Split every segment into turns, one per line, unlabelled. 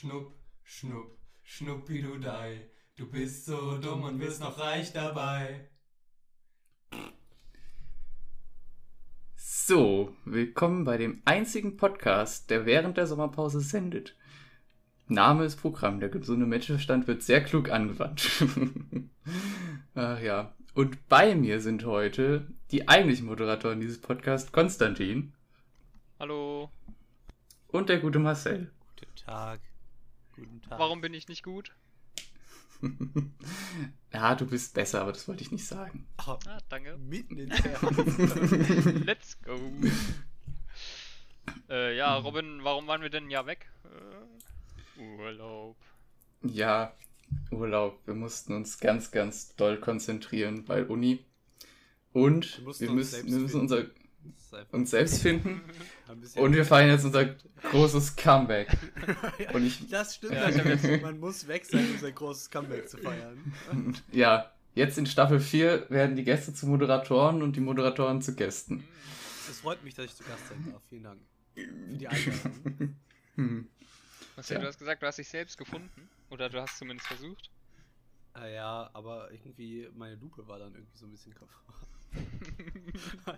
Schnupp, schnupp, schnuppidudei. Du bist so dumm und wirst noch reich dabei.
So, willkommen bei dem einzigen Podcast, der während der Sommerpause sendet. Name ist Programm, der gesunde Menschenverstand wird sehr klug angewandt. Ach ja. Und bei mir sind heute die eigentlichen Moderatoren dieses Podcasts, Konstantin.
Hallo.
Und der gute Marcel.
Guten Tag. Guten Tag.
Warum bin ich nicht gut?
ja, du bist besser, aber das wollte ich nicht sagen.
Oh,
Ah, danke.
mitten ins Herz.
Let's go. äh, ja, Robin, warum waren wir denn ja weg? Äh, Urlaub.
Ja, Urlaub. Wir mussten uns ganz, ganz doll konzentrieren, weil Uni. Und
Wir
wir müssen, wir müssen unser,
einfach
uns selbst finden. Und wir feiern jetzt unser großes Comeback.
Ja,
Und ich,
das stimmt.
Ja, jetzt-
Man muss weg sein, um sein großes Comeback zu feiern.
ja, jetzt in Staffel 4 werden die Gäste zu Moderatoren und die Moderatoren zu Gästen.
Es freut mich, dass ich zu Gast sein darf. Vielen Dank für die Einladung.
Hm.
Was ja.
Ja.
du hast gesagt, du hast dich selbst gefunden? Oder du hast zumindest versucht?
Ah ja, aber irgendwie meine Lupe war dann irgendwie so ein bisschen kaputt.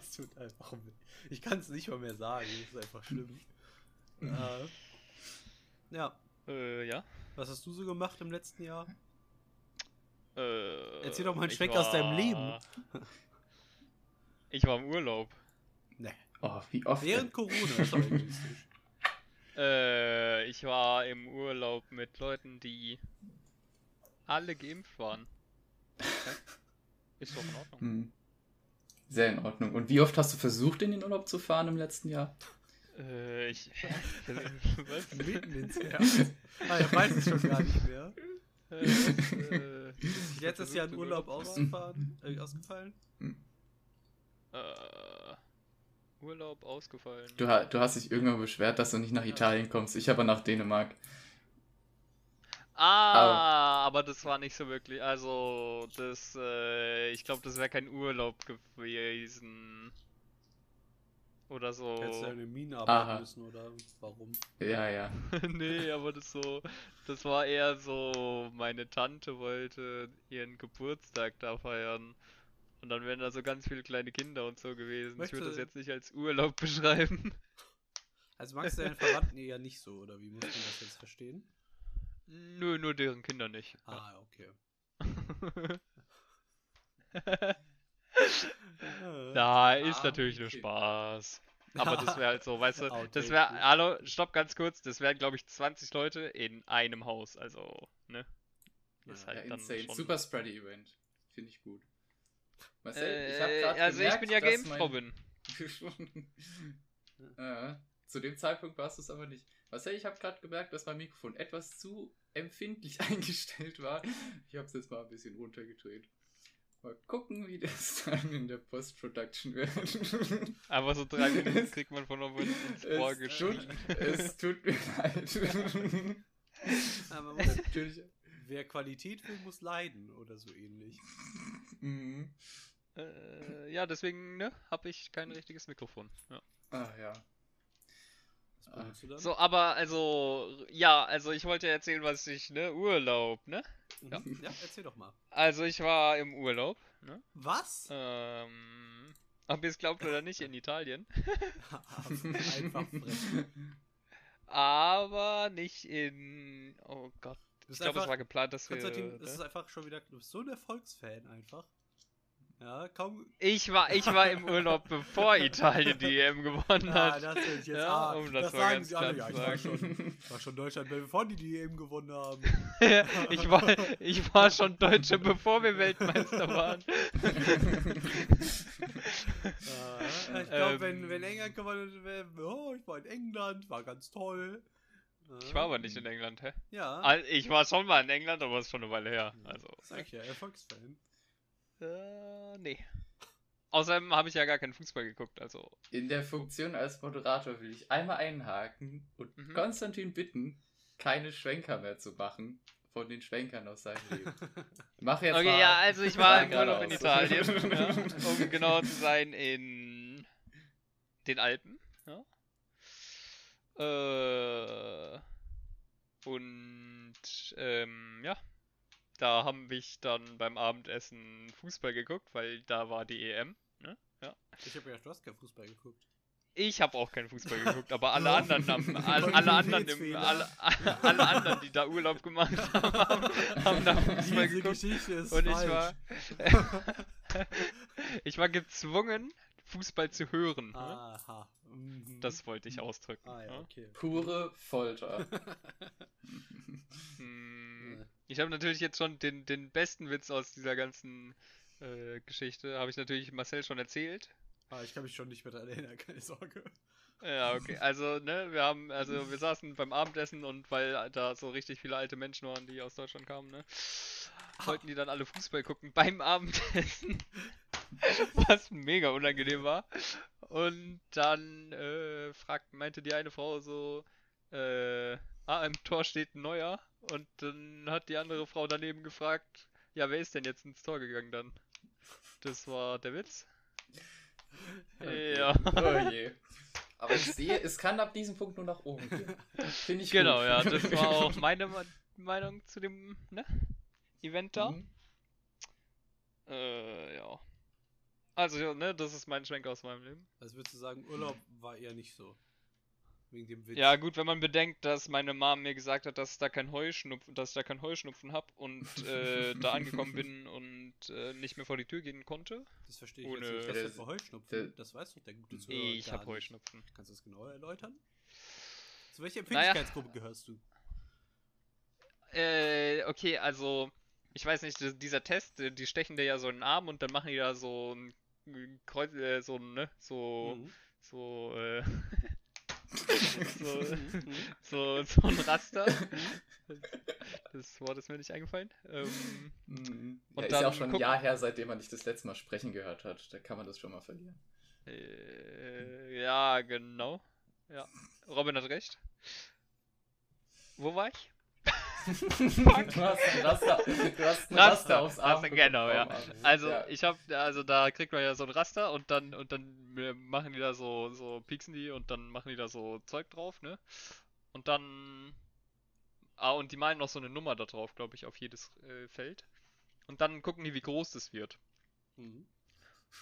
Es tut einfach weh. Ich kann es nicht mal mehr sagen. Es ist einfach schlimm. äh, ja,
Äh, ja.
was hast du so gemacht im letzten Jahr?
Äh,
Erzähl doch mal einen
ich
Schwenk aus deinem Leben.
Ich war im Urlaub.
Ne.
Oh, wie oft.
Während Corona ist doch egoistisch.
Äh, ich war im Urlaub mit Leuten, die alle geimpft waren. Ist doch in Ordnung.
Hm. Sehr in Ordnung. Und wie oft hast du versucht, in den Urlaub zu fahren im letzten Jahr?
Äh, ich. Was?
Mitten ins Herz. Ah, er weiß es schon gar nicht mehr.
Äh, äh,
Jetzt ist ja ein
versucht, in
Urlaub
fahren?
ausgefahren, äh, ausgefallen.
Äh, Urlaub ausgefallen.
Du, du hast dich irgendwann beschwert, dass du nicht nach Italien kommst. Ich aber nach Dänemark.
Ah, aber das war nicht so wirklich. Also, das, äh, ich glaube, das wäre kein Urlaub gewesen. Oder so.
Hättest du eine Mine
Aha.
arbeiten müssen, oder warum?
Ja, ja.
nee, aber das so. Das war eher so, meine Tante wollte ihren Geburtstag da feiern. Und dann wären da so ganz viele kleine Kinder und so gewesen. Ich würde das
Möchte-
jetzt nicht als Urlaub beschreiben.
Also magst du deinen Verwandten eher nicht so, oder wie muss man das jetzt verstehen?
Nö, nur deren Kinder nicht.
Ah, okay.
Da ist
Ah,
natürlich nur
okay.
Spaß. Aber das wäre halt so, weißt du, das wäre, hallo, stopp ganz kurz, das wären glaube ich 20 Leute in einem Haus, also, ne? Das ist
Ja,
halt
ja
dann
insane.
schon...
Super Spreader-Event. Finde ich gut. Marcel,
äh,
ich habe gerade
also
gemerkt,
ich bin ja
mein-
Robin.
äh, zu dem Zeitpunkt warst du es aber nicht. Marcel, ich habe gerade gemerkt, dass mein Mikrofon etwas zu empfindlich eingestellt war. Ich habe es jetzt mal ein bisschen runtergedreht. Mal gucken, wie das dann in der Post-Production wird.
Einfach so drei Minuten kriegt man von ins Ohr
es, tut, mir leid.
Man muss,
Natürlich.
wer Qualität will, muss leiden, oder so ähnlich.
Mhm.
Äh, ja, deswegen, ne, habe ich kein richtiges Mikrofon. Ja.
Ah ja.
Was benutzt du dann?
So, aber also, ja, also ich wollte erzählen, was ich, ne, Urlaub, ne?
Mhm.
ja.
ja, erzähl doch mal.
Also ich war im Urlaub, ne?
Was?
Ähm, ob ihr es glaubt oder nicht, in Italien.
Einfach frech.
Aber nicht in. Oh Gott. Ich glaube, es war geplant, dass wir.
Konstantin, das ist
ne?
einfach schon wieder, du bist so ein Erfolgsfan einfach. Ja, kaum.
Ich war, ich war im Urlaub, bevor Italien die EM gewonnen hat.
das will ich jetzt.
Ja,
ah,
um das
das
mal
sagen
ganz
sie alle. Ja, ich
zu
war
sagen.
schon, ich war schon Deutschland, bevor die die EM gewonnen haben.
ich, war, ich war schon Deutsche, bevor wir Weltmeister waren.
Äh, ich glaube,
Ähm.
wenn, wenn England gewonnen wäre, oh, ich war in England, war ganz toll.
Ich war aber nicht in England, hä?
Ja,
Ah, Ich war schon mal in England, aber ist schon eine Weile her. Also.
sag ich ja, Erfolgsfan.
Äh, nee. Außerdem habe ich ja gar keinen Fußball geguckt, also.
In der Funktion als Moderator will ich einmal einhaken und
Mhm.
Konstantin bitten, keine Schwenker mehr zu machen von den Schwenkern aus seinem Leben. Mach jetzt
Okay,
mal.
ja, also ich war im Urlaub in. Italien, ja, um genau zu sein, in den Alpen. Ja. Äh, Und ähm, ja, da haben wir dann beim Abendessen Fußball geguckt, weil da war die EM. Ne? Ja.
Ich habe ja, du hast kein Fußball geguckt.
Ich habe auch keinen Fußball geguckt, aber alle anderen haben, alle, alle anderen, im, alle, alle anderen, die da Urlaub gemacht haben, haben, haben da Fußball
Diese
geguckt.
Geschichte ist
Und ich
falsch.
war, ich war gezwungen, Fußball zu hören. ne?
Aha. Mhm.
Das wollte ich ausdrücken.
Ah ja,
ne?
okay.
Pure Folter.
Hm. Ich habe natürlich jetzt schon den, den besten Witz aus dieser ganzen äh, Geschichte, habe ich natürlich Marcel schon erzählt.
Ah, ich kann mich schon nicht mehr daran erinnern, keine Sorge.
Ja, okay. Also, ne, wir haben, also wir saßen beim Abendessen und weil da so richtig viele alte Menschen waren, die aus Deutschland kamen, ne, wollten die dann alle Fußball gucken beim Abendessen. Was mega unangenehm war. Und dann äh, fragt, meinte die eine Frau so, äh, ah, im Tor steht ein neuer. Und dann hat die andere Frau daneben gefragt, ja, wer ist denn jetzt ins Tor gegangen dann? Das war der Witz.
Okay.
Ja.
Oh je. Aber ich sehe, es kann ab diesem Punkt nur nach oben gehen. Finde ich
Genau,
gut.
ja, das war auch meine Me- Meinung zu dem ne, Event da.
Mhm.
Äh, ja. Also, ja, ne, das ist mein Schwenk aus meinem Leben.
Also würdest du sagen, Urlaub war eher nicht so. Wegen dem Witz.
Ja, gut, wenn man bedenkt, dass meine Mom mir gesagt hat, dass ich da kein Heuschnupfen, dass ich da kein Heuschnupfen hab und äh, da angekommen bin und äh, nicht mehr vor die Tür gehen konnte.
Das verstehe ich
Ohne-
jetzt nicht. Was ist für Heuschnupfen? das weiß doch der gute Zuhörer
Ich
gar
hab
nicht.
Heuschnupfen.
Kannst du das genauer erläutern? Zu welcher
Naja.
Empfindlichkeitsgruppe gehörst du?
Äh, okay, also, ich weiß nicht, di- dieser Test, die stechen dir ja so in den Arm und dann machen die da so ein Kreuz, äh, so, ein, ne, so,
Mhm.
so, äh, so, so, so ein Raster. Das Wort ist mir nicht eingefallen. Ähm,
Mhm.
Und
Ja, ist ja auch schon ein Jahr her, seitdem man nicht das letzte Mal sprechen gehört hat. Da kann man das schon mal verlieren.
äh, ja, genau. Ja, Robin hat recht. Wo war ich?
Du hast ein Raster, du hast ein
Raster,
Raster aufs Arm
Raster, genau, ja. Also
ja.
ich hab, also da kriegt man ja so ein Raster und dann und dann machen die da so so pieksen die und dann machen die da so Zeug drauf, ne? Und dann ah und die malen noch so eine Nummer da drauf, glaube ich, auf jedes äh, Feld. Und dann gucken die, wie groß das wird.
Mhm.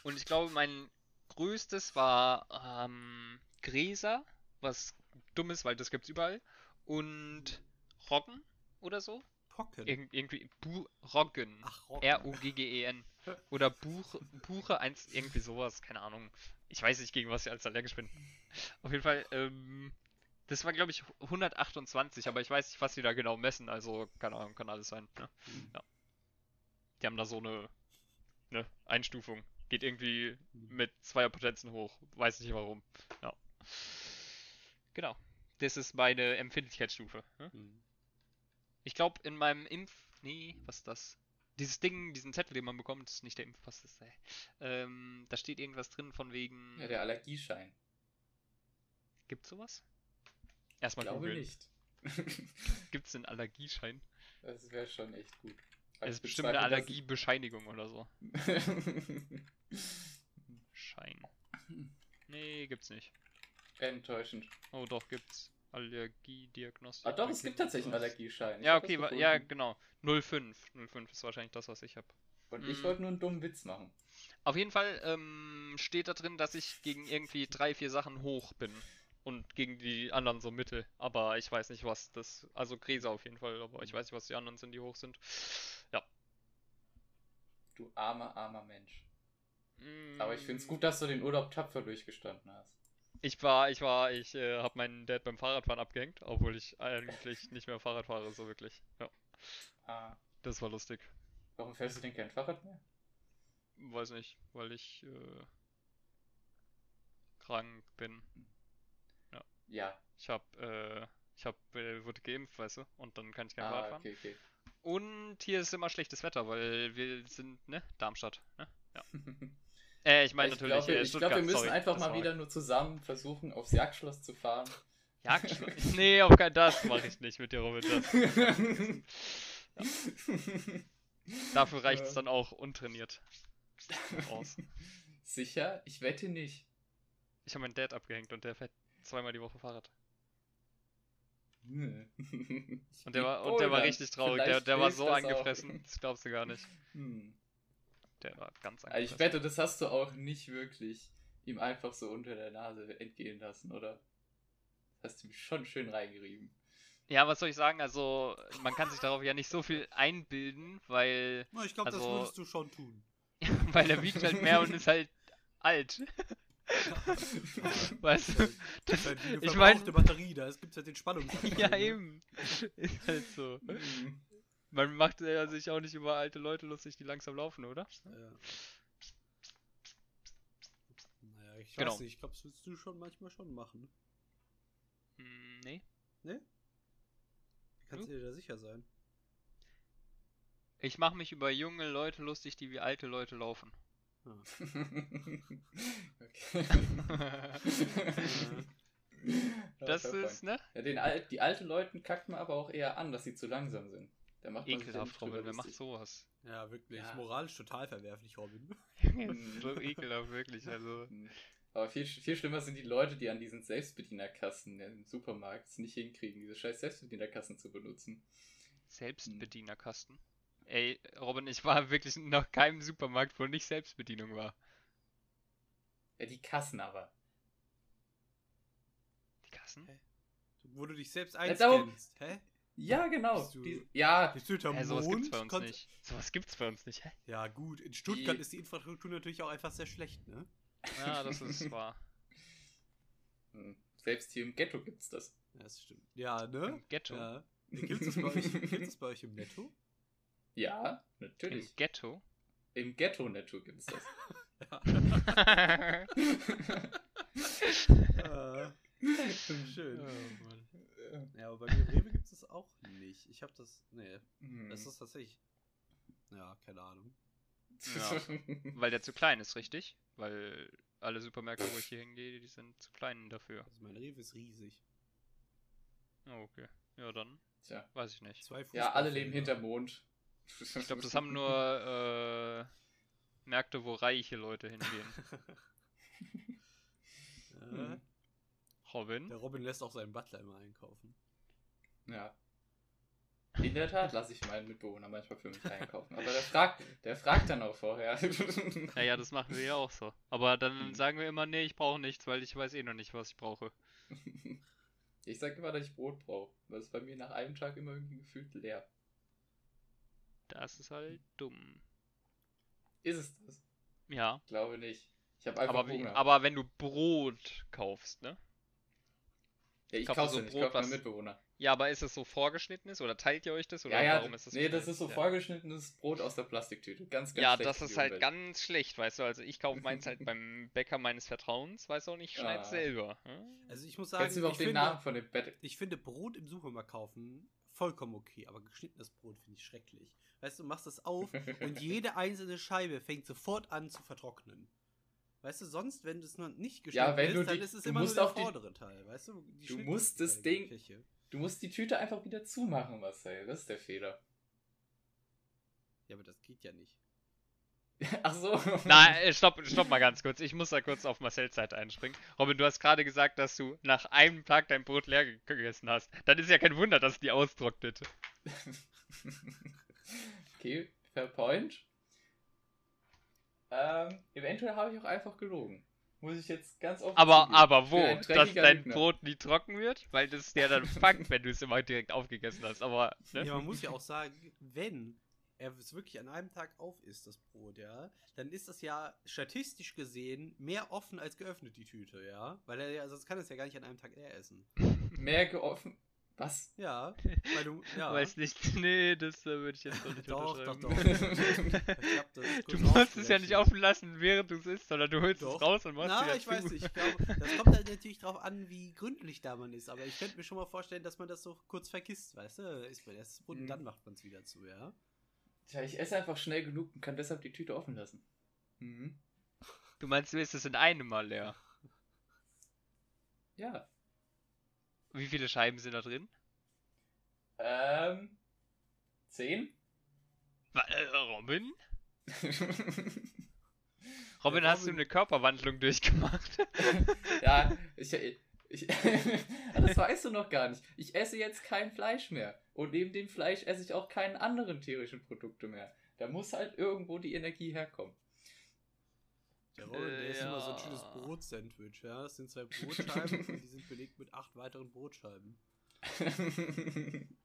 Und ich glaube, mein größtes war ähm, Gräser, was dumm ist, weil das gibt's überall. Und Roggen oder so.
Pocken.
Irg irgendwie Bu Roggen.
Ach, Rock.
R-U-G-G-E-N. Oder Buch, Buche 1, irgendwie sowas, keine Ahnung. Ich weiß nicht, gegen was ich als allergisch bin. Auf jeden Fall, ähm, das war glaube ich 128, aber ich weiß nicht, was die da genau messen, also keine Ahnung, kann alles sein. Ne? Ja. Die haben da so eine, ne, Einstufung. Geht irgendwie mit Zweierpotenzen hoch. Weiß nicht warum. Ja. Genau. Das ist meine Empfindlichkeitsstufe. Ne?
Mhm.
Ich glaube, in meinem Impf. Nee, was ist das? Dieses Ding, diesen Zettel, den man bekommt, ist nicht der Impf. Was ist das? Ähm, da steht irgendwas drin von wegen.
Ja, der Allergieschein.
Gibt's sowas?
Ich
Erstmal
glaube
googeln.
nicht.
Gibt's einen Allergieschein?
das wäre schon echt gut.
Das
Ich
ist bestimmt eine Allergiebescheinigung oder so. Schein. Nee, gibt's nicht.
Enttäuschend.
Oh, doch, gibt's. Allergiediagnostik.
Ah, doch, es gibt tatsächlich einen. Allergieschein. Ich
Ja, okay, ja, genau. 05. 05 ist wahrscheinlich das, was ich habe.
Und ich
Mhm.
wollte nur einen dummen Witz machen.
Auf jeden Fall ähm, steht da drin, dass ich gegen irgendwie drei, vier Sachen hoch bin. Und gegen die anderen so mittel. Aber ich weiß nicht, was das. Also Gräser auf jeden Fall, aber ich weiß nicht, was die anderen sind, die hoch sind. Ja.
Du armer, armer Mensch.
Mm,
Aber ich finde es gut, dass du den Urlaub tapfer durchgestanden hast.
Ich war, ich war, ich äh, habe meinen Dad beim Fahrradfahren abgehängt, obwohl ich eigentlich nicht mehr Fahrrad fahre, so wirklich. Ja,
Ah,
das war lustig.
warum fährst du denn kein Fahrrad mehr?
Weiß nicht, weil ich äh, krank bin.
Ja.
Ich hab, äh, ich hab, äh, wurde geimpft, weißt du, und dann kann ich kein Fahrrad
Ah,
fahren.
okay, okay.
Und hier ist immer schlechtes Wetter, weil wir sind, ne, Darmstadt, ne? Ja. Äh, ich meine
ich
natürlich
glaube,
äh,
ich
Stuttgart,
glaub, wir müssen
sorry,
einfach mal
war-
wieder nur zusammen versuchen, aufs Jagdschloss zu fahren.
Jagdschloss? nee, auf keinen das mache ich nicht mit dir, Robin. Das. Dafür reicht es
Ja.
dann auch untrainiert aus.
Sicher? Ich wette nicht.
Ich habe meinen Dad abgehängt und der fährt zweimal die Woche Fahrrad.
Hm.
Und der war, und der war richtig traurig. Der,
Vielleicht
der war
hilft
so
das auch.
angefressen. Das glaubst du gar nicht.
Hm.
Der war ganz
Also
angefressen.
ich wette, das hast du auch nicht wirklich ihm einfach so unter der Nase entgehen lassen, oder? Das hast du ihm schon schön reingerieben.
Ja, was soll ich sagen? Also, man kann sich darauf ja nicht so viel einbilden, weil,
Na, ich glaube, das
Also-
würdest du schon tun.
weil er wiegt halt mehr und ist halt alt. weißt du? Das,
Weil die
ich meine,
Batterie, da gibt es halt den Spannungsanteil.
ja
ne?
eben. Ist halt so.
Hm.
Man macht ja sich auch nicht über alte Leute lustig, die langsam laufen, oder?
Ja. Naja, ich
Genau.
weiß nicht, ich glaube, das würdest du schon manchmal schon machen.
Hm, nee.
Ne? Kannst du dir da sicher sein?
Ich mache mich über junge Leute lustig, die wie alte Leute laufen.
Ah.
okay.
Das
fair
ist, ne?
Ja, den Al die alten Leuten kackt man aber auch eher an, dass sie zu langsam sind. Da macht man
Ekelhaft, Robin, wer macht sowas?
Ja, wirklich.
Ja.
Moralisch total verwerflich, Robin.
so ekelhaft, wirklich, also.
Hm. Aber viel, viel schlimmer sind die Leute, die an diesen Selbstbedienerkassen im Supermarkt es nicht hinkriegen, diese scheiß Selbstbedienerkassen zu benutzen.
Selbstbedienerkasten. Ey, Robin, ich war wirklich noch keinem Supermarkt, wo nicht Selbstbedienung war.
Ja, die Kassen aber.
Die Kassen?
Hä? Wo du dich selbst einscannst. Hä?
Ja, genau.
Bist du-
Die, ja,
Bist du hinterm
Hä, sowas
Mond?
gibt's bei uns
Konnt-
nicht. Sowas gibt's bei uns nicht, hä?
Ja, gut. In Stuttgart
Die-
ist die Infrastruktur natürlich auch einfach sehr schlecht, ne?
Ja, das ist wahr.
hm, selbst hier im Ghetto gibt's das.
Ja, das stimmt. Ja, ne?
Im Ghetto.
Ja. Gibt es bei, euch- gibt's das bei euch im Netto?
Ja,
Im
natürlich.
Ghetto?
Im Ghetto-Netto gibt's das.
Ja. Ah, Schön.
Oh, Mann.
Ja, aber bei mir im Rewe gibt es das auch nicht. Ich habe das. Nee,
Hm.
das ist tatsächlich. Ja, keine Ahnung.
Ja. Weil der zu klein ist, richtig? Weil alle Supermärkte, wo ich hier hingehe, die sind zu klein dafür.
Also mein Rewe ist riesig.
Oh, okay. Ja, dann
Tja.
weiß ich nicht.
Zwei
Ja, alle leben hinterm Mond.
Ich glaube, das haben nur äh, Märkte, wo reiche Leute hingehen.
Hm.
Robin?
der Robin lässt auch seinen Butler immer einkaufen.
Ja. In der Tat lasse ich meinen Mitbewohner manchmal für mich einkaufen. Aber der fragt, der fragt dann auch vorher.
Ja, ja, das machen wir ja auch so. Aber dann
Hm.
sagen wir immer, nee, ich brauche nichts, weil ich weiß eh noch nicht, was ich brauche.
Ich sag immer, dass ich Brot brauche. Das ist bei mir nach einem Tag immer irgendwie gefühlt leer.
Das ist halt dumm.
Ist es das?
Ja,
Glaube nicht. Ich habe einfach
aber,
Hunger.
aber wenn du Brot kaufst, ne?
ja, ich kaufe
so
nicht, ich
Brot,
kaufe
was-
Mitbewohner.
Ja, aber ist es so vorgeschnittenes oder teilt ihr euch das? Oder
Ja, ja,
warum ist das
nee, das ist so
ja.
vorgeschnittenes Brot aus der Plastiktüte. Ganz, ganz
Ja,
schlecht
das ist halt
Umwelt.
ganz schlecht, weißt du. Also ich kaufe meins halt beim Bäcker meines Vertrauens, weiß auch nicht, schneid
Ah.
selber. hm?
Also ich muss sagen,
du
ich finde,
Namen von dem Bett?
ich finde Brot im Supermarkt kaufen vollkommen okay, aber geschnittenes Brot finde ich schrecklich. Weißt du, du machst das auf und jede einzelne Scheibe fängt sofort an zu vertrocknen. Weißt du, sonst, wenn das noch nicht geschnitten
Ja, wenn du
ist, dann
die-
ist es
du
immer nur der
die-
vordere Teil, weißt du? Die
Du musst das
äh,
Ding-
Fläche.
Du musst die Tüte einfach wieder zumachen, Marcel. Das ist der Fehler.
Ja, aber das geht ja nicht.
Ach so.
Na, äh, stopp, stopp mal ganz kurz. Ich muss da kurz auf Marcells Seite einspringen. Robin, du hast gerade gesagt, dass du nach einem Tag dein Brot leer ge- gegessen hast. Dann ist ja kein Wunder, dass die austrocknet.
okay, fair point. Ähm, eventuell habe ich auch einfach gelogen. Muss ich jetzt ganz offen
Aber,
zugeben.
aber wo? Dass dein
Lügner.
Brot nie trocken wird? Weil das ja dann fuckt, wenn du es immer direkt aufgegessen hast. Aber, ne?
Ja, man muss ja auch sagen, wenn er es wirklich an einem Tag auf isst, das Brot, ja, dann ist das ja statistisch gesehen mehr offen als geöffnet, die Tüte, ja. Weil er ja, sonst kann es ja gar nicht an einem Tag leer essen.
Mehr geoffen. Was?
Ja, weil du, ja.
Weiß nicht, nee, das äh, würde ich jetzt doch nicht
Doch, doch,
unterschreiben.
doch. Hab das
Du musst es ja nicht offen lassen, während du es isst, sondern du holst
Doch.
es raus und machst
Na,
wieder
ich
zu.
weiß nicht. Ich glaube, das kommt halt natürlich drauf an, wie gründlich da man ist. Aber ich könnte mir schon mal vorstellen, dass man das so kurz vergisst, weißt du? Isst man das und
Mhm.
dann macht man es wieder zu, ja?
Tja, ich esse einfach schnell genug und kann deshalb die Tüte offen lassen. Mhm.
Du meinst, du isst es in einem Mal leer.
Ja.
Wie viele Scheiben sind da drin?
Ähm. Zehn?
Äh, Robin? Robin, hast du eine Körperwandlung durchgemacht?
ja, ich, Ich, das weißt du noch gar nicht. Ich esse jetzt kein Fleisch mehr. Und neben dem Fleisch esse ich auch keine anderen tierischen Produkte mehr. Da muss halt irgendwo die Energie herkommen.
Der Robin, der ist immer so ein
Ja.
schönes Brotsandwich, ja. Das sind zwei Brotscheiben und die sind belegt mit acht weiteren Brotscheiben.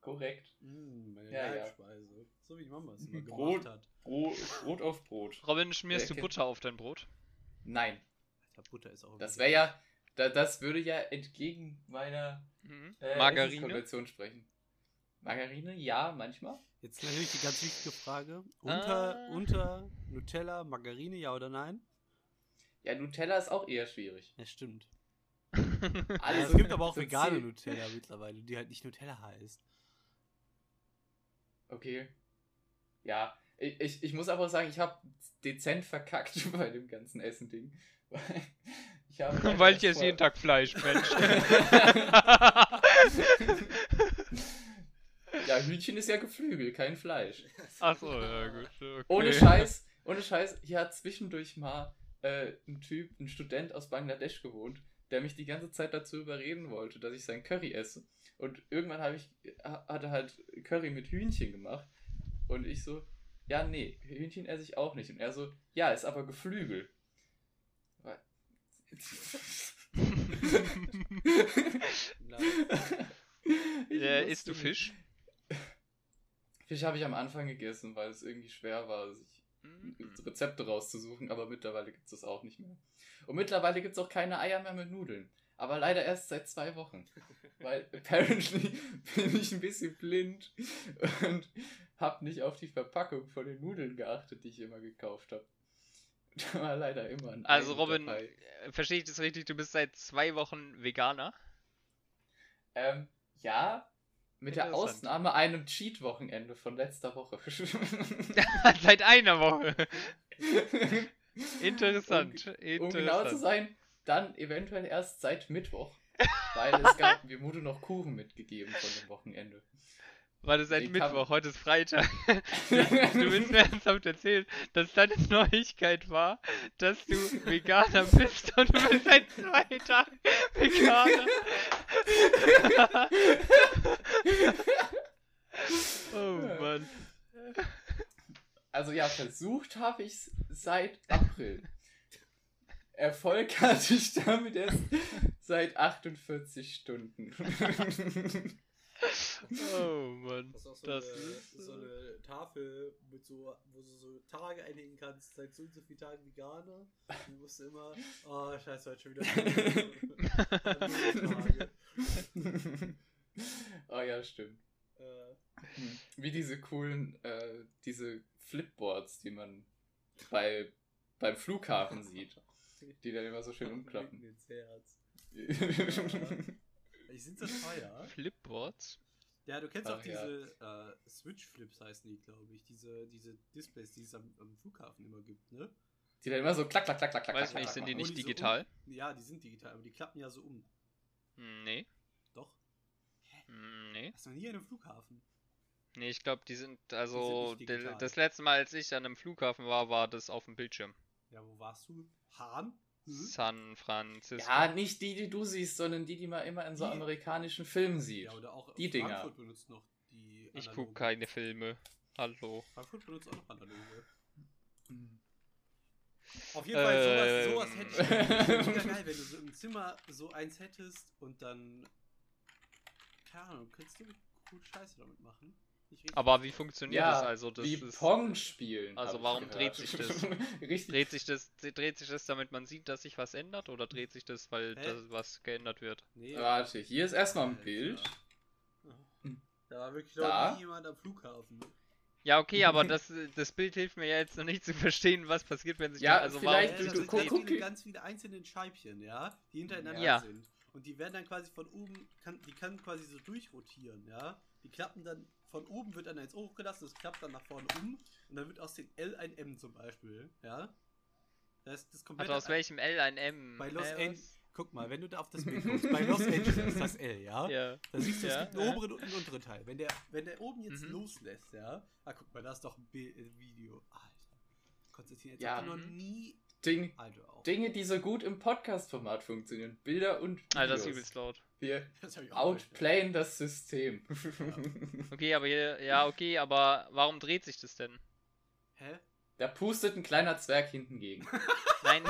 Korrekt.
Mm, meine
Ja, ja.
Leibspeise. So wie Mama es immer
Brot.
gemacht hat.
Brot, Brot auf Brot.
Robin, schmierst du Butter auf dein Brot?
Nein,
Alter, Butter ist auch
das wäre ja, da, das würde ja entgegen meiner
Mhm.
äh,
Margarine?
Sprechen. Margarine, ja, manchmal.
Jetzt natürlich die ganz wichtige Frage. Unter,
Ah.
unter Nutella, Margarine, ja oder nein?
Ja, Nutella ist auch eher schwierig.
Ja, stimmt.
Alles
Also, es gibt aber auch vegane
zehn-
Nutella mittlerweile, die halt nicht Nutella heißt.
Okay. Ja, ich, ich, ich muss aber sagen, ich habe dezent verkackt bei dem ganzen Essen-Ding. Ich
Weil ich esse jeden Tag Fleisch, Mensch.
Ja, Hühnchen ist ja Geflügel, kein Fleisch.
Achso, ja gut. Okay.
Ohne Scheiß, ohne Scheiß, hier hat zwischendurch mal äh, ein Typ, ein Student aus Bangladesch gewohnt, der mich die ganze Zeit dazu überreden wollte, dass ich sein Curry esse. Und irgendwann habe ich, ha- hat er halt Curry mit Hühnchen gemacht. Und ich so, ja, nee, Hühnchen esse ich auch nicht. Und er so, ja, ist aber Geflügel.
Äh,
wusste
isst du. Fisch?
Fisch habe ich am Anfang gegessen, weil es irgendwie schwer war, sich
Mhm.
Rezepte rauszusuchen, aber mittlerweile gibt es das auch nicht mehr. Und mittlerweile gibt es auch keine Eier mehr mit Nudeln. Aber leider erst seit zwei Wochen. Weil apparently bin ich ein bisschen blind und habe nicht auf die Verpackung von den Nudeln geachtet, die ich immer gekauft habe. Da war leider immer ein Ei
Also Robin,
dabei.
äh, verstehe ich das richtig? Du bist seit zwei Wochen Veganer?
Ähm, ja, mit der. Ausnahme einem Cheat-Wochenende von letzter Woche.
seit einer Woche. Interessant.
Um,
Interessant.
um genau zu sein, dann eventuell erst seit Mittwoch. Weil es gab, mir wurde noch Kuchen mitgegeben von dem Wochenende.
Warte, seit
Ich hab-
Mittwoch, heute ist Freitag. du willst mir ernsthaft erzählen, dass deine Neuigkeit war, dass du Veganer bist und du bist seit zwei Tagen Veganer. oh Mann.
Also ja, versucht habe ich es seit April. Erfolg hatte ich damit erst seit 48 Stunden.
Oh Mann.
Das ist auch so,
Das
eine,
ist,
so eine Tafel, mit so, wo du so Tage einlegen kannst, seit so und so vielen Tagen Veganer. Du musst immer, oh scheiße, heute schon wieder Tage.
oh ja, stimmt.
Äh.
Wie diese coolen, äh, diese Flipboards, die man bei, beim Flughafen sieht. Die dann immer so schön umklappen.
Ins Herz. Ich sind so teuer.
Flipboards?
Ja, du kennst
Ach
auch
ja.
diese äh, Switch-Flips heißen die, glaube ich. Diese, diese Displays, die es am, am Flughafen immer gibt, ne?
Die dann immer so klack, klack, klack, klack, klack.
Weiß
klack,
nicht,
klack
sind die nicht
die so
digital?
Um, ja, die sind digital, aber die klappen ja so um.
Hm, Nee.
Doch.
Hm, Nee.
Hast du noch nie an einem Flughafen?
Nee, ich glaube, die sind, also, der-
digital.
das letzte Mal, als ich an einem Flughafen war, war das auf dem Bildschirm.
Ja, wo warst du? Hahn? Hm?
San Francisco.
Ja, nicht die, die du siehst, sondern die, die man immer in so
Die-
amerikanischen Filmen sieht.
Ja, oder auch
Die Dinger.
Frankfurt benutzt noch die
ich
analoge.
gucke keine Filme. Hallo.
Frankfurt benutzt auch noch analoge.
Hm.
Auf jeden Fall, sowas,
Ähm.
sowas hätte ich. Das wäre geil, wenn du so im Zimmer so eins hättest und dann. Keine Ahnung, könntest du gut Scheiße damit machen?
Aber wie funktioniert
Ja,
das also? Das
wie
ist,
Pong spielen.
Also warum
gehört.
dreht sich das?
Richtig.
dreht sich das, dreht sich das, damit man sieht, dass sich was ändert, oder dreht sich das, weil das was geändert wird?
Nee.
Warte, hier ist erstmal ein. Bild.
Da war wirklich
Da?
noch nie jemand am Flughafen.
Ja, okay, aber das, das Bild hilft mir ja jetzt noch nicht zu verstehen, was passiert, wenn sich
Ja,
die, also
vielleicht
warum,
du-
das
du-
sind
guck-
ganz,
guck-
viele, ganz viele einzelne Scheibchen, ja, die hintereinander
Ja.
sind. Und die werden dann quasi von oben, kann, die kann quasi so durchrotieren, ja. Die klappen dann, von oben wird dann eins hochgelassen, das klappt dann nach vorne um und dann wird aus dem L ein M zum Beispiel, ja. Das ist das komplette.
also aus welchem L ein M?
Bei Los Angeles. Guck mal, wenn du da auf das Bild guckst, bei Los Angeles das L, ja.
Ja.
Da siehst du, es
Ja,
gibt einen
ja.
oberen und einen unteren Teil. Wenn der, wenn der oben jetzt
Mhm.
loslässt, ja. Ah, guck mal, da ist doch ein Bild, äh, Video. Alter. Konstantin, jetzt
Ja.
habt ihr noch nie
Ding,
Also auch.
Dinge, die so gut im Podcast-Format funktionieren. Bilder und Videos.
Alter, das ist übelst laut.
Wir outplayen das System.
Okay, aber hier, ja, okay, aber warum dreht sich das denn?
Hä?
da pustet ein kleiner Zwerg hinten gegen.
Nein.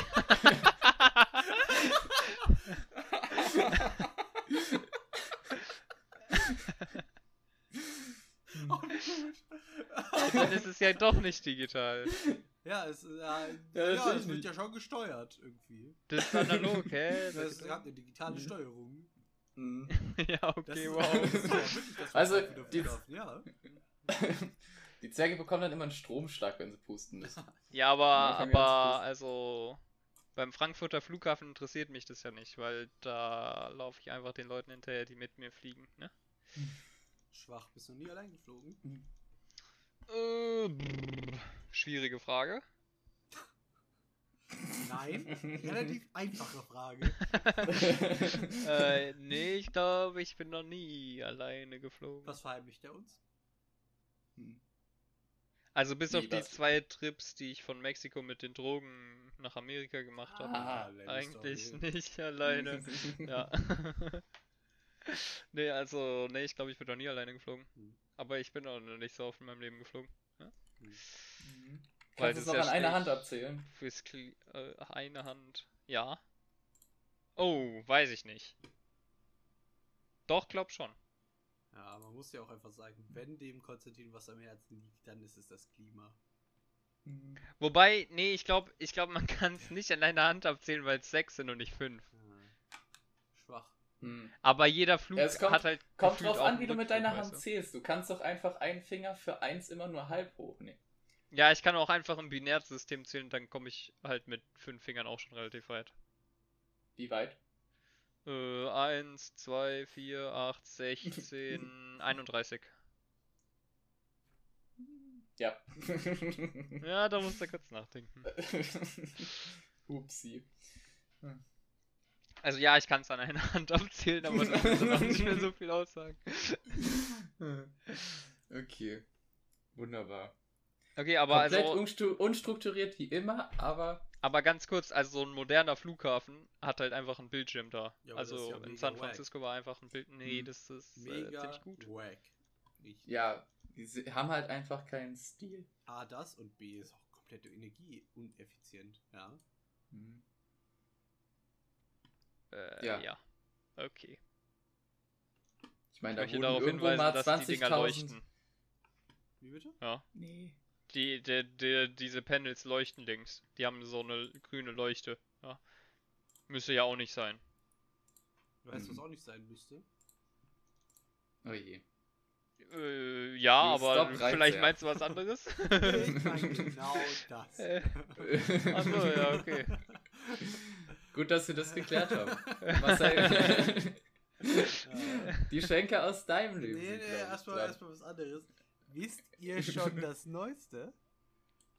Dann ist es ja doch nicht digital.
Ja, es, äh, ja,
Ja,
ja, es wird
nicht.
ja schon gesteuert irgendwie.
Das ist analog, hä?
Das hat eine digitale Steuerung.
Mhm.
ja, okay, wow.
Also,
wieder
die-
ja.
Die Zwerge bekommen dann immer einen Stromschlag, wenn sie pusten müssen.
Ja, aber, aber, also, beim Frankfurter Flughafen interessiert mich das ja nicht, weil da laufe ich einfach den Leuten hinterher, die mit mir fliegen, ne?
Schwach, bist du nie allein geflogen?
Äh, brr, schwierige Frage.
Nein, relativ einfache Frage.
äh, nee, ich glaube, ich bin noch nie alleine geflogen.
Was verheimlicht er uns?
Hm.
Also bis
Wie,
auf die zwei Trips, die ich von Mexiko mit den Drogen nach Amerika gemacht habe.
Ah,
Eigentlich
Story.
nicht alleine. ja. nee, also, nee, ich glaube, ich bin noch nie alleine geflogen.
Hm.
Aber ich bin auch noch nicht so oft in meinem Leben geflogen.
Mhm.
Weil
Kannst du es noch
ja
an einer Hand abzählen?
Fürs Kli äh, eine Hand. Ja. Oh, weiß ich nicht. Doch, glaub schon.
Ja, man muss ja auch einfach sagen, wenn dem Konstantin was am Herzen liegt, dann ist es das Klima.
Wobei, nee, ich glaube, ich glaub, man kann es nicht an einer Hand abzählen, weil es sechs sind und nicht fünf.
Schwach.
Hm.
Aber jeder Flug
Ja, es kommt-
hat halt.
Kommt drauf an, wie du mit deiner Hand zählst. Du kannst doch einfach einen Finger für eins immer nur halb hochnehmen.
Ja, ich kann auch einfach ein Binärsystem zählen, dann komme ich halt mit fünf Fingern auch schon relativ weit.
Wie weit?
Äh, 1, 2, 4, 8, 16, 31.
Ja.
Ja, da musst du kurz nachdenken.
Upsi.
Also ja, ich kann es an einer Hand abzählen, aber das auch nicht mehr so viel aussagen.
Okay. Wunderbar.
Okay, aber
Komplett
also,
unstru unstrukturiert wie immer, aber
aber ganz kurz, also so ein moderner Flughafen hat halt einfach einen Bildschirm da.
Ja,
also
ja
in San
wack.
Francisco war einfach ein Bild. Nee,
Mhm.
das ist äh,
Mega
ziemlich gut.
wack.
Ja, die haben halt einfach keinen Stil.
A, das und B ist auch komplette Energie uneffizient. Ja.
Hm.
Äh,
Ja.
ja. Okay.
Ich meine,
Ich
da wurden
darauf
irgendwo
hinweisen,
mal
dass die Dinger
20.000.
leuchten.
Wie bitte?
Ja.
Nee.
Die, die, die, diese Panels leuchten links. Die haben so eine grüne Leuchte. Ja. Müsste ja auch nicht sein.
Du weißt, was
Mhm.
auch nicht sein müsste?
Oh je.
Äh, ja,
Die
aber
Stop-Reize,
vielleicht meinst du was anderes?
Ich meine genau das.
Äh, Achso, ja, okay.
Gut, dass wir das geklärt haben. Die Schenke aus deinem Leben.
Nee, nee, erstmal erstmal was anderes. Wisst ihr schon das Neueste?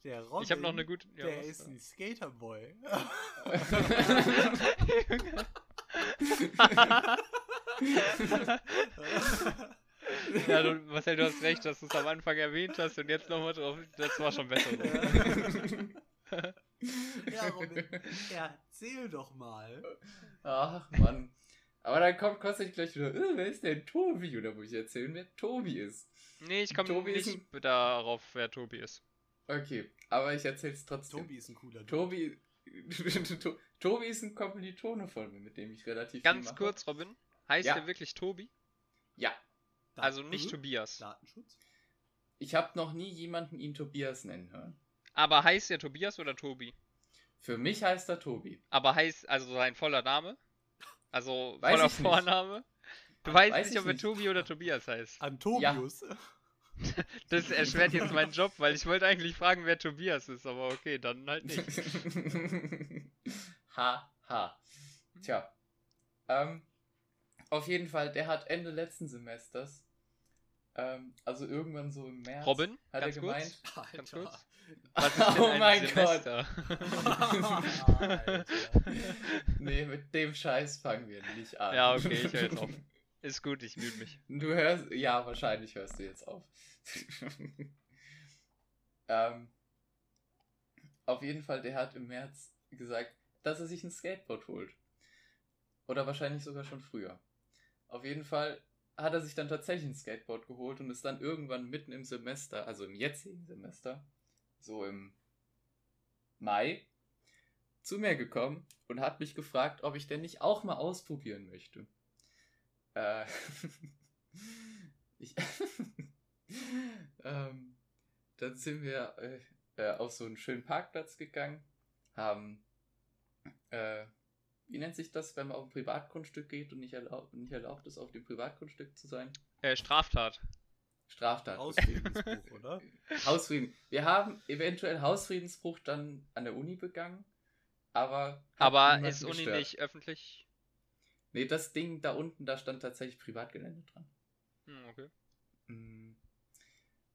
Der Robin,
Ich habe noch eine gute. Ja,
der
was?
ist ein Skaterboy.
ja, du, Marcel, du hast recht, dass du es am Anfang erwähnt hast und jetzt nochmal drauf. Das war schon besser. So.
ja, Robin, erzähl doch mal.
Ach, Mann. Aber dann kommt kostet gleich wieder, äh, wer ist denn Tobi? Oder muss ich erzählen, wer Tobi ist?
Nee, ich komme nicht darauf, wer Tobi ist.
Okay, aber ich erzähl's trotzdem.
Tobi ist ein cooler.
Tobi, To- Tobi ist ein Kommilitone von mir, mit dem ich relativ viel
Ganz
mache.
kurz, Robin. Heißt
Ja.
der wirklich Tobi?
Ja,
Also nicht? Tobias.
Datenschutz?
ich habe noch nie jemanden ihn Tobias nennen hören.
Aber heißt der Tobias oder Tobi?
Für mich heißt er Tobi.
Aber heißt also sein voller Name? Also
Weiß
voller. Vorname? Du weißt
Weiß
nicht,
ich
ob er. Tobi oder Tobias heißt.
Antobius.
Das erschwert jetzt meinen Job, weil ich wollte eigentlich fragen, wer Tobias ist, aber okay, dann halt nicht.
ha, ha. Tja. Ähm, auf jeden Fall, der hat Ende letzten Semesters, ähm, also irgendwann so im März,
Robin,
hat
ganz
er
kurz.
gemeint.
Ganz
Alter.
kurz.
Oh
ein
mein Gott.
Semester?
Alter.
Nee, mit dem Scheiß fangen wir nicht an.
Ja, okay, ich höre jetzt auf. Ist gut, ich müde mich.
Du hörst, ja, wahrscheinlich hörst du jetzt auf. ähm, auf jeden Fall, der hat im März gesagt, dass er sich ein Skateboard holt. Oder wahrscheinlich sogar schon früher. Auf jeden Fall hat er sich dann tatsächlich ein Skateboard geholt und ist dann irgendwann mitten im Semester, also im jetzigen Semester, so im Mai, zu mir gekommen und hat mich gefragt, ob ich denn nicht auch mal ausprobieren möchte. Äh, ich, ähm, dann sind wir äh, äh, auf so einen schönen Parkplatz gegangen, haben, äh, wie nennt sich das, wenn man auf ein Privatgrundstück geht und nicht, erlaub, nicht erlaubt ist, auf dem Privatgrundstück zu sein?
Äh, Straftat.
Straftat.
Hausfriedensbruch, oder?
Hausfrieden. Wir haben eventuell Hausfriedensbruch dann an der Uni begangen, aber.
Aber ist Uni
gestört.
nicht öffentlich?
Nee, das Ding da unten, da stand tatsächlich Privatgelände dran.
Hm, okay.
Mm.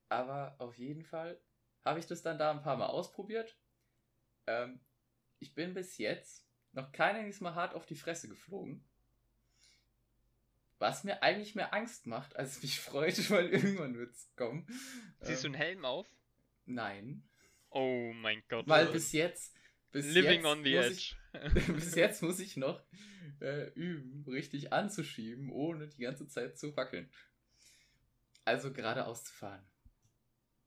Aber auf jeden Fall habe ich das dann da ein paar Mal ausprobiert. Ähm, ich bin bis jetzt noch kein einziges Mal hart auf die Fresse geflogen. Was mir eigentlich mehr Angst macht, als mich freut, weil irgendwann wird es kommen.
Siehst du
Ähm,
einen Helm auf?
Nein.
Oh mein Gott.
Weil bis jetzt. Bis
Living
jetzt
on the
muss
edge.
Ich, bis jetzt muss ich noch äh, üben, richtig anzuschieben, ohne die ganze Zeit zu wackeln. Also geradeaus zu fahren.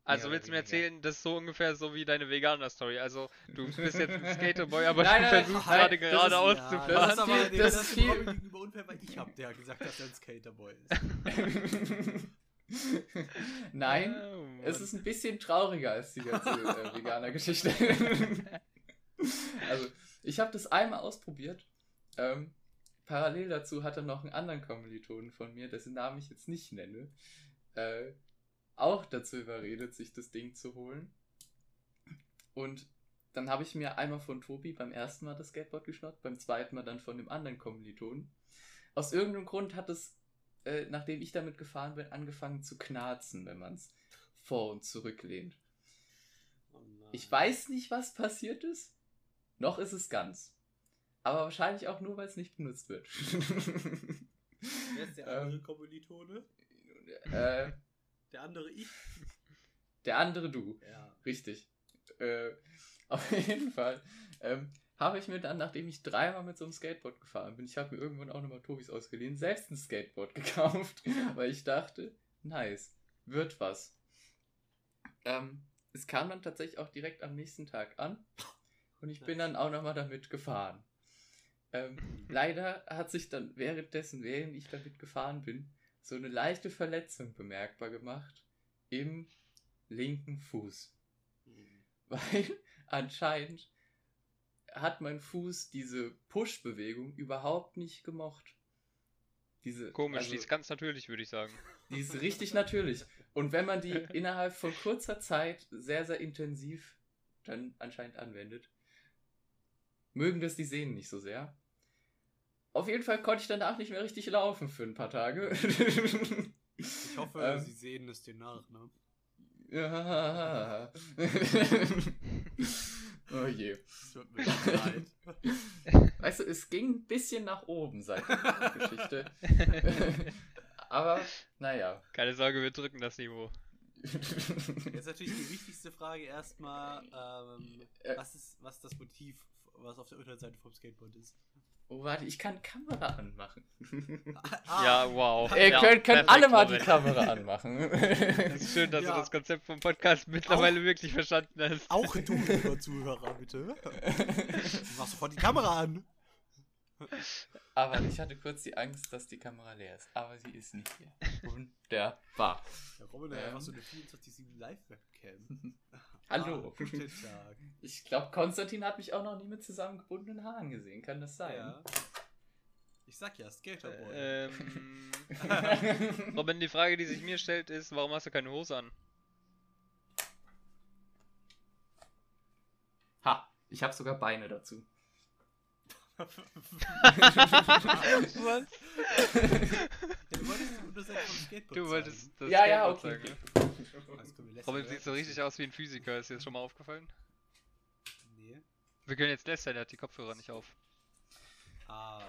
Also willst du mir erzählen, das ist so ungefähr so wie deine Veganer-Story. Also du bist jetzt ein Skaterboy, aber
Nein,
du
nein,
versuchst
nein,
gerade
das
geradeaus
ja,
zu
das
fahren.
ist aber
das
das
ist viel-
gegenüber unfair, weil ich hab der gesagt, dass er ein Skaterboy ist.
Nein,
Oh,
es ist ein bisschen trauriger als die ganze äh, Veganer-Geschichte. also, ich habe das einmal ausprobiert. Ähm, parallel dazu hatte noch einen anderen Kommilitonen von mir, dessen Namen ich jetzt nicht nenne, äh, auch dazu überredet, sich das Ding zu holen. Und dann habe ich mir einmal von Tobi beim ersten Mal das Skateboard geschnappt, beim zweiten Mal dann von dem anderen Kommilitonen. Aus irgendeinem Grund hat es, äh, nachdem ich damit gefahren bin, angefangen zu knarzen, wenn man es vor und zurücklehnt.
Oh.
Ich weiß nicht, was passiert ist. Noch ist es ganz. Aber wahrscheinlich auch nur, weil es nicht benutzt wird.
Wer ist der andere
Ähm,
Kommilitone?
äh,
Der andere ich?
der andere du.
Ja.
Richtig. Äh, auf jeden Fall ähm, habe ich mir dann, nachdem ich dreimal mit so einem Skateboard gefahren bin, ich habe mir irgendwann auch nochmal Tobis ausgeliehen, selbst ein Skateboard gekauft, weil ich dachte, nice, wird was. Ähm, es kam dann tatsächlich auch direkt am nächsten Tag an und ich bin dann auch nochmal damit gefahren. Ähm, leider hat sich dann währenddessen, während ich damit gefahren bin, so eine leichte Verletzung bemerkbar gemacht im linken Fuß.
Hm.
Weil anscheinend hat mein Fuß diese Push-Bewegung überhaupt nicht gemocht. Diese,
Komisch,
also,
die ist ganz natürlich, würde ich sagen.
die ist richtig natürlich. Und wenn man die innerhalb von kurzer Zeit sehr, sehr intensiv dann anscheinend anwendet, mögen das die Sehnen nicht so sehr. Auf jeden Fall konnte ich danach nicht mehr richtig laufen für ein paar Tage.
Ich hoffe,
Ähm.
sie sehen es dir nach, ne?
Ja. oh je.
Es tut mir leid.
Weißt du, es ging ein bisschen nach oben seit der Geschichte. Aber, naja.
Keine Sorge, wir drücken das Niveau.
Jetzt natürlich die wichtigste Frage erstmal, ähm,
Äh.
was ist was ist das Motiv, was auf der Unterseite vom Skateboard ist?
Oh, warte, ich kann Kamera anmachen.
Ah,
ja, wow.
Ihr
ja,
könnt, könnt alle mal die
Robin.
Kamera anmachen.
Es ist schön, dass
Ja.
du das Konzept vom Podcast mittlerweile wirklich verstanden hast.
Auch du, lieber Zuhörer, bitte. Mach sofort die Kamera an.
Aber ich hatte kurz die Angst, dass die Kamera leer ist. Aber sie ist nicht leer. Wunderbar.
Ja, Robin
Ähm.
einfach so eine 24-7 Live-Webcam.
Hallo.
Ah, guten Tag.
Ich glaube, Konstantin hat mich auch noch nie mit zusammengebundenen Haaren gesehen. Kann das sein?
Ja. Ich sag ja, Skaterboy.
Ähm, Robin, die Frage, die sich mir stellt, ist, warum hast du keine Hose an?
Ha, ich habe sogar Beine dazu.
Was?
Du wolltest vom Skateboard
Du wolltest das
Ja, ja, okay.
Sagen.
Robin sieht so richtig aus wie ein Physiker, ist dir das schon mal aufgefallen?
Nee.
Wir können jetzt lästern, er hat die Kopfhörer nicht auf.
Ah.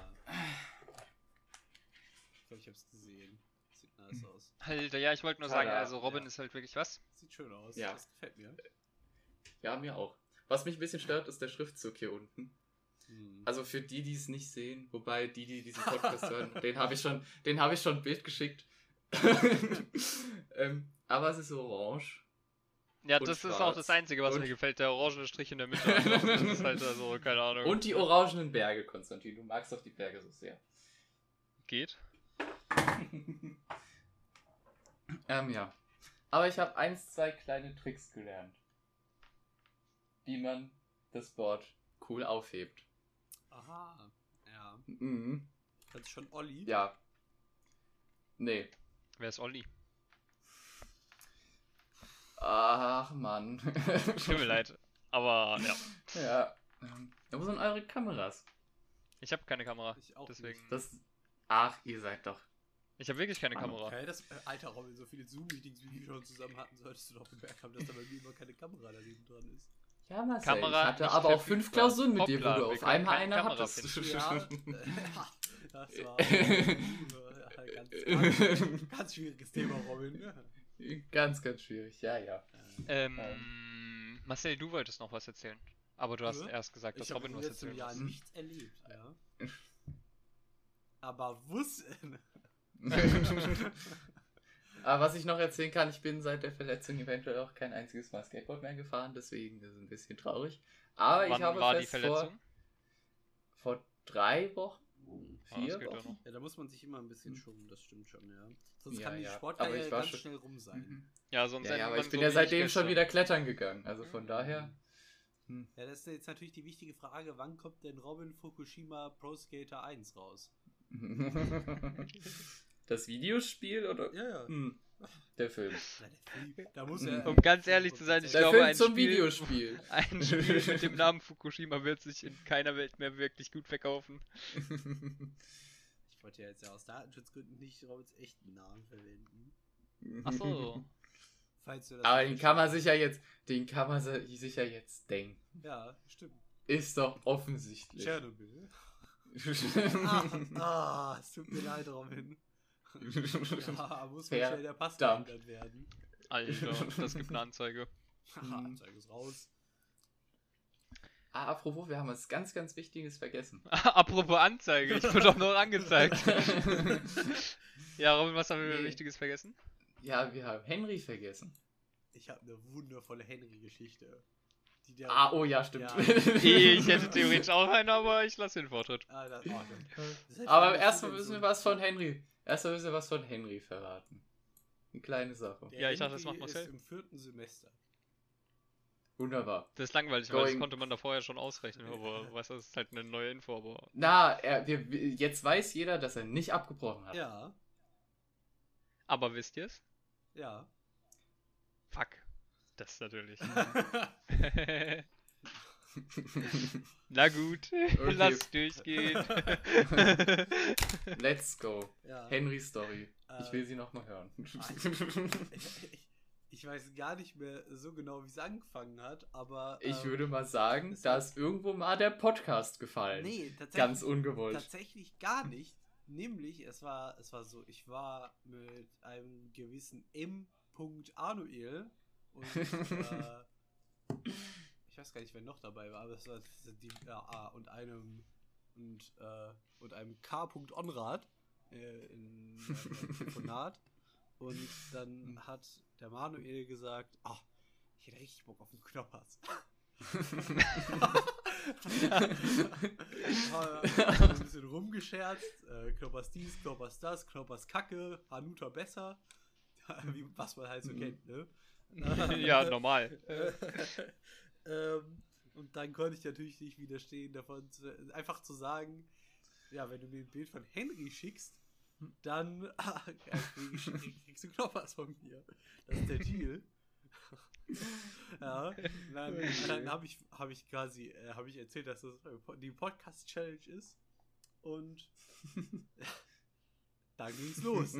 Ich glaube, ich hab's gesehen. Sieht nice aus.
Alter, ja, ich wollte nur sagen, also Robin
ja.
ist halt wirklich was?
Sieht schön aus.
Ja.
Das gefällt mir.
Ja, mir auch. Was mich ein bisschen stört, ist der Schriftzug hier unten.
Hm.
Also für die, die es nicht sehen, wobei die, die diesen Podcast hören, den habe ich schon, den habe ich schon ein Bild geschickt. ähm, aber es ist orange.
Ja, das ist auch
schwarz.
das Einzige, was
Und-
mir gefällt, der orangene Strich in der Mitte. Also, das ist halt also, keine Ahnung.
Und die orangenen Berge, Konstantin. Du magst doch die Berge so sehr.
Geht?
Ähm, ja. Aber ich habe eins, zwei kleine Tricks gelernt. Wie man das Board cool aufhebt.
Aha. Ja.
Mhm.
Kannst schon Olli?
Ja. Nee.
Wer ist Olli?
Ach, Mann.
Tut mir leid. Aber ja,
Ja. Ähm, Wo sind eure Kameras?
ich habe keine Kamera.
Ich auch
Deswegen.
nicht.
Das. Ach, ihr seid doch.
Ich habe wirklich keine
Ah,
Kamera.
Okay, das, äh, alter Robin, so viele Zoom-Meetings, wie wir schon zusammen hatten, solltest du doch bemerkt haben, dass da bei mir immer keine Kamera daneben dran ist.
Ja, Marcel,
Kamera
ich hatte aber auch fünf. Klausuren mit dir, wo
Hoppla,
du auf einmal
keine
eine
Kamera
hattest.
Ja, das war ja, ganz, ganz, ganz schwieriges Thema, Robin.
Ganz, ganz schwierig. Ja, ja.
Ähm, Marcel, du wolltest noch was erzählen. Aber du hast
Hä?
erst gesagt, dass
Ich habe
Robin was
letzten
erzählen
Jahr
muss.
nichts erlebt, ja. Aber wussten.
Aber was ich noch erzählen kann, ich bin seit der Verletzung eventuell auch kein einziges Mal Skateboard mehr gefahren, deswegen ist es ein bisschen traurig. Aber ich
Wann
habe
war die
fest
Verletzung?
Vor, vor drei Wochen,
Ah,
vier
noch.
Ja, da muss man sich immer ein bisschen schummen, das stimmt schon, ja. Sonst
Ja,
kann die
ja.
Sportkarriere ganz
schon-
schnell rum sein.
Mhm.
Ja, sonst
Ja, ja, aber ich bin
so
ja seitdem schon wieder klettern gegangen, also von daher. hm.
Ja, das ist jetzt natürlich die wichtige Frage, wann kommt denn Robin Fukushima Pro Skater 1 raus?
Das Videospiel oder
Ja, ja.
hm, der Film?
Da muss er,
Um ganz ehrlich zu sein, ich
Der
glaube,
Film
ein
zum
Spiel-
Videospiel.
Ein Spiel mit dem Namen Fukushima wird sich in keiner Welt mehr wirklich gut verkaufen.
Ich wollte ja jetzt ja aus Datenschutzgründen nicht Robins echten Namen verwenden.
Ach so.
Falls du das
Aber den kann man sich ja jetzt, den kann man si- sich ja jetzt denken.
Ja, stimmt.
Ist doch offensichtlich.
Tschernobyl. Ah, ah, es tut mir leid, Robin. Ja, muss
Fair
schnell der Pass geändert werden.
Alter, das gibt eine Anzeige.
Haha,
Mhm.
Zeig es raus.
ah, apropos, wir haben was ganz, ganz Wichtiges vergessen.
Apropos Anzeige, ich wurde doch noch angezeigt. ja, Robin, was haben wir
Nee.
Wichtiges vergessen?
ja, wir haben Henry vergessen.
Ich habe eine wundervolle Henry-Geschichte.
Ah, oh ja, stimmt.
Ja.
Ich hätte theoretisch auch einen, aber ich lasse den Vortritt.
Ah, das, oh, das, das heißt,
Aber
das
erstmal
ist
müssen wir was von Henry. Erstmal müssen wir was von Henry verraten. Eine kleine Sache.
Der
Ja, ich dachte, das
Henry
macht Marcel.
Ist Im vierten Semester.
Wunderbar.
Das ist langweilig, weil das
Going-
konnte man da vorher schon ausrechnen, aber weißt du, das ist halt eine neue Info, aber.
Na, er, wir, wir- jetzt weiß jeder, dass er nicht abgebrochen hat.
Ja,
Aber wisst ihr es?
ja.
Fuck. Das natürlich. Na gut, lass durchgehen.
Let's go.
ja.
Henry Story.
Äh,
Ich will sie nochmal hören.
Ich, ich, ich weiß gar nicht mehr so genau, wie es angefangen hat, aber.
Ich
ähm,
würde mal sagen, da ist irgendwo mal der Podcast gefallen.
Nee, tatsächlich.
Ganz ungewollt.
Tatsächlich gar nicht. Nämlich, es war, es war so, ich war mit einem gewissen M. Anuel und äh, ich weiß gar nicht, wer noch dabei war, aber es war die, ja, ah, und einem und, äh, und einem K. Onrad äh, in einem Telefonat. Und dann hat der Manuel gesagt, ach, ich hätte richtig Bock auf einen Knoppers. Ja, ein bisschen rumgescherzt. Äh, Knoppers dies, Knoppers das, Knoppers Kacke, Hanuta besser. Wie, was man halt so
Mhm.
kennt, ne?
ja, normal.
Äh, ähm, und dann konnte ich natürlich nicht widerstehen, davon zu, einfach zu sagen, ja, wenn du mir ein Bild von Henry schickst, dann krieg- kriegst du Knoppers von mir. Das ist der Deal. ja, dann, dann habe ich, hab ich quasi äh, hab ich erzählt, dass das die Podcast-Challenge ist. Und dann ging's los.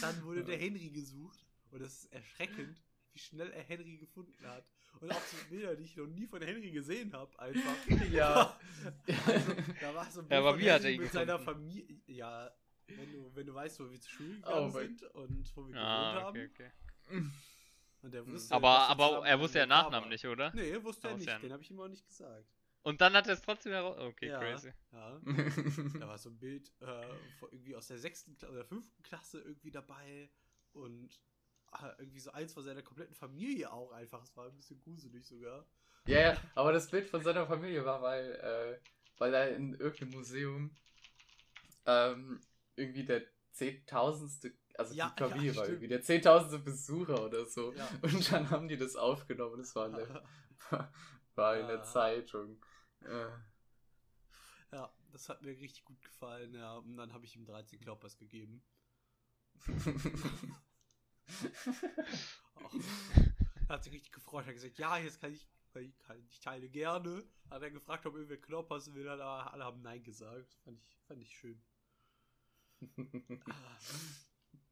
Dann wurde der Henry gesucht und es ist erschreckend, wie schnell er Henry gefunden hat. Und auch so Bilder, die ich noch nie von Henry gesehen habe, einfach.
Ja.
Also, da war so ein
Ja, aber
von
wie hat er ihn
mit seiner
gefunden?
Familie. Ja, wenn du, wenn du weißt, wo wir zur Schule
Oh
gegangen
mein-
sind und wo wir
Ah,
gewohnt
okay,
haben.
okay.
Und
Hm.
wusste,
Aber, aber er wusste ja Nachnamen nicht, oder?
Nee, wusste er
Wusste er
nicht. Den habe ich ihm auch nicht gesagt.
Und dann hat er es trotzdem heraus. Okay,
ja,
crazy.
Ja. Da war so ein Bild äh, irgendwie aus der sechsten Kla oder fünften Klasse irgendwie dabei und irgendwie so eins von seiner kompletten Familie auch einfach. Es war ein bisschen gruselig sogar.
ja, ja, aber das Bild von seiner Familie war, weil, äh, weil er in irgendeinem Museum ähm, irgendwie der zehntausendste, also
Ja,
die Familie
ja,
war irgendwie der zehntausendste Besucher oder so.
Ja.
Und dann haben die das aufgenommen. Das war in der, war in der
Ah.
Zeitung. Äh,
ja, das hat mir richtig gut gefallen. Ja, und dann habe ich ihm 13 Kloppers gegeben. Er hat sich richtig gefreut. Er hat gesagt, ja, jetzt kann ich, kann ich, teile gerne. Hat er gefragt, ob irgendwer Knoppers will, aber alle haben Nein gesagt. Fand ich, fand ich schön.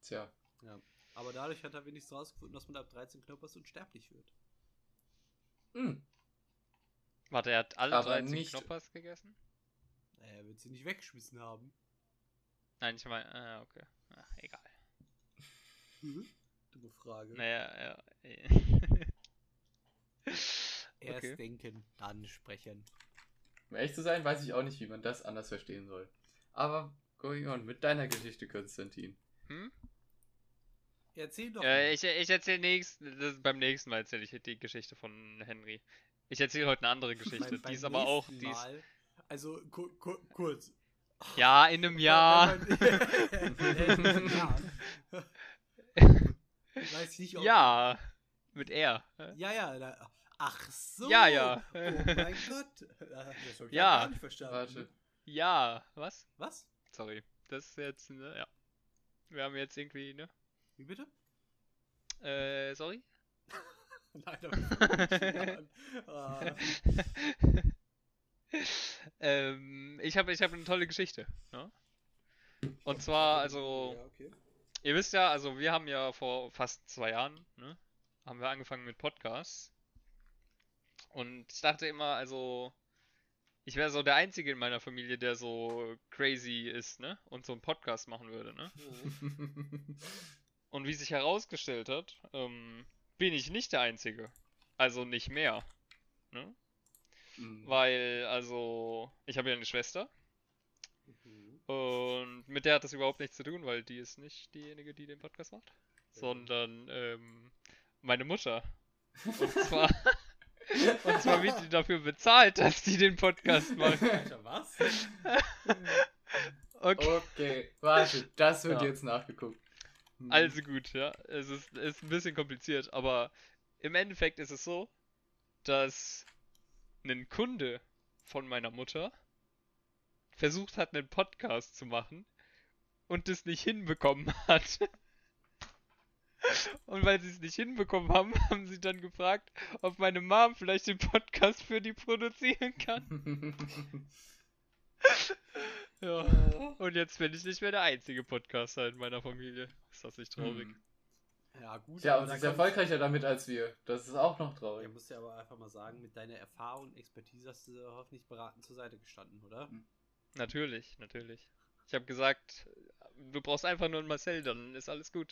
Tja.
Ja. Aber dadurch hat er wenigstens rausgefunden, dass man ab 13 Knoppers unsterblich wird.
Hm.
Warte, er hat alle
Aber
13
nicht-
Knoppers gegessen?
Naja, er wird sie nicht weggeschmissen haben.
Nein, ich meine, ah, okay. Ach, egal.
Dumme Frage.
Naja, ja.
Erst
okay.
denken, dann sprechen.
Um ehrlich zu sein, weiß ich auch nicht, wie man das anders verstehen soll. Aber going on mit deiner Geschichte, Konstantin.
Hm?
Erzähl doch. Mal.
ich, ich erzähle nächst, das, beim nächsten Mal erzähle ich die Geschichte von Henry. Ich erzähle heute eine andere Geschichte.
Beim-
die ist aber auch,
nächsten
die ist,
Mal, Also ku ku kurz.
ja, in einem Jahr.
Wenn man- ja. Weiß ich nicht, ob.
Ja, mit R.
Ja, ja. Da, ach so.
Ja, ja.
Oh mein Gott. Das ich
Ja.
gar nicht verstanden.
Warte.
Ja, was?
Was?
Sorry. Das ist jetzt, ne, ja. Wir haben jetzt irgendwie, ne?
Wie bitte?
Äh, sorry?
Nein, aber
ähm, ich habe ich hab eine tolle Geschichte. Ne? Und zwar, also,
Ja, okay.
Ihr wisst ja, also wir haben ja vor fast zwei Jahren, ne, haben wir angefangen mit Podcasts. Und ich dachte immer, also, ich wäre so der Einzige in meiner Familie, der so crazy ist, ne, und so einen Podcast machen würde, ne. Und wie sich herausgestellt hat, ähm, bin ich nicht der Einzige. Also nicht mehr. Ne?
Hm.
Weil, also, ich habe ja eine Schwester. Und mit der hat das überhaupt nichts zu tun, weil die ist nicht diejenige, die den Podcast macht. Sondern ähm, meine Mutter. Und zwar, und zwar wird die dafür bezahlt, dass die den Podcast macht.
Was?
Okay.
Okay, warte, das wird
Ja.
jetzt nachgeguckt. Hm.
Also gut, ja. Es ist, ist ein bisschen kompliziert, aber im Endeffekt ist es so, dass ein Kunde von meiner Mutter versucht hat, einen Podcast zu machen und es nicht hinbekommen hat. Und weil sie es nicht hinbekommen haben, haben sie dann gefragt, ob meine Mom vielleicht den Podcast für die produzieren kann. Ja. Und jetzt bin ich nicht mehr der einzige Podcaster in meiner Familie. Ist das nicht traurig?
Hm.
Ja, gut.
Ja,
aber
und
da
sie ist erfolgreicher damit als wir. Das ist auch noch traurig.
musst du aber einfach mal sagen, mit deiner Erfahrung und Expertise hast du hoffentlich beratend zur Seite gestanden, oder?
Natürlich, natürlich. Ich habe gesagt, du brauchst einfach nur einen Marcel, dann ist alles gut.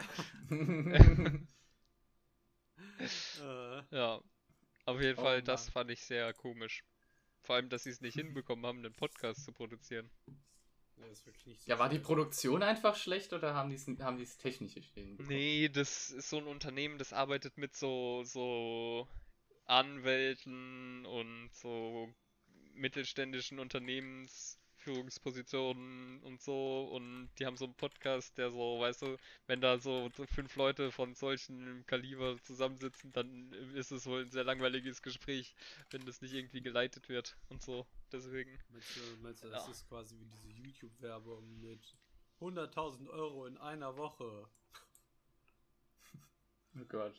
Äh,
Ja, auf jeden
Oh
Fall, das
Mann.
fand ich sehr komisch. Vor allem, dass sie es nicht hinbekommen haben, einen Podcast zu produzieren.
ja, ist wirklich nicht so
ja, war die. Produktion einfach schlecht oder haben die es haben die's technisch nicht hinbekommen?
Nee, das ist so ein Unternehmen, das arbeitet mit so, so Anwälten und so mittelständischen Unternehmensführungspositionen und so. Und die haben so einen Podcast, der so, weißt du, wenn da so fünf Leute von solchen Kaliber zusammensitzen, dann ist es wohl ein sehr langweiliges Gespräch, wenn das nicht irgendwie geleitet wird und so. Deswegen.
Meinst du, meinst du das
Ja.
ist quasi wie diese YouTube-Werbung mit 100.000 Euro in einer Woche?
Oh Gott.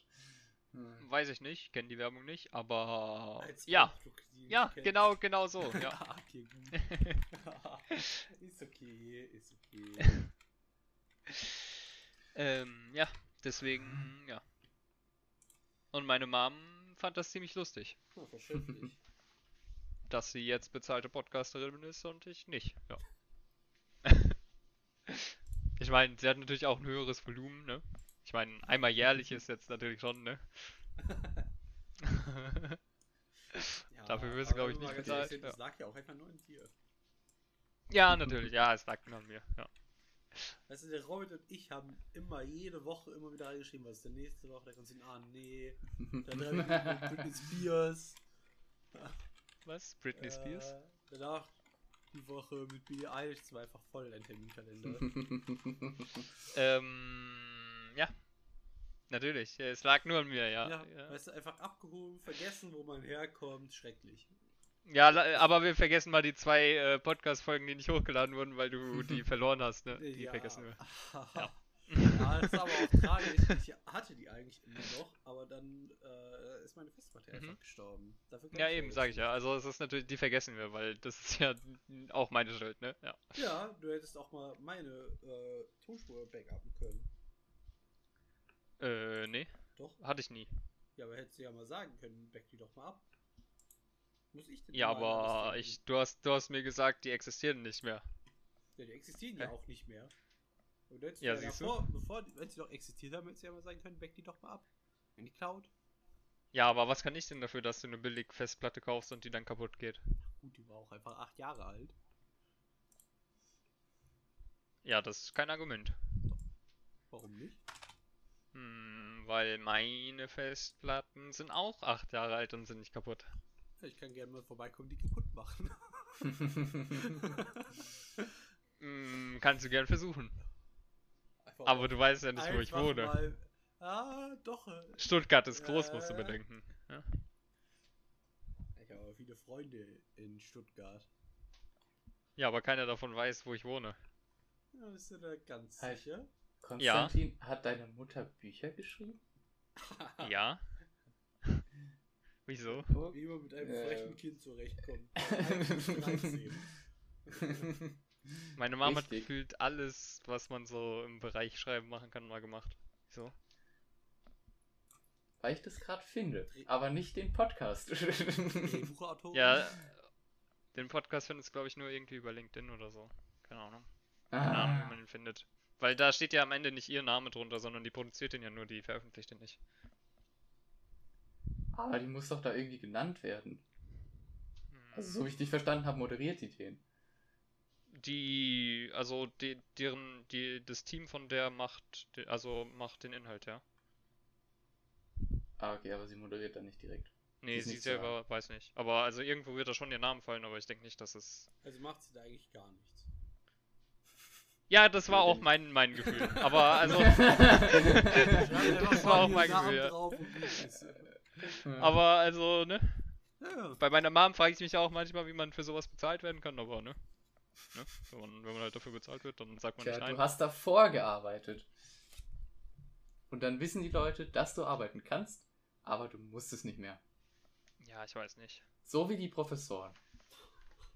Hm.
Weiß ich nicht, kenne die Werbung nicht, aber
Als
ja, ja,
kennst.
genau, genau so, ja.
okay, ist okay, ist okay.
Ähm, ja, deswegen, ja. Und meine Mom fand das ziemlich lustig,
verständlich.
dass sie jetzt bezahlte Podcasterin ist und ich nicht, ja. Ich meine, sie hat natürlich auch ein höheres Volumen, ne? Ich meine, einmal jährlich ist jetzt natürlich schon, ne?
Ja,
Dafür wirst du,
aber
glaub ich, nicht bezahlt, ja.
Das lag ja auch einfach nur an dir.
ja, natürlich, ja, es lag nur an mir. Ja.
Weißt du, der Robert und ich haben immer jede Woche immer wieder reingeschrieben, was ist denn nächste Woche? Kannst du ah nee, dann mit Britney Spears.
Was? Britney Spears?
Äh, danach die Woche mit Billie Eilish, das war einfach voll ein Terminkalender.
Ähm, ja. Natürlich, es lag nur an mir, ja.
ja,
Ja,
weißt du, einfach abgehoben, vergessen, wo man herkommt, schrecklich.
ja aber wir vergessen mal die zwei äh, Podcast-Folgen, die nicht hochgeladen wurden, weil du die verloren hast, ne? Die
ja.
vergessen wir.
ja. ja, das ist aber auch tragisch. Ich hatte die eigentlich immer noch, aber dann äh, ist meine Festplatte
Mhm.
einfach gestorben. Dafür kann
Ja, eben,
jetzt
sag ich ja. Also es ist natürlich, die vergessen wir, weil das ist ja auch meine Schuld, ne? Ja.
Ja, du hättest auch mal meine äh, Tonspur backuppen können.
Äh, nee,
Doch?
hatte ich nie.
Ja, aber hättest du ja mal sagen können, back die doch mal ab. Muss ich denn
Ja, aber ich, du hast, du hast mir gesagt, die existieren nicht mehr.
Ja, die existieren ja
Hä?
auch nicht mehr. Und hättest
Ja,
ja
siehst du?
davor, bevor wenn sie noch existiert haben, hättest du ja mal sagen können, back die doch mal ab. In die Cloud.
Ja, aber was kann ich denn dafür, dass du eine billig Festplatte kaufst und die dann kaputt geht?
Gut, die war auch einfach acht Jahre alt.
Ja, das ist kein Argument.
Warum nicht?
Hm, weil meine Festplatten sind auch acht Jahre alt und sind nicht kaputt.
Ich kann gerne mal vorbeikommen, die kaputt machen.
Hm, kannst du gern versuchen.
Einfach
Aber du weißt ja nicht, wo ich wohne.
Mal, ah, doch. äh,
Stuttgart ist groß, musst du
Äh.
bedenken. Ja?
Ich habe aber viele Freunde in Stuttgart.
ja, aber keiner davon weiß, wo ich wohne.
Ja, bist du da ganz sicher?
Konstantin, hat deine Mutter Bücher geschrieben?
Ja? Wieso?
Wie man mit einem
Äh.
frechen Kind zurechtkommt. 13.
Meine Mama hat gefühlt alles, was man so im Bereich Schreiben machen kann, mal gemacht. Wieso?
Weil ich das gerade finde, aber nicht den Podcast.
Ja, den Podcast findest du, glaube ich, nur irgendwie über LinkedIn oder so. Keine Ahnung. Keine Ahnung, wie
ah,
man ihn findet. Weil da steht ja am Ende nicht ihr Name drunter, sondern die produziert den ja nur, die veröffentlicht den nicht.
aber die muss doch da irgendwie genannt werden.
Hm.
Also so wie ich dich verstanden habe, moderiert die den.
Die, also die, deren, die, das Team von der macht, also macht den Inhalt, ja.
Ah, okay, aber sie moderiert dann nicht direkt.
Nee, sie
zu
selber weiß nicht. Aber also irgendwo wird da schon ihr Name fallen, aber ich denke nicht, dass es.
Also macht sie da eigentlich gar nichts.
Ja, das war auch mein, mein Gefühl. Aber also. Das war auch mein Gefühl. Aber also, ne? Bei meiner Mom frage ich mich auch manchmal, wie man für sowas bezahlt werden kann, aber ne? ne? Wenn, man, wenn man halt dafür bezahlt wird, dann sagt man
Tja,
nicht
du
nein.
hast davor gearbeitet. Und dann wissen die Leute, dass du arbeiten kannst, aber du musst es nicht mehr.
Ja, ich weiß nicht.
So wie die Professoren.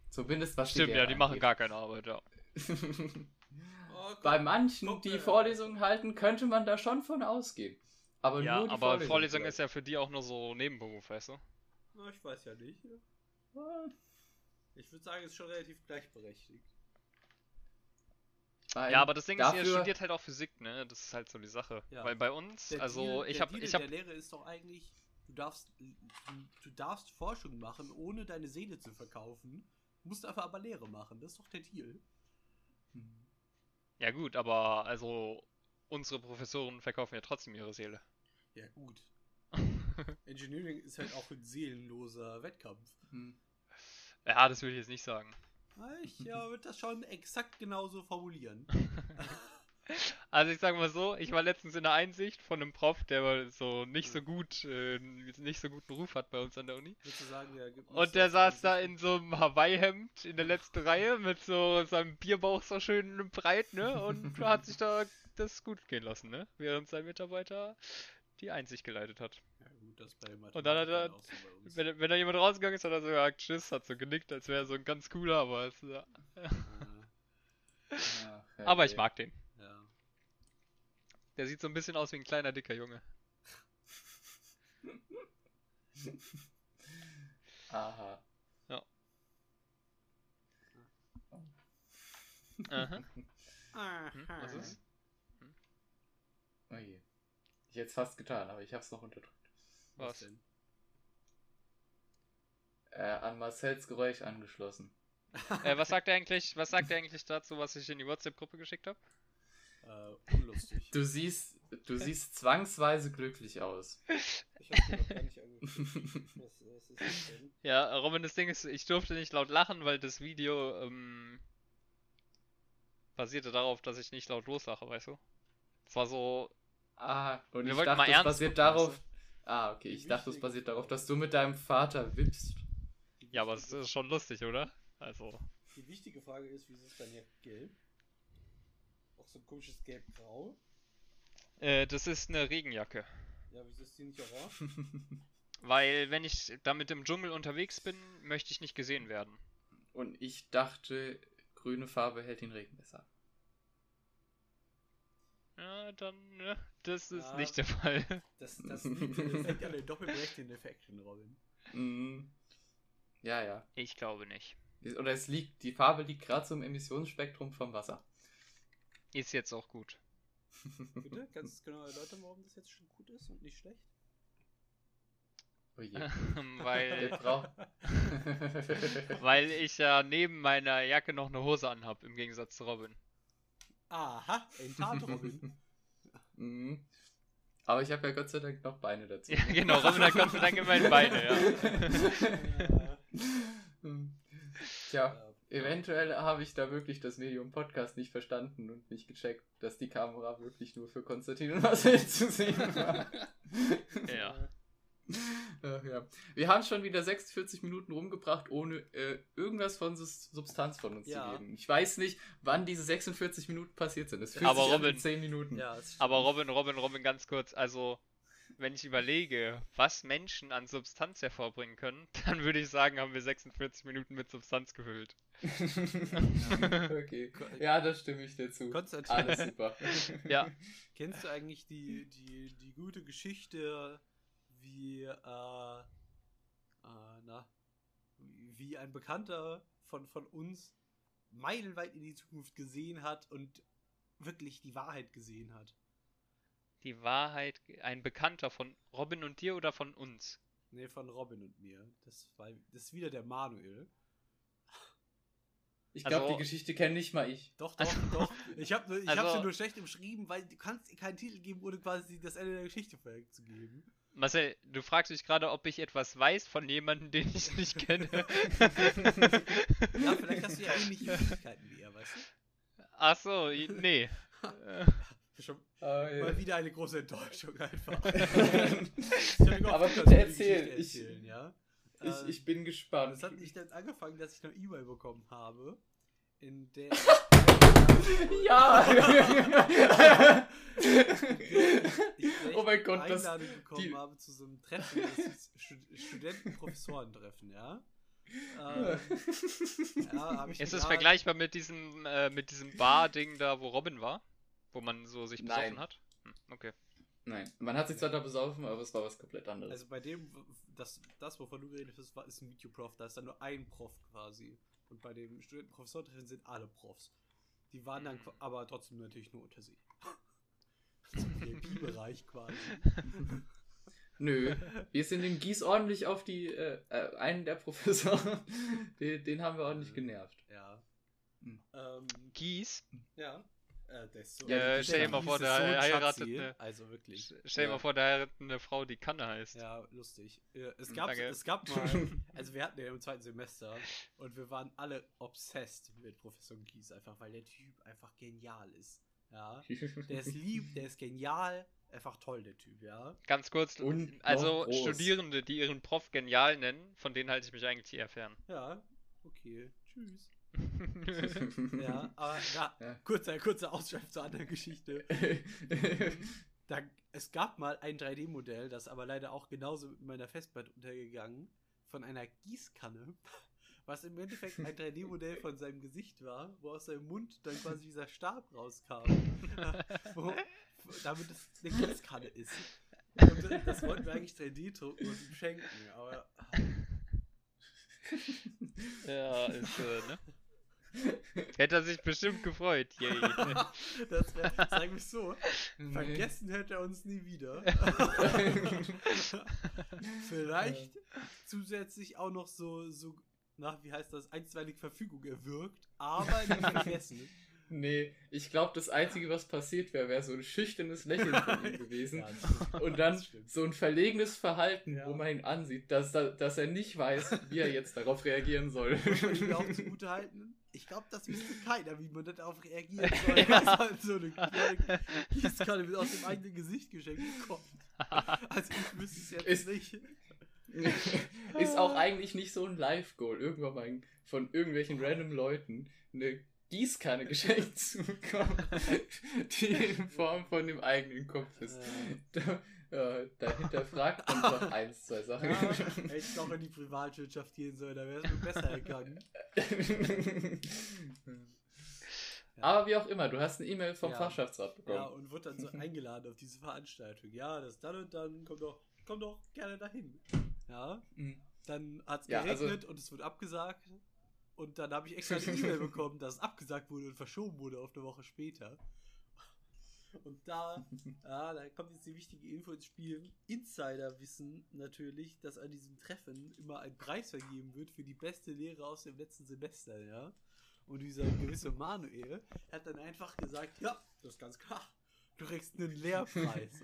Zumindest was
Stimmt,
die
ja, die machen gar keine Arbeit, ja.
Oh.
Bei manchen,
Guck
die. Vorlesungen halten, könnte man da schon von ausgehen. Aber
Ja,
nur die
aber
Vorlesung,
Vorlesung ist ja für die auch nur so Nebenberuf, weißt du?
Na, ich weiß ja nicht.
Ah,
Ich würde sagen, es ist schon relativ gleichberechtigt.
weil
Ja, aber das Ding ist, ihr studiert halt auch Physik, ne? Das ist halt so die Sache.
Ja.
Weil bei uns,
Der
also
Deal,
ich
der
habe, ich habe,
der Lehre ist doch eigentlich, du darfst, du, du darfst Forschung machen, ohne deine Seele zu verkaufen. Musst einfach aber Lehre machen. Das ist doch der Deal.
Hm.
Ja gut, aber also unsere Professoren verkaufen ja trotzdem ihre Seele.
Ja, gut. Engineering ist halt auch ein seelenloser Wettkampf.
Hm.
ja, das würde ich jetzt nicht sagen.
Ah, Ich ja, würde das schon exakt genauso formulieren.
Also ich sag mal so, ich war letztens in der Einsicht von einem Prof, der so nicht so gut, äh, nicht so guten Ruf hat bei uns an der Uni.
Würdest du sagen, ja, gibt
Und der saß da in so einem Hawaii-Hemd in der letzten Reihe mit so seinem Bierbauch so schön breit, ne? Und hat sich da das gut gehen lassen, ne? Während sein Mitarbeiter die Einsicht geleitet hat.
Ja, gut, das bei
Und dann hat er-
so.
Wenn, wenn da jemand rausgegangen ist, hat er so gesagt, tschüss, hat so genickt, als wäre er so ein ganz cooler, aber es, ja.
Ah,
Ach,
Aber ich mag den.
Ja.
Der sieht so ein bisschen aus wie ein kleiner, dicker Junge.
Aha.
Aha.
Aha.
Hm, was ist?
Oh je. Ich hätte es fast getan, aber ich habe es noch unterdrückt.
Was?
denn?
Äh, an Marcells Geräusch angeschlossen.
Äh, was sagt er eigentlich, was sagt er eigentlich dazu, was ich in die WhatsApp-Gruppe geschickt habe?
Äh, unlustig.
Du siehst, du siehst zwangsweise glücklich aus.
Ich hab's mir noch gar nicht angeguckt. Was, was ist das denn?
Ja, Robin, das Ding ist, ich durfte nicht laut lachen, weil das Video ähm, basierte darauf, dass ich nicht laut loslache, weißt du? Es war so,
Ah, und
Wir
ich
wollten
dachte,
mal
es
ernst
basiert
gucken,
darauf.
weißt
Ah, okay, ich dachte, es basiert darauf, dass du mit deinem Vater wippst.
ja, aber es ist schon lustig, oder? Also,
Die wichtige Frage ist, wieso ist dein Jack gelb? Auch so ein komisches gelb-grau.
äh, das ist eine Regenjacke.
Ja, wieso ist die nicht orange?
Weil, wenn ich damit im Dschungel unterwegs bin, möchte ich nicht gesehen werden.
Und ich dachte, grüne Farbe hält den Regen besser.
Ja, dann, ne? Das ist
Ja.
nicht der Fall.
Das, das, liegt, das liegt an den doppelberechtigten Effekten, Robin.
Mhm. Ja, ja.
Ich glaube nicht.
Oder es liegt, die Farbe liegt gerade so im Emissionsspektrum vom Wasser.
Ist jetzt auch gut.
Bitte? Kannst du es genau erläutern, warum das jetzt schon gut ist und nicht schlecht?
Oh je.
weil, weil ich ja neben meiner Jacke noch eine Hose anhab, im Gegensatz zu Robin.
Aha, ein Tat, Robin.
Mhm. Aber ich habe ja Gott sei Dank noch Beine dazu.
Ja, genau, Robin hat Gott sei Dank immerhin Beine, ja.
Tja, eventuell habe ich da wirklich das Medium Podcast nicht verstanden und nicht gecheckt, dass die Kamera wirklich nur für Konstantin und Marcel zu sehen war.
Ja.
Ach ja. Wir haben schon wieder 46 Minuten rumgebracht, ohne äh, irgendwas von Sus Substanz von uns
Ja.
zu geben. Ich weiß nicht, wann diese 46 Minuten passiert sind. Es fühlt
Aber
sich an wie
Robin-
10 Minuten.
Ja,
Aber Robin, Robin, Robin, ganz kurz, also wenn ich überlege, was Menschen an Substanz hervorbringen können, dann würde ich sagen, haben wir 46 Minuten mit Substanz gefüllt.
okay. Ja, da stimme ich dir zu.
Konstantin,
Alles super.
Ja.
kennst du eigentlich die, die, die gute Geschichte, wie, äh, äh, na, wie ein Bekannter von, von uns meilenweit in die Zukunft gesehen hat und wirklich die Wahrheit gesehen hat?
Die Wahrheit, ein Bekannter von Robin und dir oder von uns?
Ne, von Robin und mir. Das, war, das ist wieder der Manuel.
Ich glaube,
Also-
die Geschichte kenne nicht mal ich.
Doch, doch, doch. Ich habe ich
Also-
sie nur schlecht umschrieben, weil du kannst ihr keinen Titel geben, ohne quasi das Ende der Geschichte vorwegzugeben.
Marcel, du fragst dich gerade, ob ich etwas weiß von jemandem, den ich nicht kenne.
Ja, vielleicht hast du ja ähnliche Fähigkeiten wie er, weißt du?
Ach so, nee.
Schon
ja.
mal wieder eine große Enttäuschung einfach.
Aber bitte
kannst mir die
erzähl,
Geschichte
ich-
erzählen, ja?
ich, ich bin gespannt.
Das hat nicht damit angefangen, dass ich eine E-Mail bekommen habe, in der
Ja!
ich
oh mein Gott,
eine
das.
Einladung bekommen
die-
habe zu so einem Treffen, das Studenten-Professorentreffen, ja? Ähm, ja,
ist es
geladen.
vergleichbar mit diesem, äh, mit diesem Bar-Ding da, wo Robin war? Wo man so sich besoffen
Nein.
hat? Hm, okay.
Nein, man hat sich zwar da besoffen, aber es war was komplett anderes.
Also bei dem, das, das wovon du geredet hast, war, ist ein Videoprof, da ist dann nur ein Prof quasi. Und bei dem Studentenprofessorentreffen sind alle Profs. Die waren dann
Mhm.
aber trotzdem natürlich nur unter sich. Zum VIP-Bereich quasi.
Nö, wir sind in Gieß ordentlich auf die, äh, äh, einen der Professoren, den, den haben wir ordentlich genervt.
Ja.
Hm.
Ähm,
Gieß?
ja. Äh, der ist so.
Ja, die
stell dir mal vor, der
so
heiratet eine.
Also wirklich.
St- Stell dir
Ja.
mal vor, der heiratet eine Frau, die Kanne heißt.
Ja, lustig. Es
Hm,
gab,
danke.
es gab mal, also wir hatten ja im zweiten Semester und wir waren alle obsessed mit Professor Gies, einfach weil der Typ einfach genial ist. Ja. Der ist lieb, der ist genial, einfach toll, der Typ, ja.
Ganz kurz,
Und
also
groß.
Studierende, die ihren Prof genial nennen, von denen halte ich mich eigentlich eher fern.
Ja, okay, tschüss. Ja, aber na,
Ja.
kurzer, kurzer Ausschweif zur anderen Geschichte. Da, es gab mal ein 3D-Modell, das aber leider auch genauso mit meiner Festplatte untergegangen, von einer Gießkanne, was im Endeffekt ein 3D-Modell von seinem Gesicht war, wo aus seinem Mund dann quasi dieser Stab rauskam, wo, damit es eine Gießkanne ist. Und das wollten wir eigentlich 3D drucken und ihm schenken, aber
ja, ist, äh, ne? Hätte er sich bestimmt gefreut. Yay.
Das wär, wir es so.
Nee.
Vergessen hätte er uns nie wieder. Vielleicht zusätzlich auch noch so, so, nach, wie heißt das, einstweilig Verfügung erwirkt, aber nicht vergessen.
Nee, ich glaube, das Einzige, was passiert wäre, wäre so ein schüchternes Lächeln von ihm gewesen.
Ja.
Und dann so ein verlegenes Verhalten,
Ja.
wo man ihn ansieht, dass, er- dass er nicht weiß, wie er jetzt darauf reagieren soll.
Muss man ihm auch zugute halten. Ich glaube, das wüsste keiner, wie man darauf reagieren soll, dass halt so eine Gießkanne mit aus dem eigenen Gesicht geschenkt bekommt. Also ich wüsste es jetzt
Ist-
nicht.
Ist auch eigentlich nicht so ein Live-Goal, irgendwann mal von irgendwelchen random Leuten eine Gießkanne geschenkt zu bekommen, die in Form von dem eigenen Kopf ist. Da, äh, dahinter fragt man doch eins, zwei Sachen.
Ja, hätte ich noch in die Privatwirtschaft gehen sollen, da wäre es mir besser ergangen.
Aber wie auch immer, du hast eine E-Mail vom
Ja.
Fachschaftsrat bekommen.
Ja, und wurde dann so eingeladen auf diese Veranstaltung. Ja, das dann und dann, komm doch, komm doch gerne dahin. Ja,
Mhm.
dann hat es
Ja,
geregnet
also-
und es wurde abgesagt. Und dann habe ich extra eine E-Mail bekommen, dass es abgesagt wurde und verschoben wurde auf eine Woche später. Und da, ja, da kommt jetzt die wichtige Info ins Spiel. Insider wissen natürlich, dass an diesem Treffen immer ein Preis vergeben wird für die beste Lehre aus dem letzten Semester, ja. Und dieser gewisse Manuel hat dann einfach gesagt, ja, das ist ganz klar, du kriegst einen Lehrpreis.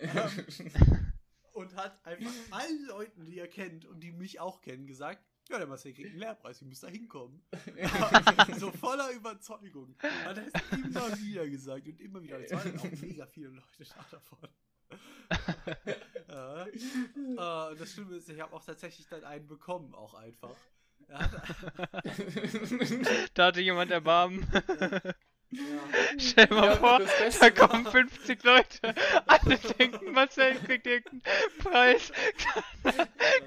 und hat einfach allen Leuten, die er kennt und die mich auch kennen, gesagt, ja, der Marcel kriegt einen Lehrpreis, ihr müsst da hinkommen. so voller Überzeugung. Hat er es immer wieder gesagt und immer wieder. Es waren auch mega viele Leute da davon. ja. äh, das Schlimme ist, ich habe auch tatsächlich dann einen bekommen, auch einfach.
Da hatte jemand Erbarmen.
Ja,
Stell dir mal
Ja,
vor,
das Beste
da
war-
kommen 50 Leute. Alle denken, Marcel kriegt irgendeinen Preis.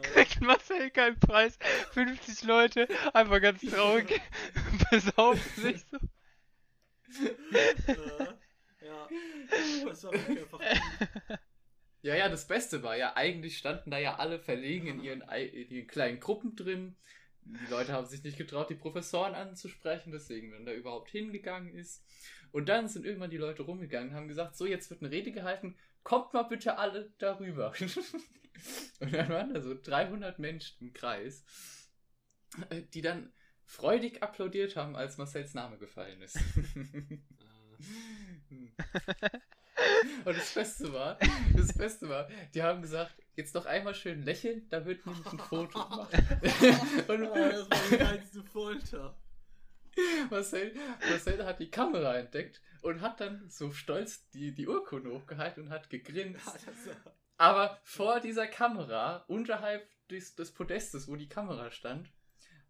kriegt Marcel keinen Preis. 50 Leute, einfach ganz traurig. Besaufen sich so.
ja, das war wirklich einfach
Ja, ja, das Beste war ja, eigentlich standen da ja alle verlegen in ihren, in ihren kleinen Gruppen drin. Die Leute haben sich nicht getraut, die Professoren anzusprechen, deswegen, wenn da überhaupt hingegangen ist. Und dann sind irgendwann die Leute rumgegangen, haben gesagt, so, jetzt wird eine Rede gehalten, kommt mal bitte alle darüber. Und dann waren da so 300 Menschen im Kreis, äh, die dann freudig applaudiert haben, als Marcells Name gefallen ist. Und das Beste war, das Beste war, die haben gesagt, jetzt noch einmal schön lächeln, da wird nämlich ein Foto gemacht. Und
Oh, das war die geilste Folter.
Marcel, Marcel hat die Kamera entdeckt und hat dann so stolz die, die Urkunde hochgehalten und hat gegrinst. Aber vor dieser Kamera, unterhalb des, des Podestes, wo die Kamera stand,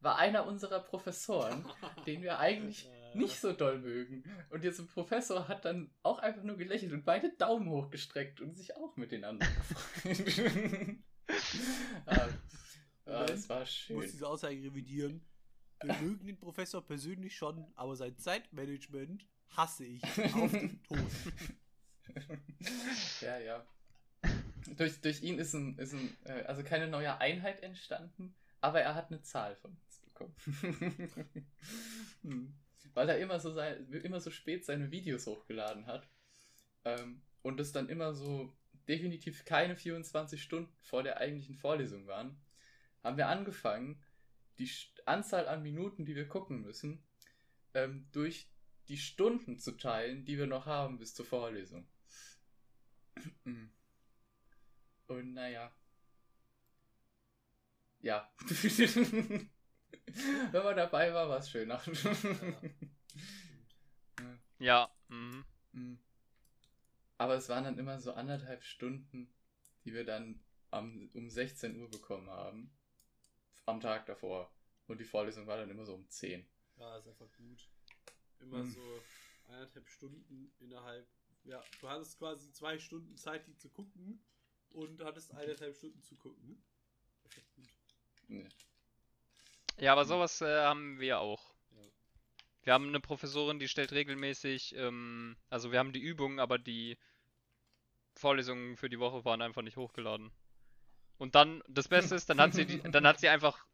war einer unserer Professoren, den wir eigentlich nicht so doll mögen. Und dieser Professor hat dann auch einfach nur gelächelt und beide Daumen hochgestreckt und sich auch mit den anderen gefreut. ah, ah, das war
Ich muss
schön.
diese Aussage revidieren. Wir mögen den Professor persönlich schon, aber sein Zeitmanagement hasse ich auf den Tod.
ja, ja. Durch, durch ihn ist, ein, ist ein, äh, also keine neue Einheit entstanden, aber er hat eine Zahl von uns bekommen. Hm. Weil er immer so, sein, immer so spät seine Videos hochgeladen hat ähm, und es dann immer so definitiv keine 24 Stunden vor der eigentlichen Vorlesung waren, haben wir angefangen, die Anzahl an Minuten, die wir gucken müssen, ähm, durch die Stunden zu teilen, die wir noch haben bis zur Vorlesung. Und naja. Ja. Wenn man dabei war, war es schöner.
Ja. Mhm.
Mm. Aber es waren dann immer so anderthalb Stunden, die wir dann am, um 16 Uhr bekommen haben. Am Tag davor. Und die Vorlesung war dann immer so um 10.
Ja, ist einfach gut. Immer
Hm.
so eineinhalb Stunden innerhalb. Ja, du hattest quasi zwei Stunden Zeit, die zu gucken und hattest eineinhalb Stunden zu gucken. Perfekt gut.
Nee.
Ja, aber sowas äh, haben wir auch. Wir haben eine Professorin, die stellt regelmäßig, ähm, also wir haben die Übungen, aber die Vorlesungen für die Woche waren einfach nicht hochgeladen. Und dann, das Beste ist, dann hat sie die, dann hat sie einfach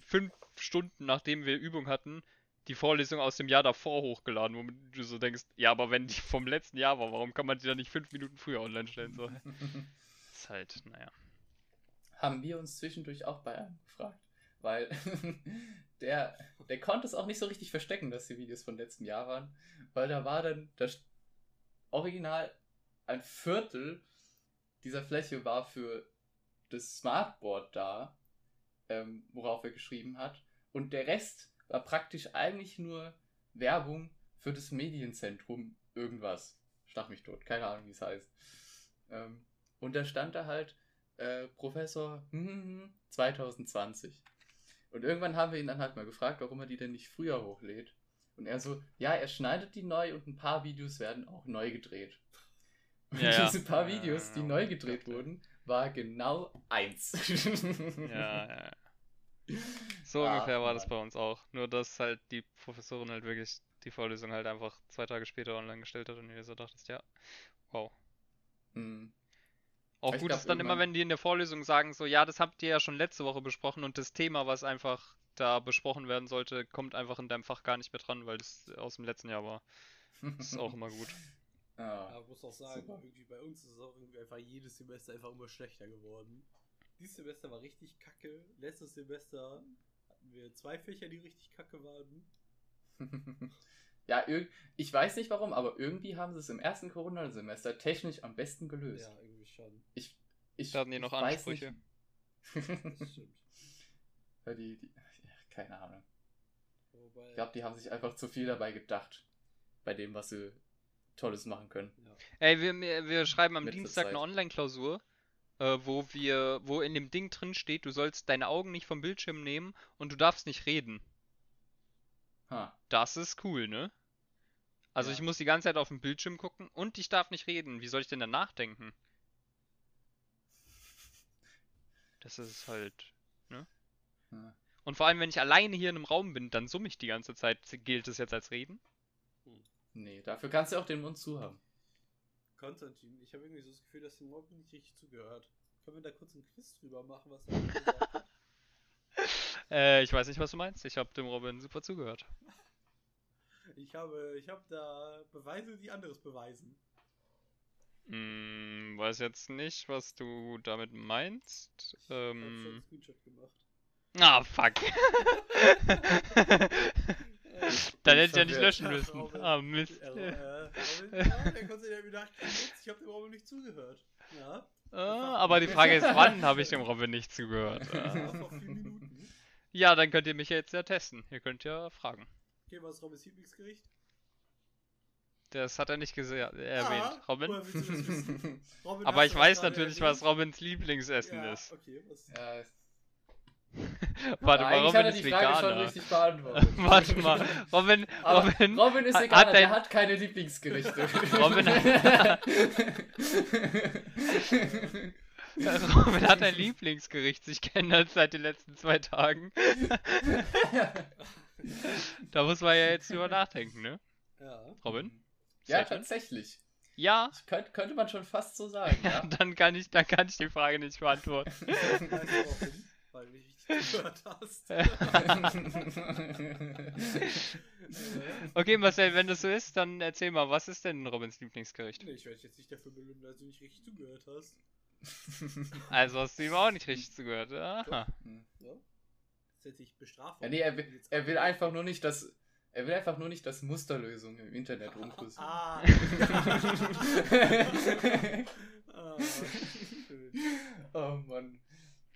fünf Stunden, nachdem wir Übung hatten, die Vorlesung aus dem Jahr davor hochgeladen, womit du so denkst, ja, aber wenn die vom letzten Jahr war, warum kann man die dann nicht fünf Minuten früher online stellen? So. ist halt, naja.
Haben wir uns zwischendurch auch bei einem gefragt. Weil der, der konnte es auch nicht so richtig verstecken, dass die Videos von letztem Jahr waren. Weil da war dann das Original ein Viertel dieser Fläche war für das Smartboard da, ähm, worauf er geschrieben hat. Und der Rest war praktisch eigentlich nur Werbung für das Medienzentrum irgendwas. Stach mich tot, keine Ahnung, wie es heißt. Ähm, und da stand da halt äh, Professor 2020. Und irgendwann haben wir ihn dann halt mal gefragt, warum er die denn nicht früher hochlädt. Und er so, ja, er schneidet die neu und ein paar Videos werden auch neu gedreht. Und
Ja,
diese paar Videos, die
Ja,
neu gedreht
klar.
wurden, war genau eins.
Ja, ja. So
Ach,
ungefähr war das bei uns auch. Nur, dass halt die Professorin halt wirklich die Vorlesung halt einfach zwei Tage später online gestellt hat und ihr so dachtest, ja, wow.
Hm.
Auch
Ich
gut ist dann immer, wenn die in der Vorlesung sagen, so, ja, das habt ihr ja schon letzte Woche besprochen und das Thema, was einfach da besprochen werden sollte, kommt einfach in deinem Fach gar nicht mehr dran, weil das aus dem letzten Jahr war. Das ist auch immer gut.
Aber ich muss auch sagen,
Super.
irgendwie bei uns ist es auch irgendwie einfach jedes Semester einfach immer schlechter geworden. Dieses Semester war richtig kacke. Letztes Semester hatten wir zwei Fächer, die richtig kacke waren.
ja, ich weiß nicht warum, aber irgendwie haben sie es im ersten Corona-Semester technisch am besten gelöst.
Ja, irgendwie schon.
Ich, ich,
Da hatten die noch
ich weiß
Ansprüche.
Stimmt.
ja, die, die, ja, keine Ahnung.
Wobei,
Ich glaube, die haben sich einfach zu viel dabei gedacht. Bei dem, was sie Tolles machen können.
ja.
Ey, wir, wir schreiben am
Letzte
Dienstag eine. Online-Klausur, äh, wo wir, wo in dem Ding drin steht, du sollst deine Augen nicht vom Bildschirm nehmen und du darfst nicht reden.
Ha.
Das ist cool, ne? Also
Ja.
ich muss die ganze Zeit auf den Bildschirm gucken und ich darf nicht reden. Wie soll ich denn dann nachdenken? Das ist halt.
Ja.
Und vor allem, wenn ich alleine hier in einem Raum bin, dann summe ich die ganze Zeit. Gilt es jetzt als Reden?
Nee, dafür kannst du auch den Mund zu haben.
Konstantin, ich habe irgendwie so das Gefühl, dass dem Robin nicht richtig zugehört. Können wir da kurz einen Quiz drüber machen, was er gesagt hat?
Äh, ich weiß nicht, was du meinst. Ich habe dem Robin super zugehört.
Ich habe, ich habe da Beweise, die anderes beweisen.
Hm, weiß jetzt nicht, was du damit meinst.
Ich habe schon
Ähm.
einen Screenshot gemacht.
Ah, fuck. Dann hätte ich ja nicht löschen müssen.
Robin.
Ah, Mist.
Ja, äh, Robin, ja, der konnte ja wieder ich habe dem Robin nicht zugehört. Ja,
Ah, aber die Frage ist, wann habe ich dem Robin nicht zugehört?
ja
Ah.
vor vier Minuten.
Ja, dann könnt ihr mich ja jetzt ja testen. Ihr könnt ja fragen.
Okay, was ist Robins Lieblingsgericht?
Das hat er nicht äh, erwähnt.
Ah,
Robin?
Robin,
Aber ich weiß natürlich,
erwähnt?
was Robins Lieblingsessen
ja,
ist.
Okay, was?
Ja,
Warte mal, Robin
hat er
ist
die Frage schon
Veganer.
richtig beantwortet.
Warte mal, Robin, Robin,
Robin ist
hat-
egal,
hat
der hat keine Lieblingsgerichte.
Robin Robin hat ein Lieblingsgericht. Ich kenne das seit den letzten zwei Tagen. Da muss man ja jetzt drüber nachdenken, ne?
Ja.
Robin?
Ja,
schön.
tatsächlich.
Ja,
könnt, könnte man schon fast so sagen, ja.
dann kann ich, dann kann ich die Frage nicht beantworten.
Weil du nicht zugehört hast.
Okay, Marcel, wenn das so ist, dann erzähl mal, was ist denn Robins Lieblingsgericht?
Nee, ich werde dich jetzt nicht dafür belohnen, dass du nicht richtig zugehört hast.
Also hast du ihm auch nicht richtig zugehört. Aha.
Ja? Das hätte ich bestraft.
ja, nee, er will, er will einfach nur nicht, dass er will einfach nur nicht, dass Musterlösungen im Internet rumkursieren.
Ah. schön.
oh Mann.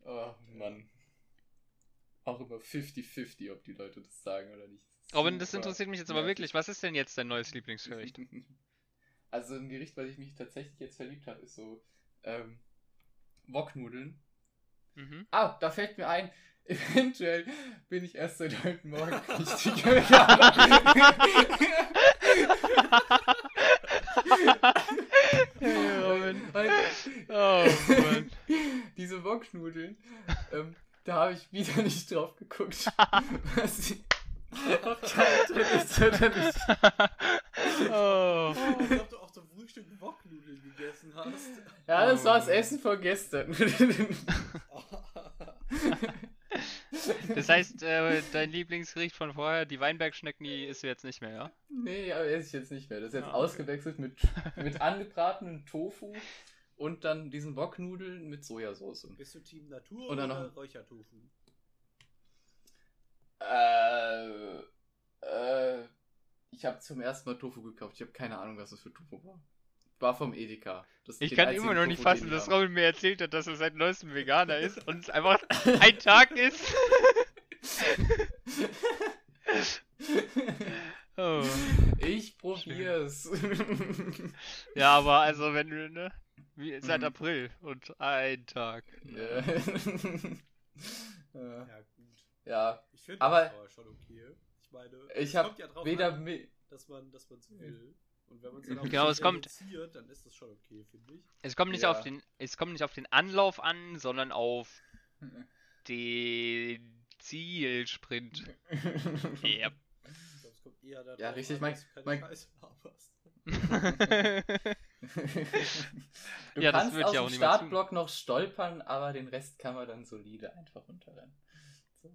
Oh Mann. Auch immer 50-50, ob die Leute das sagen oder nicht.
Robin, das interessiert mich jetzt aber wirklich. Was ist denn jetzt dein neues Lieblingsgericht?
Also ein Gericht, was ich mich tatsächlich jetzt verliebt habe, ist so ähm, Woknudeln.
Mhm.
Ah, da fällt mir ein, eventuell bin ich erst seit heute Morgen richtig Veganer.
Hey, Robin.
Weil-
Oh Mann.
Diese Woknudeln, ähm, da habe ich wieder nicht drauf geguckt, was sie nicht.
Oh.
Oh, ich ob du auch zum Frühstück Woknudeln gegessen hast.
Ja, das war das
Oh.
Essen von gestern.
Das heißt, äh, dein Lieblingsgericht von vorher, die Weinbergschnecken, die isst du jetzt nicht mehr, ja?
Nee, aber esse ich jetzt nicht mehr. Das ist jetzt
Ah, okay.
ausgewechselt mit, mit angebratenen Tofu und dann diesen Woknudeln mit Sojasauce.
Bist du Team Natur
Und
oder
dann noch-
Räuchertofu?
Äh, äh, ich habe zum ersten Mal Tofu gekauft. Ich habe keine Ahnung, was das für Tofu war. War vom Edeka.
Ich kann immer noch nicht fassen, dass. Robin mir erzählt hat, dass er seit neuestem Veganer ist und es einfach ein Tag ist. oh.
Ich probier's.
Ja, aber also wenn du, ne? Wie, seit
Mhm.
April und ein Tag.
Ja. ja.
Ja, gut.
ja,
Ich finde
Aber-
das aber schon okay. Ich meine,
ich
es
habe
kommt ja drauf
weder
an, dass man dass man's will. Und wenn man es dann auch
Genau, es kommt-
reduziert, dann ist das schon okay, finde ich.
Es kommt nicht
Ja.
auf den, es kommt nicht auf den Anlauf an, sondern auf den Zielsprint. Yep.
Ich glaube, es kommt eher darauf
Ja, richtig,
an,
mein-
dass du keine
mein- du
Ja, das
kannst
wird
aus
ja auch
dem
niemand tun.
Startblock noch stolpern, aber den Rest kann man dann solide einfach runterrennen. So.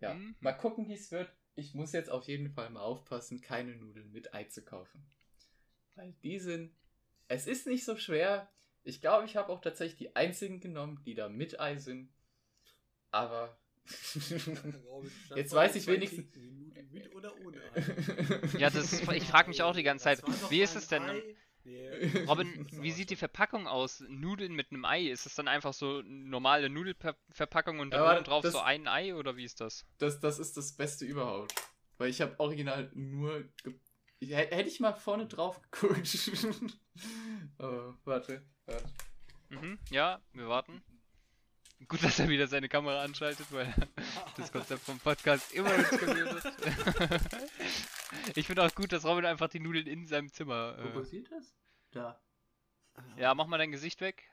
Ja,
Mhm.
mal gucken, wie es wird. Ich muss jetzt auf jeden Fall mal aufpassen, keine Nudeln mit Ei zu kaufen. Weil die sind. Es ist nicht so schwer. Ich glaube, ich habe auch tatsächlich die einzigen genommen, die da mit Ei sind. Aber. Jetzt weiß ich wenigstens-
Mit oder ohne Ei?
Ja, das, ich frage mich auch die ganze Zeit,
Das
wie ist es denn?
Ei. Nee,
Robin,
das
wie sieht die Verpackung aus? Nudeln mit einem Ei? Ist es dann einfach so eine normale Nudelverpackung und oben drauf
das-
so ein Ei oder wie ist das?
Das, das ist das Beste überhaupt. Weil ich habe original nur. Hätte ich mal vorne drauf geguckt. oh, warte. warte.
Mhm, ja, wir warten. Gut, dass er wieder seine Kamera anschaltet, weil das Konzept vom Podcast immer noch nicht kapiert ist. ich finde auch gut, dass Robin einfach die Nudeln in seinem Zimmer. Äh,
passiert das? Da.
ja, mach mal dein Gesicht weg.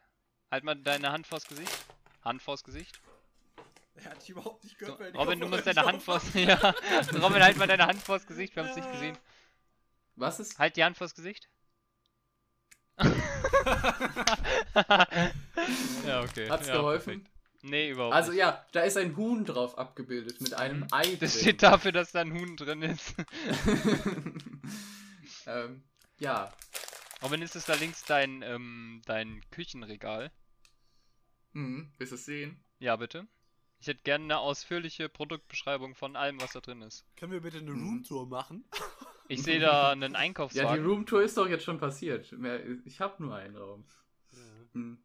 Halt mal deine Hand vors Gesicht. Hand vors Gesicht.
Er hat dich überhaupt nicht gehört, weil die
Robin, du musst deine Hand vors. Ja. Robin, halt mal deine Hand vors Gesicht, wir haben es nicht gesehen.
Was ist?
Halt die Hand vors Gesicht. ja, okay.
Hat's
ja,
geholfen?
perfekt. Nee, überhaupt
Also
nicht.
ja, da ist ein Huhn drauf abgebildet mit einem
Mhm.
Ei.
Das
drin.
steht dafür, dass da ein Huhn drin ist.
ähm, ja.
Robin, ist es da links dein, ähm, dein Küchenregal?
Hm, willst du es sehen?
Ja, bitte. Ich hätte gerne eine ausführliche Produktbeschreibung von allem, was da drin ist.
Können wir bitte eine
Mhm.
Roomtour machen?
Ich sehe da einen
Ja, die
Einkaufswagen.
Roomtour ist doch jetzt schon passiert. Ich habe nur einen Raum.
Ja.
Hm.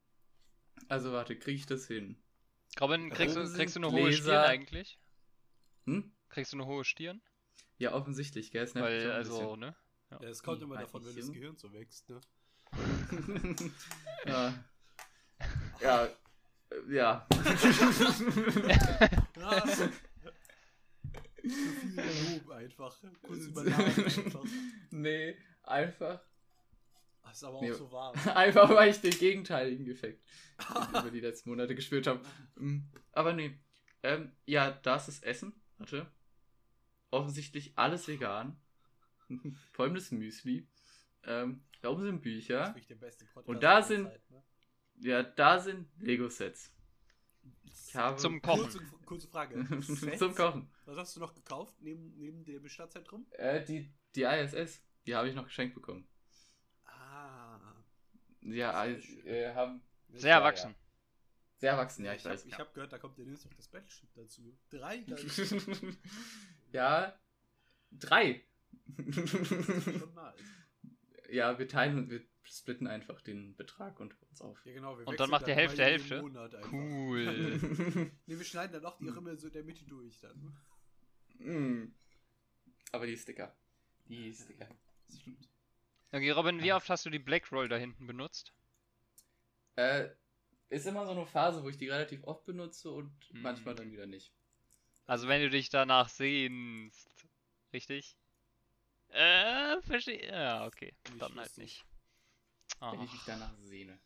Also warte, kriege ich das hin?
Robin, kriegst du, kriegst du eine hohe. Stirn eigentlich?
Hm?
Kriegst du eine hohe Stirn?
Ja, offensichtlich, gell?
Weil, also, ne?
Ja, es kommt
Wie,
immer
weiß
davon, wenn das? Gehirn so wächst, ne?
ja. Ja. Ja.
Ja. Zu viel Lob einfach. Kurz überladen einfach.
nee, einfach.
Das ist aber
Nee.
auch so warm.
Einfach weil ich den gegenteiligen Effekt über die letzten Monate gespürt habe. Mm, Aber nee. Ähm, ja, das ist Essen. Warte. Offensichtlich alles vegan. Vor allem das Müsli. Ähm, da oben sind
Das
Bücher.
ist wirklich der beste Podcast
Und da sind-
Zeiten, ne?
Ja, da sind Lego-Sets. Ich habe
Zum Kochen.
Kurze, kurze Frage. Sets?
Zum Kochen.
Was hast du noch gekauft neben, neben dem Bestandszentrum?
Äh, die, die ISS, die habe ich noch geschenkt bekommen.
Ah.
Ja, also, äh, haben
Sehr
Ja,
erwachsen.
sehr erwachsen, ja, ich,
ich hab,
weiß.
ich hab gehört, da kommt demnächst noch das Battleship dazu. Drei dann.
ja, drei.
Das ist schon nice.
Ja, wir teilen und wir splitten einfach den Betrag unter uns auf.
Ja, genau, wir
Und dann macht ihr Hälfte, Hälfte? Cool.
Nee, wir schneiden dann auch die Rimmel so in der Mitte durch dann.
Mm. Aber die Sticker. Die Sticker.
Das stimmt.
Okay, Robin, wie oft hast du die Black Roll da hinten benutzt?
Äh, ist immer so eine Phase, wo ich die relativ oft benutze und
Mhm.
manchmal dann wieder nicht.
Also wenn du dich danach sehnst. Richtig? Äh, verstehe. Ja, okay. Dann halt nicht.
Wenn
Ah.
ich mich danach sehne.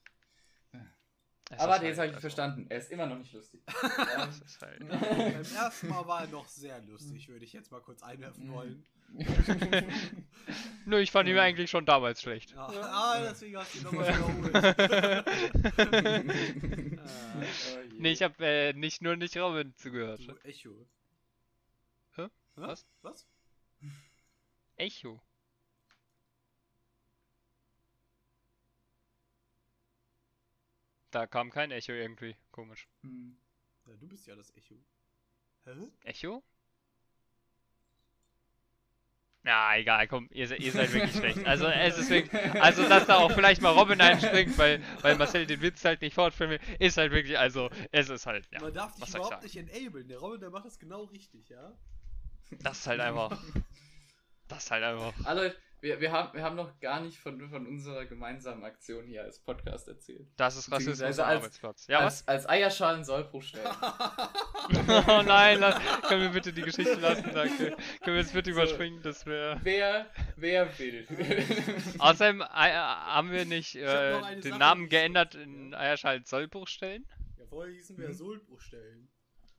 Es
Aber jetzt
halt,
habe ich
also,
verstanden. Er ist immer noch nicht lustig.
Es ist halt.
Beim ersten Mal war er noch sehr lustig, würde ich jetzt mal kurz einwerfen wollen.
Nö, ich fand ihn eigentlich schon damals schlecht.
Ja, ah, deswegen hast du ihn nochmal wiederholt. Ah,
Oh.
Nee, ich habe äh, nicht nur nicht Robin zugehört.
du Echo.
Hä? Was?
Was?
Echo. Da kam kein Echo irgendwie. Komisch.
Hm.
Ja, du bist ja das Echo. Hä?
Echo? Na, egal, komm, ihr, ihr seid wirklich schlecht. Also, es ist wirklich, also, dass da auch vielleicht mal Robin einspringt, weil, weil Marcel den Witz halt nicht fortführen will, ist halt wirklich, also, es ist halt, ja,
Man darf dich überhaupt nicht enablen. Der Robin, der macht das genau richtig, ja?
Das ist halt einfach, das ist halt einfach.
Leute, wir, wir, haben, wir haben noch gar nicht von, von unserer gemeinsamen Aktion hier als Podcast erzählt.
Das ist Rassismus
Beziehungsweise
am
als-
Arbeitsplatz. Ja, was?
als, als Eierschalen Sollbruch stellen.
oh nein, lass, können wir bitte die Geschichte lassen, danke. Können wir jetzt bitte überspringen, das wäre...
wer, wer will?
Außerdem äh, haben wir nicht äh, den
Sache,
Namen geändert in Eierschalen Sollbruch stellen?
Ja, vorher hießen wir
Mhm.
Sohlbruch stellen.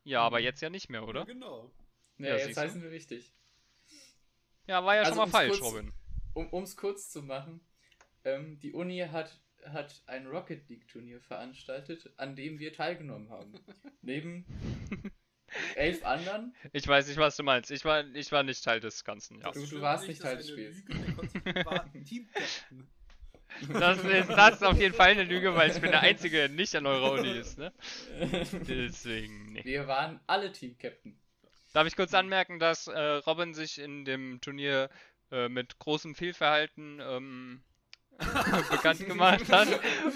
Ja, aber jetzt ja nicht mehr,
Ja,
oder?
genau.
nee,
Ja,
jetzt heißen wir richtig.
Ja, war ja
Also,
schon mal falsch,
kurz-
Robin.
Um es kurz zu machen, ähm, die Uni hat, hat ein Rocket League Turnier veranstaltet, an dem wir teilgenommen haben. Neben elf anderen.
Ich weiß nicht, was du meinst. Ich war, ich war nicht Teil des Ganzen, ja.
Du- du warst nicht Teil des Spiels.
Das ist, das ist auf jeden Fall eine Lüge, weil ich bin der Einzige, der nicht an eurer Uni ist, ne? Deswegen, nee.
Wir waren alle Team-Captain.
Darf ich kurz anmerken, dass äh, Robin sich in dem Turnier äh, mit großem Fehlverhalten ähm, bekannt gemacht hat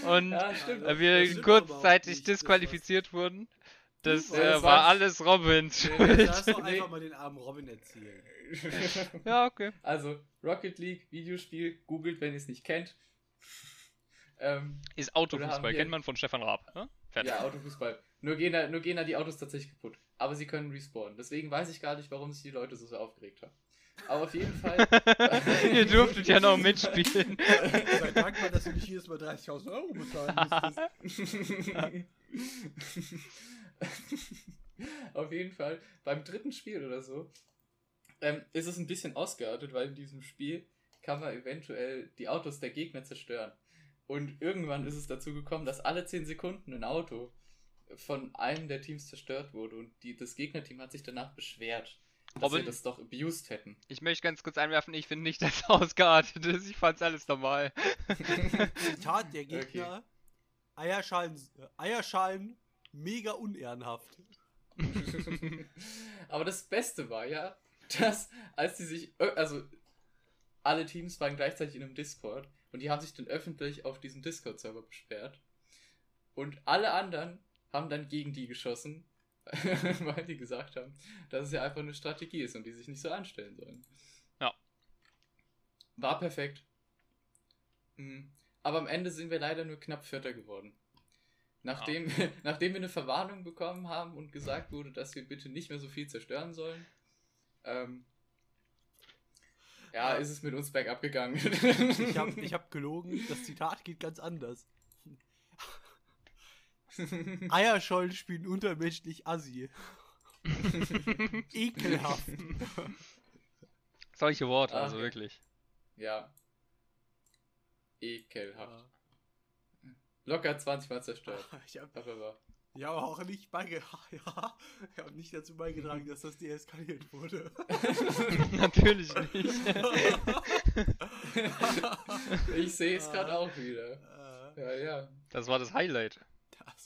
und
Ja, stimmt.
äh, wir kurzzeitig disqualifiziert wurden. Das äh, war alles Robins Schuld.
Lass doch einfach mal den armen Robin erzählen.
Ja, okay.
Also, Rocket League, Videospiel, googelt, wenn ihr es nicht kennt. Ähm,
Ist Autofußball, kennt man von Stefan Raab. Ne?
Ja, Autofußball. Nur gehen, da, nur gehen da die Autos tatsächlich kaputt. Aber sie können respawnen. Deswegen weiß ich gar nicht, warum sich die Leute so, so aufgeregt haben. Aber auf jeden Fall.
Ihr durftet ja noch mitspielen.
Sei dankbar, dass du nicht jedes Mal 30.000 Euro bezahlen musstest.
Auf jeden Fall, beim dritten Spiel oder so, ähm, ist es ein bisschen ausgeartet, weil in diesem Spiel kann man eventuell die Autos der Gegner zerstören. Und irgendwann ist es dazu gekommen, dass alle 10 Sekunden ein Auto von einem der Teams zerstört wurde und die, das Gegnerteam hat sich danach beschwert, dass
Robin?
sie das doch abused hätten.
Ich möchte ganz kurz einwerfen, ich finde nicht, dass es ausgeartet ist. Ich fand's alles normal.
Zitat der Gegner. Eierschalen, äh, Eierschalen mega unehrenhaft.
Aber das Beste war ja, dass als die sich, also alle Teams waren gleichzeitig in einem Discord und die haben sich dann öffentlich auf diesem Discord-Server beschwert und alle anderen haben dann gegen die geschossen, weil die gesagt haben, dass es ja einfach eine Strategie ist und die sich nicht so anstellen sollen.
Ja.
War perfekt. Mhm. Aber am Ende sind wir leider nur knapp Vierter geworden. Nachdem, nachdem wir eine Verwarnung bekommen haben und gesagt wurde, dass wir bitte nicht mehr so viel zerstören sollen, ähm, ja, ist es mit uns bergab gegangen.
Ich habe ich hab gelogen, das Zitat geht ganz anders. Eierschollen spielen untermenschlich Assi. Ekelhaft.
Solche Worte,
Ah,
also
okay.
wirklich.
ja. Ekelhaft. Locker 20 Mal zerstört.
Ich habe
Aber
ich hab auch nicht beigetragen, ja, ich hab nicht dazu beigetragen, dass das deeskaliert wurde.
Natürlich nicht.
Ich sehe es gerade auch wieder. Ja, ja.
Das war das Highlight.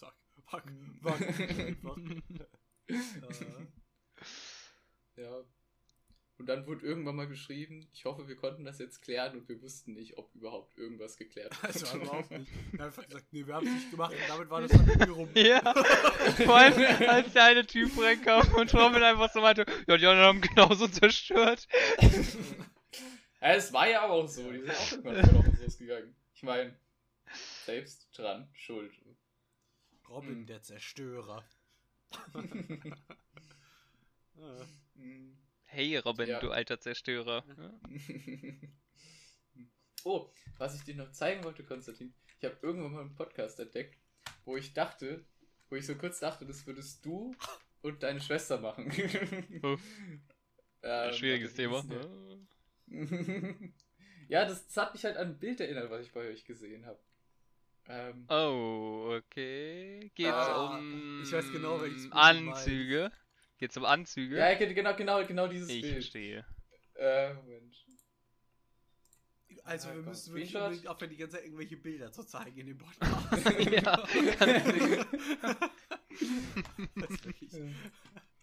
War, war, war einfach. Äh,
Ja. Und dann wurde irgendwann mal geschrieben, ich hoffe, wir konnten das jetzt klären und wir wussten nicht, ob überhaupt irgendwas geklärt
Das war überhaupt nicht. Wir haben einfach gesagt, nee, wir haben es nicht gemacht und damit war das dann irgendwie rum.
Ja, vor allem als der eine Typ reinkam und Robin einfach so meinte, ja, die anderen haben genauso zerstört.
Ja, es war ja aber auch so, die sind auch irgendwann uns losgegangen. Ich meine, selbst dran, schuld.
Robin,
Hm.
der Zerstörer.
Hey Robin,
Ja.
du alter Zerstörer.
oh, was ich dir noch zeigen wollte, Konstantin. Ich habe irgendwann mal einen Podcast entdeckt, wo ich dachte, wo ich so kurz dachte, das würdest du und deine Schwester machen. Ähm,
Schwieriges Thema.
ja, das, das hat mich halt an ein Bild erinnert, was ich bei euch gesehen habe. Ähm,
Oh, okay. Geht's
Ah,
um
ich weiß genau, welches
Anzüge? Geht's um Anzüge?
ja, genau, genau, genau dieses
ich
Bild.
verstehe.
Äh, Moment.
Also
Ja,
wir
komm,
müssen wirklich unbedingt aufhören, die ganze Zeit irgendwelche Bilder zu zeigen in dem Podcast.
ja,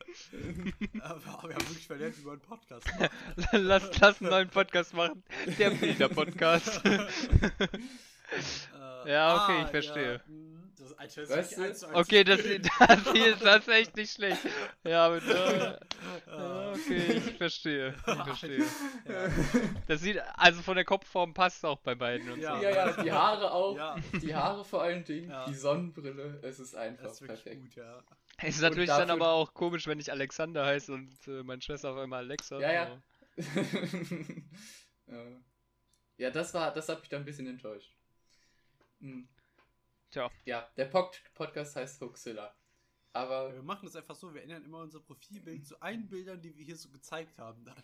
aber wir haben wirklich verlernt, wie man einen Podcast macht.
lass, lass einen neuen Podcast machen. Der Bilder-Podcast.
Äh,
Ja, okay, ich verstehe.
Ja, mh, das, Alter, das
Weißt du?
eins eins
okay, das, das hier ist das ist echt nicht schlecht. Ja, aber da,
Äh,
ja, okay, ich verstehe. Ich verstehe.
ja.
Das sieht, also von der Kopfform passt auch bei beiden und
Ja.
so.
Ja, ja, die Haare auch.
Ja.
Die Haare vor allen Dingen,
Ja.
die Sonnenbrille, es ist einfach
Das ist wirklich
perfekt.
gut, ja.
Es ist natürlich
Und
dann
dafür-
aber auch komisch, wenn ich Alexander heiße und äh, meine Schwester auf einmal Alexa.
Ja, ja. ja. ja, das war, das hat mich dann ein bisschen enttäuscht. Hm.
Tja.
Ja, der Pod Podcast heißt Hoaxilla. Aber
Wir machen das einfach so, wir ändern immer unser Profilbild zu allen Bildern, die wir hier so gezeigt haben. Dann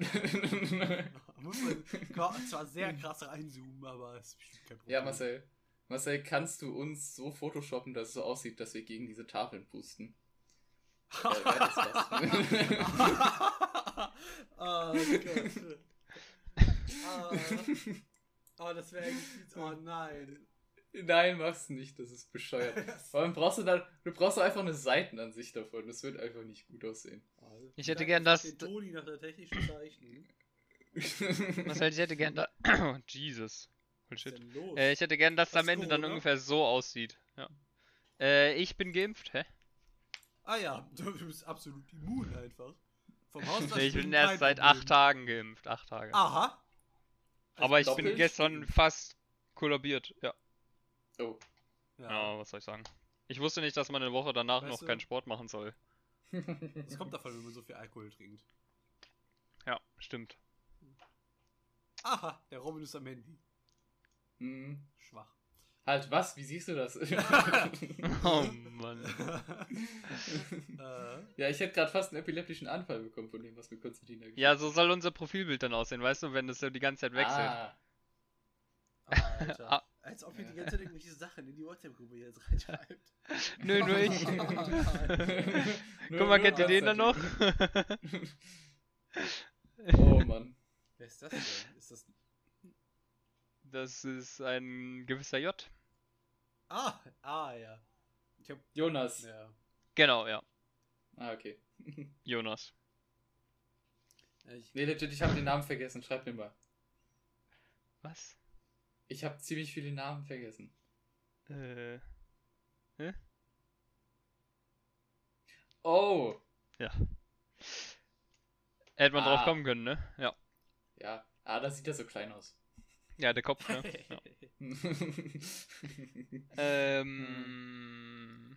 muss man zwar sehr krass reinzoomen, aber es ist bestimmt kein Problem.
ja, Marcel. Marcel, kannst du uns so photoshoppen, dass es so aussieht, dass wir gegen diese Tafeln pusten? Äh,
oh Gott. Ah. Oh, das wäre eigentlich. Oh nein.
Nein, mach's nicht, das ist bescheuert. Allem brauchst du dann, du brauchst einfach eine Seitenansicht davon. Das wird einfach nicht gut aussehen.
Ich hätte gern das-
Den Toni nach der technischen Zeichnung.
Marcel, ich hätte gern da. Jesus.
Was ist
Bullshit.
denn los?
Äh, ich hätte gern, dass es
Was
am Ende dann ungefähr so aussieht. Ja. Äh, ich bin geimpft, hä?
ah ja, du bist absolut immun einfach. Vom Haus
Nee, ich bin erst seit acht Tagen geimpft. Acht Tage.
Aha.
Aber ich bin gestern fast kollabiert. Ja.
Oh.
Ja.
ja, was soll ich sagen? Ich wusste nicht, dass man eine Woche danach
Weißt
noch
du-
keinen Sport machen soll.
Das kommt davon, wenn man so viel Alkohol trinkt.
Ja, stimmt.
Aha, der Robin ist am Handy.
Hm.
Schwach.
Halt, was? Wie siehst du das?
Oh Mann.
äh,
ja, ich hätte gerade fast einen epileptischen Anfall bekommen von dem, was mit Konstantin da
Ja, so soll unser Profilbild dann aussehen, weißt du, wenn das so die ganze Zeit wechselt.
Ah,
Alter. Als ob ihr die ganze Zeit irgendwelche Sachen in die WhatsApp-Gruppe jetzt reinschreibt.
Nö, nur ich. Guck mal, kennt ihr den dann noch?
Oh Mann.
Wer ist das denn? Ist das.
Das ist ein gewisser J.
Ah, ah, ja. Ich hab.
Jonas.
Ja.
Genau, ja.
Ah, okay.
Jonas.
Ich,
Nee, legit, ich habe den Namen vergessen. Schreib mir mal.
Was?
Ich habe ziemlich viele Namen vergessen.
Äh.
Oh.
Hätte man drauf
Ah.
kommen können, ne? Ja.
Ja. Ah, da sieht er so klein aus.
Ja, der Kopf, ne? Ja. Ähm.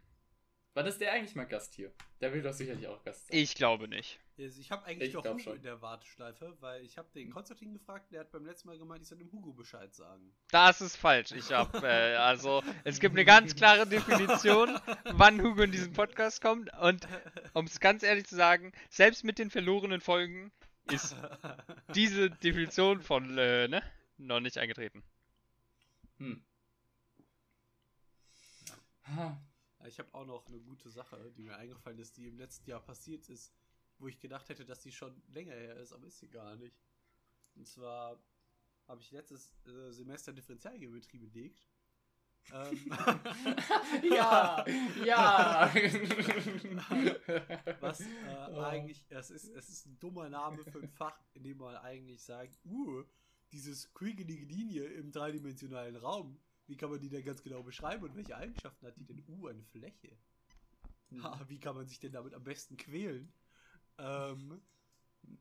Wann ist der eigentlich mal Gast hier? Der will doch sicherlich auch Gast sein.
Ich glaube nicht.
Also ich habe eigentlich
Ich
noch
glaub
Hugo
schon.
in der Warteschleife, weil ich habe den Konstantin gefragt, der hat beim letzten Mal gemeint, ich soll dem Hugo Bescheid sagen.
Das ist falsch. Ich hab, äh, also, es gibt eine ganz klare Definition, wann Hugo in diesen Podcast kommt. Und um es ganz ehrlich zu sagen, selbst mit den verlorenen Folgen ist diese Definition von, äh, ne, noch nicht eingetreten.
Hm. Ah,
Ich habe auch noch eine gute Sache, die mir eingefallen ist, die im letzten Jahr passiert ist, wo ich gedacht hätte, dass die schon länger her ist, aber ist sie gar nicht. Und zwar habe ich letztes äh, Semester Differentialgeometrie belegt. Ähm,
ja, ja.
was äh,
Oh.
eigentlich, es ist, es ist ein dummer Name für ein Fach, in dem man eigentlich sagt, uh, dieses quickelige Linie im dreidimensionalen Raum, wie kann man die denn ganz genau beschreiben und welche Eigenschaften hat die denn? Uh, eine Fläche. Ha, wie kann man sich denn damit am besten quälen? Ähm,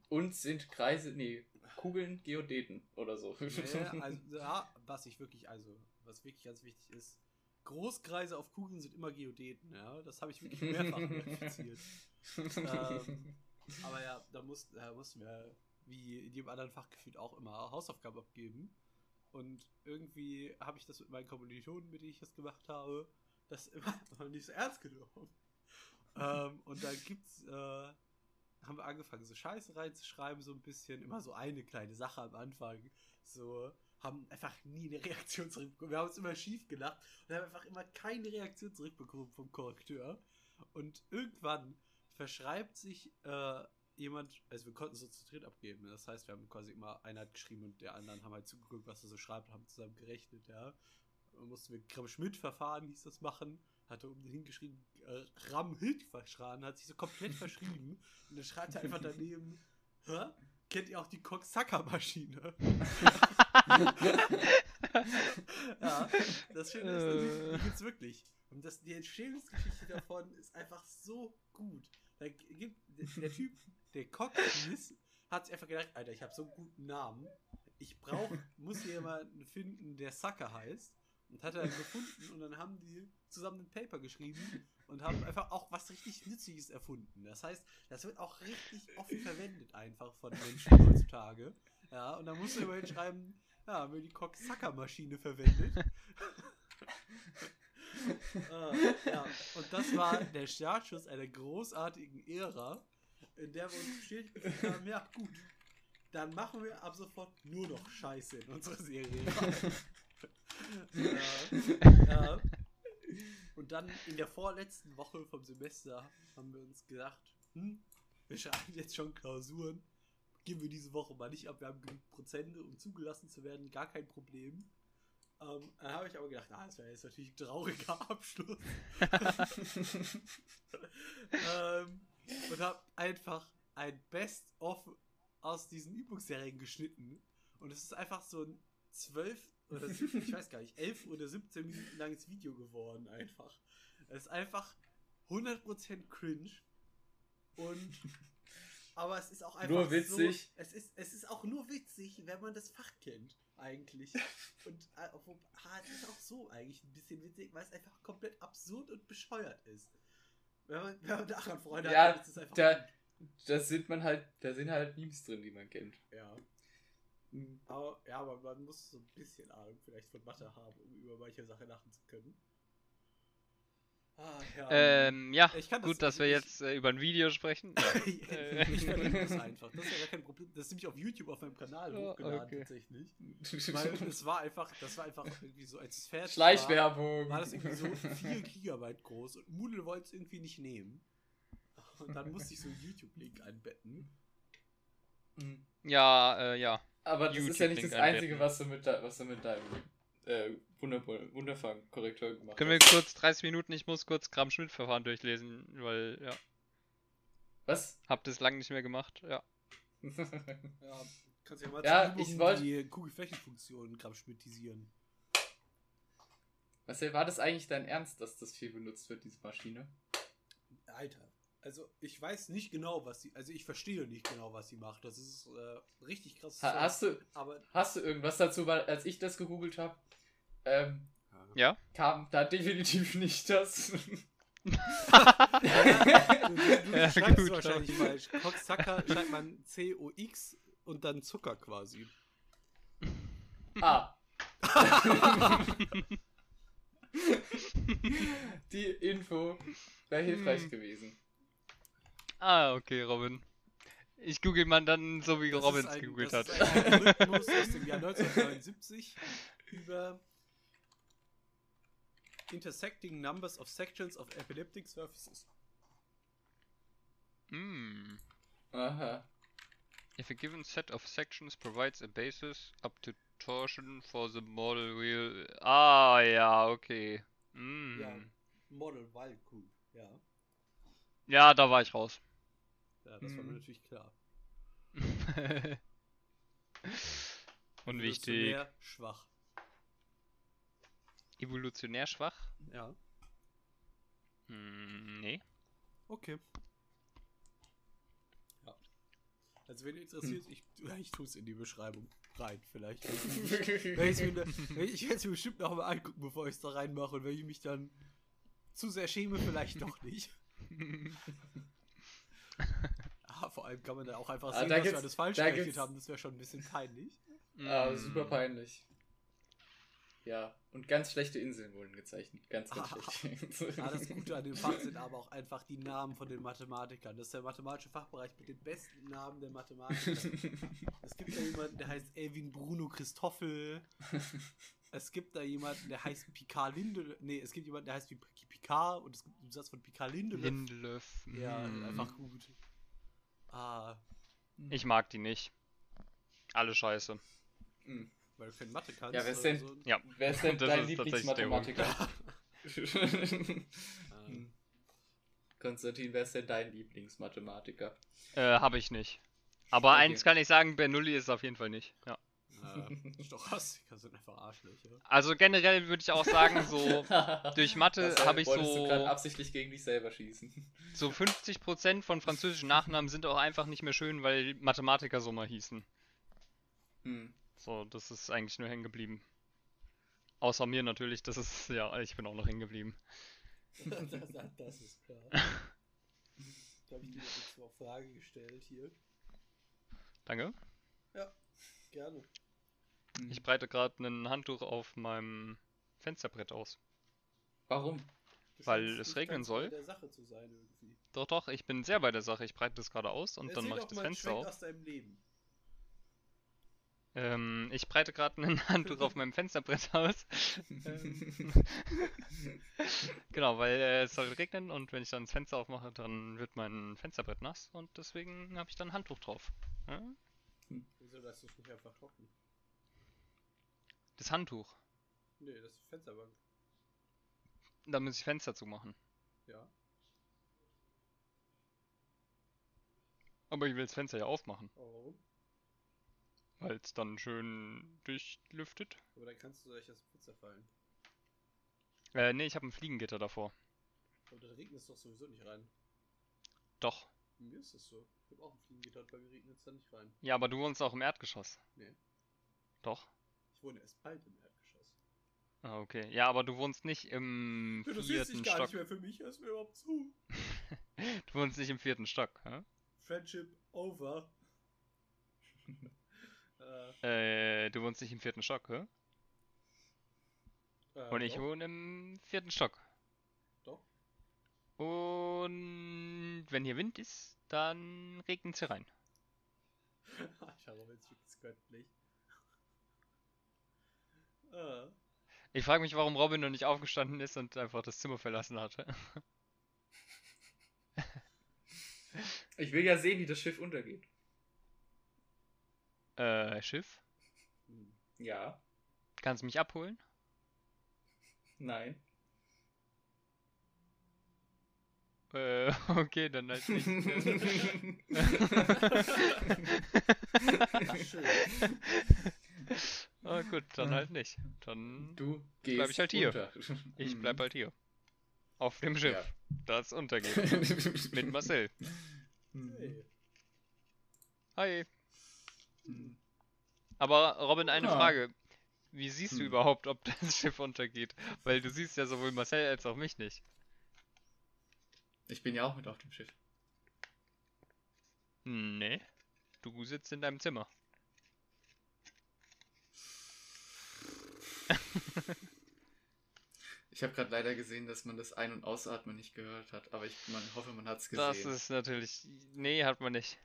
Und sind Kreise, nee, Kugeln Geodeten oder so.
ja, also, ja, was ich wirklich, also, was wirklich ganz wichtig ist, Großkreise auf Kugeln sind immer Geodeten, ja. Das habe ich wirklich mehrfach verifiziert. Ähm, aber ja, da, muss, da mussten wir, wie in jedem anderen Fach gefühlt, auch immer Hausaufgaben abgeben. Und irgendwie habe ich das mit meinen Kommilitonen, mit denen ich das gemacht habe, das immer noch nicht so ernst genommen. ähm, und dann gibt's, äh, haben wir angefangen, so Scheiße reinzuschreiben, so ein bisschen, immer so eine kleine Sache am Anfang. So, haben einfach nie eine Reaktion zurückbekommen. Wir haben uns immer schief gelacht und haben einfach immer keine Reaktion zurückbekommen vom Korrekteur. Und irgendwann verschreibt sich äh, jemand, also wir konnten so zu dritt abgeben. Das heißt, wir haben quasi immer, einer hat geschrieben und der anderen haben halt zugeguckt, was er so schreibt und haben zusammen gerechnet, ja. Dann mussten wir Gramm-Schmidt-Verfahren, hieß das, machen. Hatte oben hingeschrieben, äh, Ram-Hild-Verschran, hat sich so komplett verschrieben. Und dann schreibt er einfach daneben, hä? Kennt ihr auch die Coxsacker-Maschine? ja, das Schöne ist,
Äh.
die gibt's wirklich. Und das, die Entstehungsgeschichte davon ist einfach so gut. Da der Typ, der hieß, hat sich einfach gedacht, Alter, ich habe so einen guten Namen. Ich brauch, muss hier jemanden finden, der Sucker heißt. Und hat er dann gefunden und dann haben die zusammen ein Paper geschrieben und haben einfach auch was richtig Nützliches erfunden. Das heißt, das wird auch richtig oft verwendet einfach von Menschen heutzutage. Ja, und dann musst du immerhin schreiben, ja, haben wir die Cox-Sucker-Maschine verwendet. Äh, ja, und das war der Startschuss einer großartigen Ära, in der wir uns bestätigt gefühlt haben, ja gut, dann machen wir ab sofort nur noch Scheiße in unserer Serie. ja, ja. Und dann in der vorletzten Woche vom Semester haben wir uns gedacht, hm, wir schreiben jetzt schon Klausuren, geben wir diese Woche mal nicht ab, wir haben genug Prozente, um zugelassen zu werden, gar kein Problem. Ähm, dann habe ich aber gedacht, ah, das wäre jetzt natürlich ein trauriger Abschluss. ähm, und habe einfach ein Best-of aus diesen Übungsserien geschnitten. Und es ist einfach so ein 12 oder 17, ich weiß gar nicht, 11 oder 17 Minuten langes Video geworden einfach. Es ist einfach 100% cringe. Und aber es ist auch einfach
Nur witzig.
So, es, ist, es ist auch nur witzig, wenn man das Fach kennt, eigentlich. Und äh, obwohl, ah, es ist auch so eigentlich ein bisschen witzig, weil es einfach komplett absurd und bescheuert ist. Wenn man, wenn man daran Freude
Ja,
hat, ist es einfach.
da- Da sind man halt, da sind halt Memes drin, die man kennt.
ja. Aber, ja, aber man muss so ein bisschen Ahnung vielleicht von Mathe haben, um über manche Sachen lachen zu können. Ah, ja.
Ähm, ja,
Ich kann das-
gut, dass wir
ich-
jetzt äh, über ein Video sprechen. Äh.
ich verlinke das einfach. Das ist ja gar kein Problem. Das ist nämlich auf YouTube auf meinem Kanal
Ja,
hochgeladen
okay.
tatsächlich. Weil es war einfach, das war einfach irgendwie so, als es fertig
Schleichwerbung.
war, war das irgendwie so 4 Gigabyte groß und Moodle wollte es irgendwie nicht nehmen. Und dann musste ich so einen YouTube-Link einbetten.
Mhm.
Ja, äh, ja.
Aber das ist ja nicht das Einzige,
einbetten.
was du mit, was du mit deinem äh, Wunder Wunderfang-Korrektor gemacht
Können wir kurz 30 Minuten, ich muss kurz Gramm-Schmidt-Verfahren durchlesen, weil, ja,
Was?
hab das lange nicht mehr gemacht, ja.
Ja, kannst ja mal
Ja, ich wollt-
die Kugelflächenfunktion grammschmittisieren.
Was war das eigentlich dein Ernst, dass das viel benutzt wird, diese Maschine?
Alter. Also ich weiß nicht genau, was sie. Also ich verstehe nicht genau, was sie macht. Das ist äh, richtig krass.
Ha hast, du,
aber
hast du irgendwas dazu, weil als ich das gegoogelt habe, ähm,
Ja?
kam da definitiv nicht das.
du, du, du
Ja,
schreibst
gut,
wahrscheinlich falsch. Coxsucker schreibt man C-O-X und dann Zucker quasi.
ah. Die Info wäre hilfreich
Hm.
gewesen.
Ah, okay, Robin. Ich google mal dann so, wie Robin es gegoogelt
das
hat.
ist ein Algorithmus aus dem Jahr 1979 über Intersecting Numbers of Sections of Epileptic Surfaces.
Hm.
Aha.
If a given set of sections provides a basis up to torsion for the model wheel. Ah, ja, okay. Hm.
Ja. Model Wild Group, ja.
Ja, da war ich raus.
Ja, das war mir
Mhm.
natürlich klar.
Unwichtig.
Evolutionär schwach.
Evolutionär schwach?
Ja,
Hm, nee.
okay. Ja. Also wenn ihr interessiert,
Hm.
ich, ich tue es in die Beschreibung rein, vielleicht. Ich werde es mir bestimmt noch mal angucken, bevor ich es da reinmache. Und wenn ich mich dann zu sehr schäme, vielleicht doch nicht. Ah, vor allem kann man da auch einfach
Ah,
sehen,
da
dass wir alles falsch
da
gerechnet haben. Das wäre schon ein bisschen peinlich.
Ah,
Hm.
super peinlich. Ja. Und ganz schlechte Inseln wurden gezeichnet. Ganz, ganz schlecht.
Ah, das Gute an dem Fach sind aber auch einfach die Namen von den Mathematikern. Das ist der mathematische Fachbereich mit den besten Namen der Mathematiker. es gibt da jemanden, der heißt Elvin Bruno Christoffel. Es gibt da jemanden, der heißt Picard Linde. Nee, es gibt jemanden, der heißt wie Picard und es gibt einen Satz von Picard Lindelöf.
Lindelöf.
Ja,
hm.
einfach gut. Ah,
Ich mag die nicht. Alle scheiße.
Hm.
Weil du keine Mathe kannst.
Ja, wer ist
oder
denn-
So.
Ja.
Wer ist denn dein. Lieblingsmathematiker?
Ähm,
Konstantin, wer ist denn dein Lieblingsmathematiker?
Äh, habe ich nicht. Aber
Okay.
eins kann ich sagen, Bernoulli ist auf jeden Fall nicht. Ja.
äh, Stochastiker sind einfach Arschlöcher.
Also generell würde ich auch sagen, so durch Mathe
äh,
habe ich
wolltest du gerade
so,
absichtlich gegen dich selber schießen.
so 50% von französischen Nachnamen sind auch einfach nicht mehr schön, weil Mathematiker so mal hießen.
Hm.
So, das ist eigentlich nur hängen geblieben. Außer mir natürlich, das ist, ja, ich bin auch noch hängen geblieben.
das, das- das ist klar. Da habe ich dir jetzt mal Frage gestellt hier.
Danke.
Gerne.
Hm.
Ich breite gerade ein Handtuch auf meinem Fensterbrett aus.
Warum?
Du
Weil es regnen soll.
bei der Sache zu sein irgendwie.
Doch, doch, ich bin sehr bei der Sache. Ich breite das gerade aus und dann
Erzähl
mache ich das Fenster auf.
aus deinem Leben.
Ähm, ich breite gerade ein Handtuch auf meinem Fensterbrett aus. Ähm, genau, weil äh, es soll regnen und wenn ich dann das Fenster aufmache, dann wird mein Fensterbrett nass und deswegen habe ich dann ein Handtuch drauf. Ja?
Wieso lässt du es nicht einfach trocken?
Das Handtuch.
Nee, das ist Fensterbank.
Da muss ich Fenster zumachen.
Ja.
Aber ich will das Fenster ja aufmachen,
Warum?
Weil es dann schön durchlüftet.
Aber dann kannst du euch das Fenster fallen.
Äh, nee, ich habe ein Fliegengitter davor.
Aber dann regnet es doch sowieso nicht rein.
Doch.
Bei mir ist das so. Ich habe auch ein Fliegengitter bei mir regnet es da nicht rein.
Ja, aber du wohnst auch im Erdgeschoss.
Nee.
Doch.
Ich wohne erst bald im Erdgeschoss.
Ah, okay. Ja, aber du wohnst nicht im
Ja, das
vierten
sich gar
Stock.
nicht mehr für mich, hörst mir überhaupt zu.
Du wohnst nicht im vierten Stock, hä?
Friendship over. äh,
Äh, du wohnst nicht im vierten Stock, hä?
äh,
Und ich
doch,
wohne im vierten Stock.
Doch.
Und wenn hier Wind ist, dann regnet hier rein.
jetzt wirklich göttlich. äh,
Ich frage mich, warum Robin noch nicht aufgestanden ist und einfach das Zimmer verlassen hatte.
Ich will ja sehen, wie das Schiff untergeht.
Äh, Schiff?
Ja.
Kannst du mich abholen?
Nein.
Äh, okay, dann halt nicht.
Schön.
Ah, gut, dann halt nicht. Dann
du gehst
Bleib ich halt hier.
unter.
ich bleib halt hier. Auf dem Schiff,
Ja.
das untergeht. Mit Marcel.
Hey.
Hi.
Hm.
Aber Robin, eine
Ja.
Frage. Wie siehst du
Hm.
überhaupt, ob das Schiff untergeht? Weil du siehst ja sowohl Marcel als auch mich nicht.
Ich bin ja auch mit auf dem Schiff.
Nee. Du sitzt in deinem Zimmer.
Ich habe gerade leider gesehen, dass man das Ein- und Ausatmen nicht gehört hat, aber ich man, hoffe, man hat es gesehen.
Das ist natürlich. Nee, hat man nicht.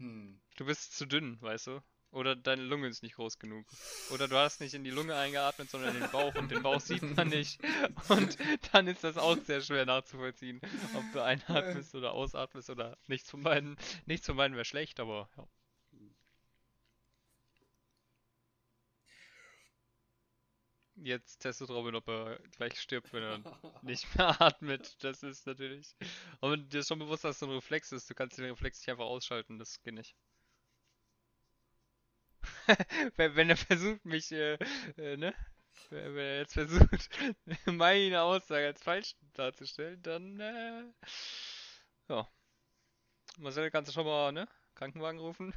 Hm.
Du bist zu dünn, weißt du? Oder deine Lunge ist nicht groß genug. Oder du hast nicht in die Lunge eingeatmet, sondern in den Bauch und den Bauch sieht man nicht. Und dann ist das auch sehr schwer nachzuvollziehen, ob du einatmest oder ausatmest oder nichts von beiden. Nichts von beiden wäre schlecht, aber ja. Jetzt testet Robin, ob er gleich stirbt, wenn er nicht mehr atmet. Das ist natürlich. Aber dir ist schon bewusst, dass es ein Reflex ist. Du kannst den Reflex nicht einfach ausschalten, das geht nicht. wenn, er versucht, mich, äh, äh, ne? Wenn wenn er jetzt versucht, meine Aussage als falsch darzustellen, dann, äh, ja. Marcel, kannst du schon mal, ne? Krankenwagen rufen?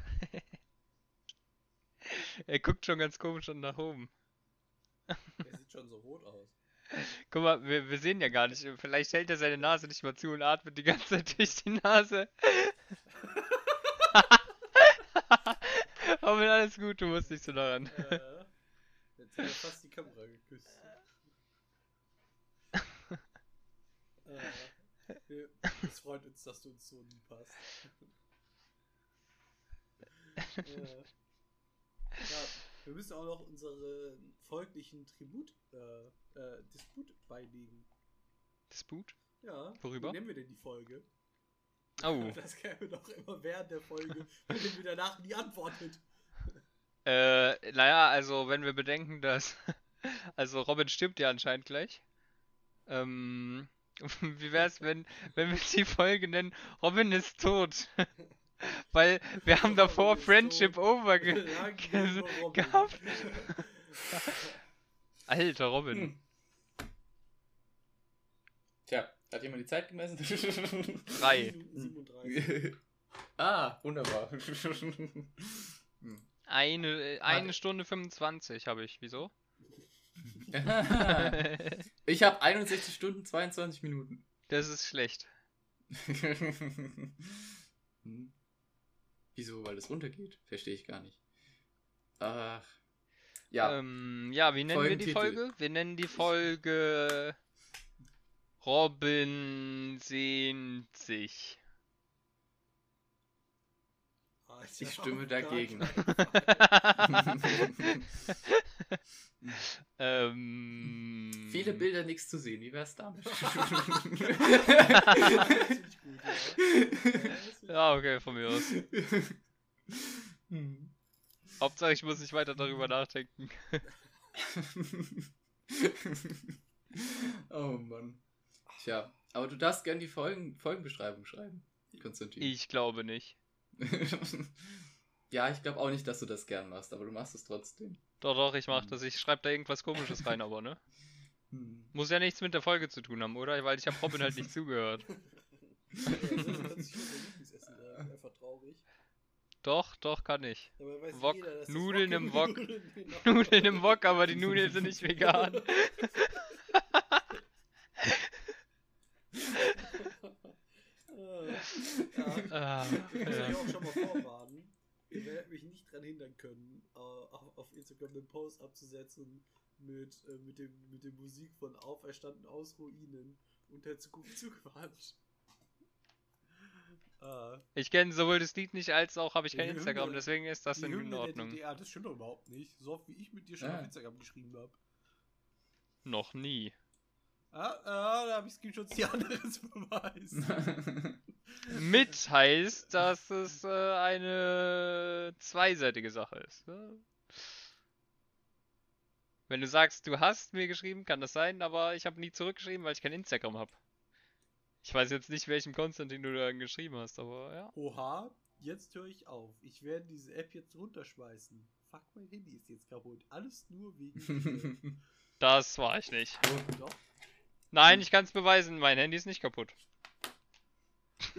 er guckt schon ganz komisch und nach oben.
Er sieht schon so rot aus.
Guck mal, wir, wir sehen ja gar nicht. Vielleicht hält er seine Nase nicht mal zu und atmet die ganze Zeit durch die Nase. Aber alles gut, du musst nicht so daran.
Äh, der Jetzt hat er fast die Kamera geküsst. äh, es freut uns, dass du uns so lieb hast. äh, wir müssen auch noch unseren folglichen Tribut, äh, äh, Disput beilegen.
Disput?
Ja.
Worüber?
Wie nennen wir denn die Folge?
Oh.
Das käme doch immer während der Folge, wenn ihr mir danach nie antwortet.
Äh, naja, also wenn wir bedenken, dass. Also Robin stirbt ja anscheinend gleich. Ähm, wie wär's, wenn, wenn wir die Folge nennen, Robin ist tot? Weil wir haben davor Friendship over ge
Lang
ge
Robin.
gehabt. Alter Robin.
Hm. Tja, hat jemand die Zeit gemessen?
Drei.
37.
ah, wunderbar. Hm.
Eine, eine Stunde 25 habe ich. Wieso?
ich habe 61 Stunden 22 Minuten.
Das ist schlecht.
Hm. Wieso? Weil es runtergeht? Verstehe ich gar nicht. Ach. Ja.
Ähm, ja, wie nennen wir die. Folge? Wir nennen die Folge Robin sehnt sich.
Alter,
Ich stimme dagegen.
ähm,
Viele Bilder, nichts zu sehen. Wie wär's damit?
Ja,
okay, von mir aus.
Hm.
Hauptsache, ich muss nicht weiter darüber nachdenken.
oh Mann. Tja, aber du darfst gern die Folgen, Folgenbeschreibung schreiben, Konstantin.
Ich glaube nicht.
ja, ich glaube auch nicht, dass du das gern machst, aber du machst es trotzdem.
Doch, doch, ich mach das. Ich schreibe da irgendwas komisches rein, aber ne?
Hm.
Muss ja nichts mit der Folge zu tun haben, oder? Weil ich habe Robin halt nicht zugehört.
Traurig.
Doch, doch, kann ich. Wok,
jeder,
Nudeln im Wok.
Nudeln,
im Wok, aber die Nudeln sind nicht vegan.
Äh, ja.
Ah,
Ich euch
ja.
auch schon mal vorwarnen. Ihr werdet mich nicht daran hindern können, äh, auf, auf Instagram einen Post abzusetzen mit, äh, mit, dem, mit der Musik von Auferstanden aus Ruinen und der Zukunft zugewandt. Äh,
Ich kenne sowohl das Lied nicht, als auch habe ich kein
Die
Instagram,
Hymne-
deswegen ist das
die
in
Hymne
Ordnung.
DDR, das stimmt doch überhaupt nicht. So oft wie ich mit dir schon
Ah.
auf Instagram geschrieben habe.
Noch nie.
Ah, ah, da habe ich Screenshots, die anderes beweisen.
Mit heißt, dass es äh, eine zweiseitige Sache ist. Ne? Wenn du sagst, du hast mir geschrieben, kann das sein, aber ich habe nie zurückgeschrieben, weil ich kein Instagram habe. Ich weiß jetzt nicht, welchem Konstantin du da geschrieben hast, aber ja.
Oha, jetzt höre ich auf. Ich werde diese App jetzt runterschmeißen. Fuck, mein Handy ist jetzt kaputt. Alles nur wegen.
Das war ich nicht.
Doch.
Nein, ich kann es beweisen, mein Handy ist nicht kaputt.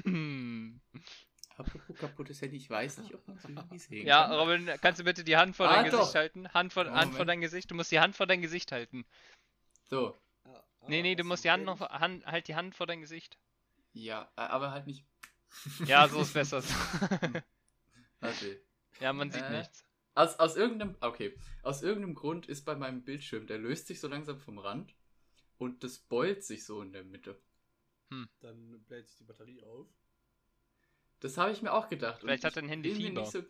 Hm.
Apropos kaputtes Handy, ich weiß nicht, ob man es irgendwie sehen
Ja,
kann.
Robin, kannst du bitte die Hand vor
Ah,
dein
doch.
Gesicht halten? Hand vor, Hand vor dein Gesicht. Du musst die Hand vor dein Gesicht halten.
So,
Ah,
Nee,
ah,
nee, du
was
musst
ist
die Hand noch, Hand, halt die Hand vor dein Gesicht.
ja, aber halt nicht.
Ja, so ist besser.
Warte.
ja, man sieht
Äh.
nichts.
Aus, aus irgendeinem, okay, aus irgendeinem Grund ist bei meinem Bildschirm, der löst sich so langsam vom Rand und das beult sich so in der Mitte.
Dann bläht sich die Batterie auf.
Das habe ich mir auch gedacht.
Vielleicht hat
ich
dein Handy Fieber.
nicht So,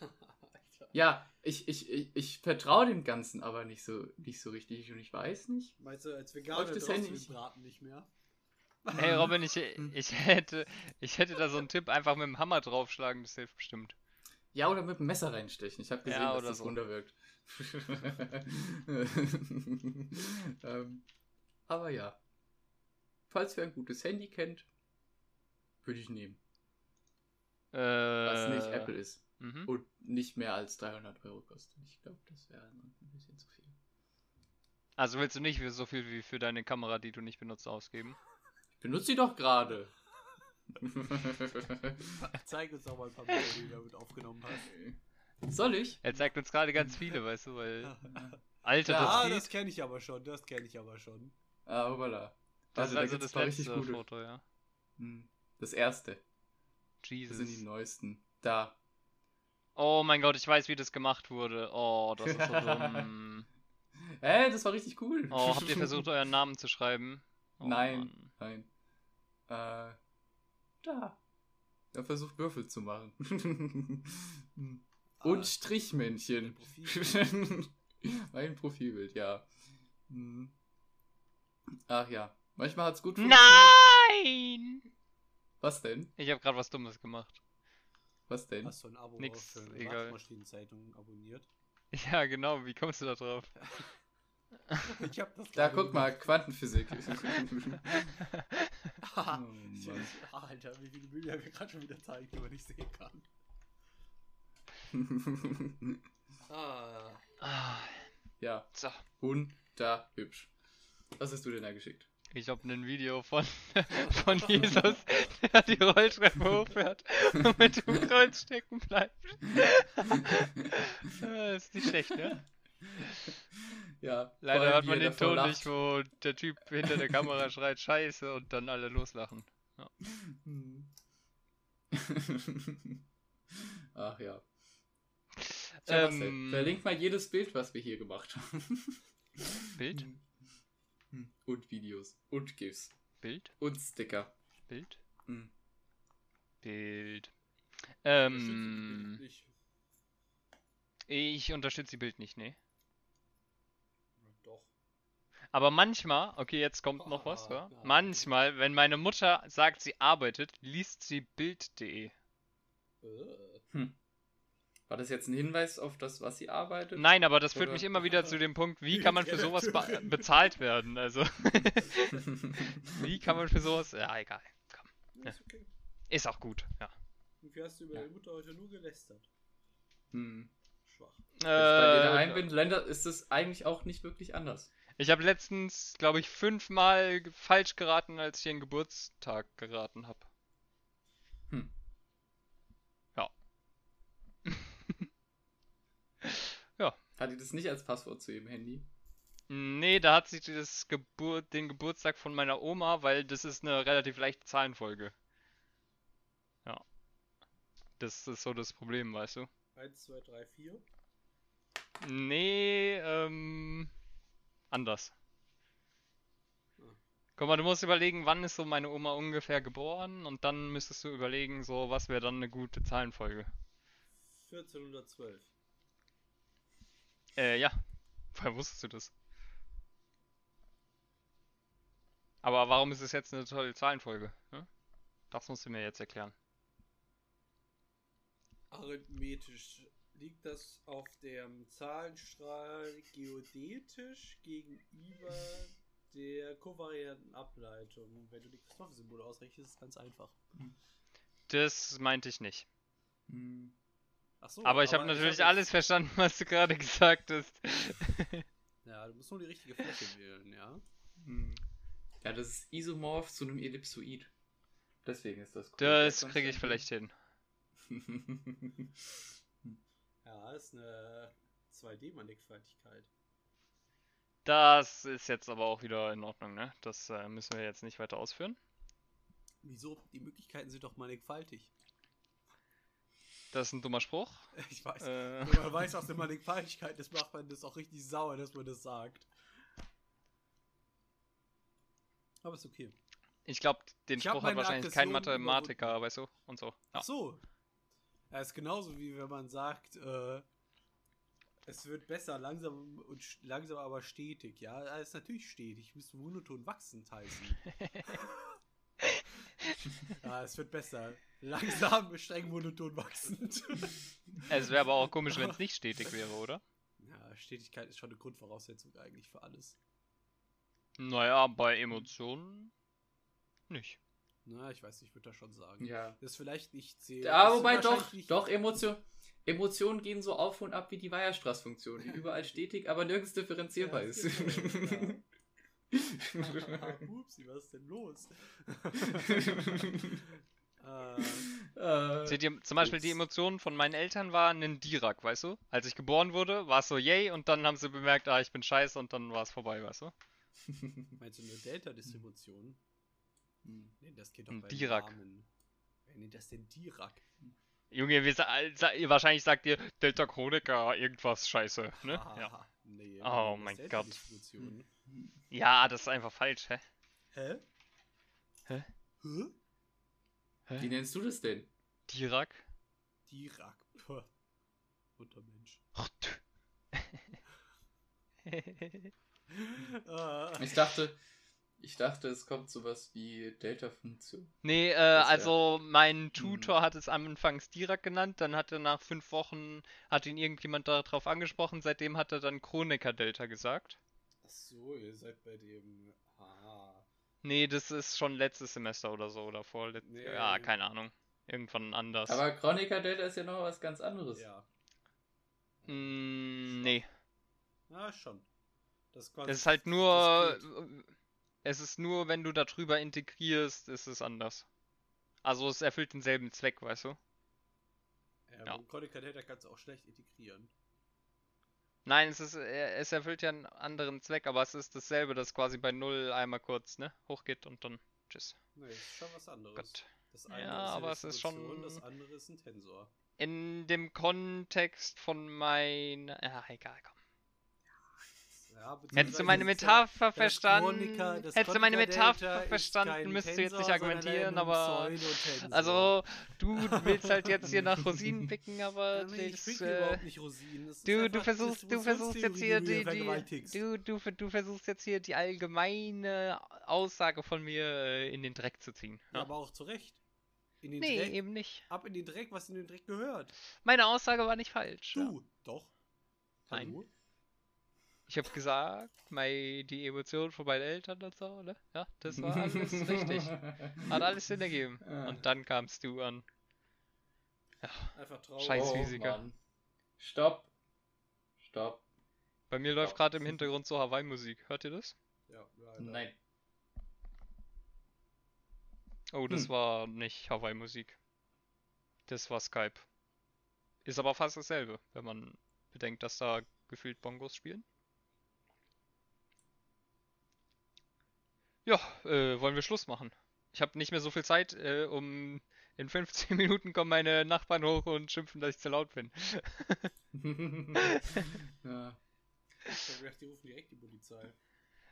ja, ich, ich, ich, ich vertraue dem Ganzen aber nicht so, nicht so richtig und ich weiß nicht.
Meinst du, als Veganer
Läuft das Handy
du
nicht?
Braten nicht mehr?
Hey Robin, ich,
Hm.
ich hätte, ich hätte da so einen Tipp, einfach mit dem Hammer draufschlagen, das hilft bestimmt.
Ja, oder mit dem Messer reinstechen. Ich habe gesehen,
Ja,
dass das
so.
Wunder wirkt. ähm, aber ja. Falls wer ein gutes Handy kennt, würde ich nehmen.
Äh,
Was nicht Apple ist.
Mhm.
Und nicht mehr als 300 Euro kostet. Ich glaube, das wäre ein bisschen zu viel.
Also willst du nicht für so viel wie für deine Kamera, die du nicht benutzt, ausgeben?
Ich benutze sie doch gerade.
Zeig uns doch mal ein paar Bilder, die du damit aufgenommen hast.
Soll ich?
Er zeigt uns gerade ganz viele, weißt du, weil. Alter,
Ja,
das
ah, das kenne ich aber schon, das kenne ich aber schon.
Ah, voilà.
Das ist
da
also das
paar richtig
letzte
gute.
Foto, ja.
Hm. Das erste. Das sind die
Jesus.
neuesten. Da.
Oh mein Gott, ich weiß, wie das gemacht wurde. Oh, das ist so dumm.
Hä, das war richtig cool.
Oh, habt ihr versucht, euren Namen zu schreiben? Oh,
Nein.
Mann.
Nein. Äh, da. Er versucht Würfel zu machen. Und
Ah,
Strichmännchen.
Profil.
mein Profilbild, ja. Hm. Ach ja. Manchmal hat's gut
Nein!
Was denn?
Ich habe gerade was Dummes gemacht.
Was denn?
Hast du ein Abo
Nix,
für eine
egal.
Waschmaschinenzeitung abonniert?
Ja, genau. Wie kommst du da drauf?
Ich hab das
Da guck mal. Quantenphysik.
Haha.
Oh,
ah, Alter, wie viele Bilder wir gerade schon wieder zeigen, die man nicht sehen kann. Ah.
Ah,
ja,
so.
wunderhübsch. Was hast du denn da geschickt?
Ich habe ein Video von, von Jesus, der die Rolltreppe hochfährt und mit dem Kreuz stecken bleibt. Ja, ist nicht schlecht, ne?
Ja.
Leider hört
wie
man den Ton
lacht.
nicht, wo der Typ hinter der Kamera schreit Scheiße und dann alle loslachen.
Hm. Ach ja. Tja, Marcel,
Ähm,
verlink mal jedes Bild, was wir hier gemacht haben.
Bild?
Hm. Und Videos. Und GIFs.
Bild?
Und Sticker.
Bild?
Hm.
Bild.
Unterstütze
Ähm,
die nicht.
ich unterstütze die Bild nicht, nee.
Doch.
Aber manchmal, okay, jetzt kommt noch was,
Ah,
ja?
ja.
Manchmal, wenn meine Mutter sagt, sie arbeitet, liest sie Bild.de.
Äh.
War das jetzt ein Hinweis auf das, was sie arbeitet?
Nein, aber das führt
Oder-
mich immer wieder zu dem Punkt, wie kann man für sowas be
Redakteurin.
bezahlt werden? Also, wie kann man für sowas. Ja, egal. Komm.
Ist okay.
Ist auch gut, ja.
Wie hast du über
Ja.
deine Mutter heute nur gelästert?
hm.
Schwach.
Wenn ich bei dir daheim
Äh,
bin, Länder, ist es eigentlich auch nicht wirklich anders.
ich habe letztens, glaube ich, fünfmal falsch geraten, als ich ihren Geburtstag geraten habe.
Hm.
Ja.
Hat die das nicht als Passwort zu ihrem Handy?
Nee, da hat sie das Gebur den Geburtstag von meiner Oma, weil das ist eine relativ leichte Zahlenfolge. Ja. Das ist so das Problem, weißt du?
1, 2, 3, 4.
Nee, ähm, anders.
Ah.
Guck mal, du musst überlegen, wann ist so meine Oma ungefähr geboren und dann müsstest du überlegen, so was wäre dann eine gute Zahlenfolge.
1412.
Äh, ja. Woher wusstest du das? Aber warum ist es jetzt eine tolle Zahlenfolge? Ne? Das musst du mir jetzt erklären.
Arithmetisch liegt das auf dem Zahlenstrahl geodätisch gegenüber der kovarianten Ableitung. Wenn du die Christoffel-Symbole ausrechnest, ist es ganz einfach.
Das meinte ich nicht.
Hm.
Ach so,
Aber ich habe natürlich
hab
alles verstanden, was du gerade gesagt hast.
Ja, du musst nur die richtige Fläche wählen, ja.
Hm. Ja, das ist isomorph zu einem Ellipsoid. Deswegen ist das cool.
Das kriege ich vielleicht hin.
Ja, ist eine 2D-Mannigfaltigkeit.
Das ist jetzt aber auch wieder in Ordnung, ne? Das äh, müssen wir jetzt nicht weiter ausführen.
Wieso? Die Möglichkeiten sind doch mannigfaltig.
Das ist ein dummer Spruch.
Ich weiß.
Äh,
man weiß, aus der Mannigfaltigkeit das macht man das auch richtig sauer, dass man das sagt. Aber ist okay.
ich glaube, den
Ich
Spruch hat wahrscheinlich kein Mathematiker, weißt du? Und so. Ja.
Ach so. Ja, ist genauso wie wenn man sagt, äh, es wird besser, langsam und langsam aber stetig. Ja, es ist natürlich stetig. Müsste monoton wachsend heißen. ja, es wird besser. Langsam, streng monoton wachsend.
Es wäre aber auch komisch, wenn es nicht stetig wäre, oder?
ja, Stetigkeit ist schon eine Grundvoraussetzung eigentlich für alles.
Naja, bei Emotionen nicht.
Na, ich weiß nicht, ich würde das schon sagen.
ja.
Das ist vielleicht nicht sehr.
Ja, wobei doch, doch, Emotion, Emotionen gehen so auf und ab wie die Weierstraßfunktion, die überall stetig, aber nirgends differenzierbar
Ja,
ist.
schon, Upsi, was ist denn los? äh,
Äh,
Seht ihr, zum Beispiel die. Emotionen von meinen Eltern waren ein Dirac, weißt du? Als ich geboren wurde, war es so yay und dann haben sie bemerkt, ah, ich bin scheiße und dann war es vorbei, weißt du?
meinst du eine Delta-Distribution?
Hm.
Nee, das geht doch
Ein
bei
Dirac.
Namen. Wer nennt das denn Dirac?
Junge, wir, wahrscheinlich sagt ihr Delta Chronica irgendwas scheiße, ne? Ja.
Ah, Nee,
Oh
das
mein
ist
Gott. Ja, das ist einfach falsch, hä?
Hä?
Hä?
Hä?
Wie nennst du das denn?
Dirac?
Dirac. Puh. Untermensch. Ah.
Ich dachte, ich dachte, es kommt sowas wie Delta-Funktion.
Nee, äh, also
Hm.
mein Tutor hat es anfangs Dirac genannt, dann hat er nach fünf Wochen, hat ihn irgendjemand darauf angesprochen, seitdem hat er dann Chroniker Delta gesagt.
Ach so, ihr seid bei dem. Ah.
Nee, das ist schon letztes Semester oder so, oder vorletztes.
Nee.
Ja, keine Ahnung. Irgendwann anders.
Aber Chronica Delta ist ja noch was ganz anderes.
Ja.
Mm, nee.
Na, schon. Das ist quasi.
Es ist halt
das
nur. Es ist nur, wenn du darüber integrierst, ist es anders. Also es erfüllt denselben Zweck, weißt du?
Ja,
ja.
ja. Chronica Delta kannst du auch schlecht integrieren.
Nein, es ist, äh, es erfüllt ja einen anderen Zweck, aber es ist dasselbe, das quasi bei null einmal kurz, ne, hochgeht und dann tschüss.
Nee, das ist schon was anderes.
Gott.
Das
Ja,
eine
aber
ist
es ist schon-
Das andere ist ein Tensor.
In dem Kontext von mein, ja, egal, komm.
Ja,
Hättest du meine
ja-
Metapher verstanden? Hättest du meine Metapher verstanden, müsstest du jetzt nicht argumentieren, aber. Also, du willst halt jetzt hier nach Rosinen picken, aber
Ja, nee, ich
das,
pick
äh,
überhaupt nicht Rosinen.
Du, du versuchst, du versuchst jetzt hier die, die du, du, du versuchst jetzt hier die allgemeine Aussage von mir äh, in den Dreck zu ziehen.
Ja,
Ja?
aber auch zu Recht. In den
Nee,
Dreck,
eben nicht.
ab in den Dreck, was in den Dreck gehört.
Meine Aussage war nicht falsch. Ja.
Du, doch.
Nein.
Hallo?
Ich habe gesagt, mei, die Emotionen von meinen Eltern und so, ne? Ja, das war alles richtig. Hat alles Sinn ergeben.
Ah.
Und dann kamst du an.
Einfach traurig.
Scheiß
oh,
Physiker.
Mann. Stopp. Stopp.
Bei mir läuft
Ja.
gerade im Hintergrund so Hawaii-Musik. Hört ihr das?
Ja, leider.
Nein.
Oh, das
Hm.
war nicht Hawaii-Musik. Das war Skype. Ist aber fast dasselbe, wenn man bedenkt, dass da gefühlt Bongos spielen. Ja, äh, wollen wir Schluss machen? Ich habe nicht mehr so viel Zeit, äh, um in 15 Minuten kommen meine Nachbarn hoch und schimpfen, dass ich zu laut bin.
ja.
Ich hab gedacht, die rufen direkt die Polizei.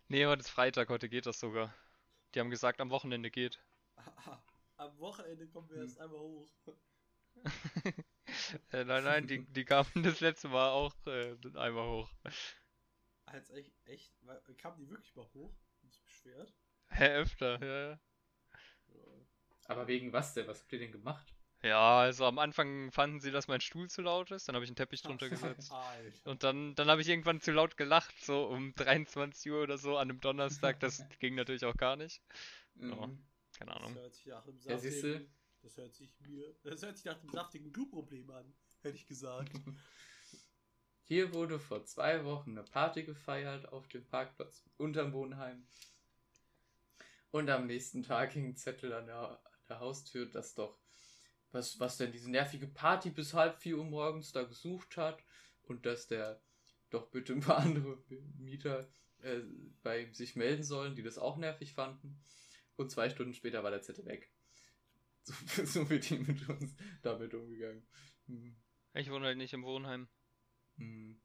Nee, heute ist Freitag, heute geht das sogar. Die haben gesagt, am Wochenende geht.
Am Wochenende kommen wir
Hm.
erst einmal hoch.
Äh, nein, nein, die, die kamen das letzte Mal auch äh, einmal hoch.
Als echt, echt, weil- kamen die wirklich mal hoch sich beschwert?
Hä, öfter, ja, ja.
Ja.
Aber wegen was denn? Was habt ihr denn gemacht?
Ja, also am Anfang fanden sie, dass mein Stuhl zu laut ist, dann habe ich einen Teppich drunter gesetzt.
Alter.
Und dann, dann habe ich irgendwann zu laut gelacht, so um 23 Uhr oder so an einem Donnerstag. Das ging natürlich auch gar nicht. Ja.
Mhm.
Keine
Das
Ahnung.
hört sich nach einem
Ja,
saftigen, das hört sich mir, das hört sich nach einem saftigen Blutproblem an, hätte ich gesagt.
Hier wurde vor zwei Wochen eine Party gefeiert auf dem Parkplatz unterm Wohnheim. Und am nächsten Tag hing ein Zettel an der, an der Haustür, dass doch, was, was denn diese nervige Party bis halb vier Uhr morgens da gesucht hat und dass der doch bitte ein paar andere Mieter äh, bei ihm sich melden sollen, die das auch nervig fanden. Und zwei Stunden später war der Zettel weg. So, so wird die mit uns damit umgegangen. Hm.
Ich wohne halt nicht im Wohnheim.
Hm.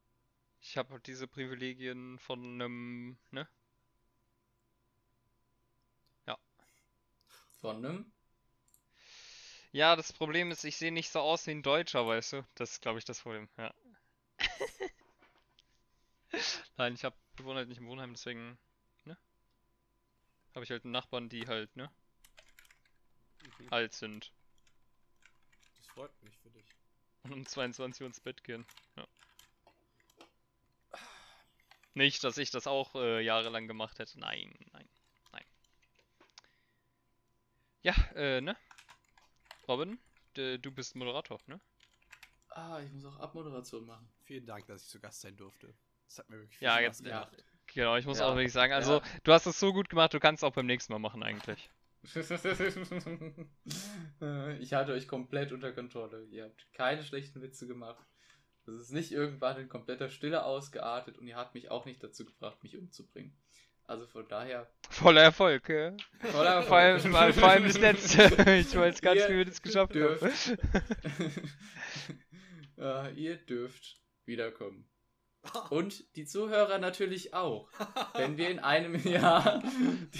Ich habe halt diese Privilegien von einem, ne?
Von einem
Ja, das Problem ist, ich sehe nicht so aus wie ein Deutscher, weißt du? Das ist, glaube ich, das Problem, ja. Nein, ich hab, ich wohne halt nicht im Wohnheim, deswegen, ne? Habe ich halt einen Nachbarn, die halt, ne?
Mhm.
Alt sind
Das freut mich für dich.
und um 22 Uhr ins Bett gehen. Ja. Nicht, dass ich das auch äh, jahrelang gemacht hätte. Nein, nein. Ja, äh, ne? Robin, du bist Moderator, ne?
Ah, ich muss auch Abmoderation machen.
Vielen Dank, dass ich zu Gast sein durfte. Das hat mir wirklich viel
Ja,
Spaß
jetzt-
Ja.
gemacht.
Genau, ich muss
Ja,
auch wirklich sagen, also
ja.
du hast es so gut gemacht, du kannst auch beim nächsten Mal machen eigentlich.
Äh, ich hatte euch komplett unter Kontrolle. Ihr habt keine schlechten Witze gemacht. Es ist nicht irgendwann in kompletter Stille ausgeartet und ihr habt mich auch nicht dazu gebracht, mich umzubringen. Also von daher.
Voller Erfolg, ja.
Voller
Vor allem,
Erfolg.
vor allem das letzte. Ich weiß gar nicht, wie wir das geschafft haben.
dürft. ja, ihr dürft wiederkommen. Und die Zuhörer natürlich auch. Wenn wir in einem Jahr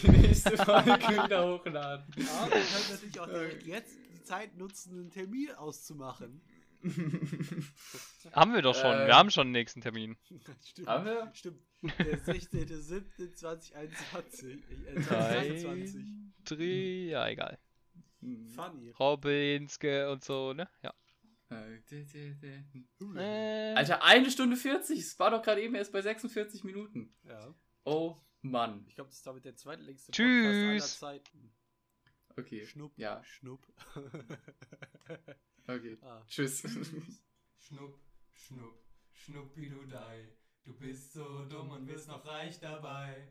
die nächste Folge wieder hochladen.
Ja, wir können natürlich auch direkt jetzt die Zeit nutzen, einen Termin auszumachen.
Haben wir doch schon.
Äh,
wir haben schon den nächsten Termin.
Stimmt.
Haben wir?
Stimmt. Der 16.07.2021. Äh,
Drei,
2020.
drei, ja, egal.
Funny.
Robinske und so, ne? Ja. Äh,
Alter, eine Stunde 40. Es war doch gerade eben erst bei 46 Minuten.
Ja.
Oh Mann.
Ich glaube, das ist damit der zweitlängste
Tschüss.
aller Zeiten.
Okay.
Schnupp.
Ja.
Schnupp.
Okay.
Ah.
Tschüss.
Schnupp, schnupp, schnuppi du dei. Du bist so dumm und wirst noch reich dabei.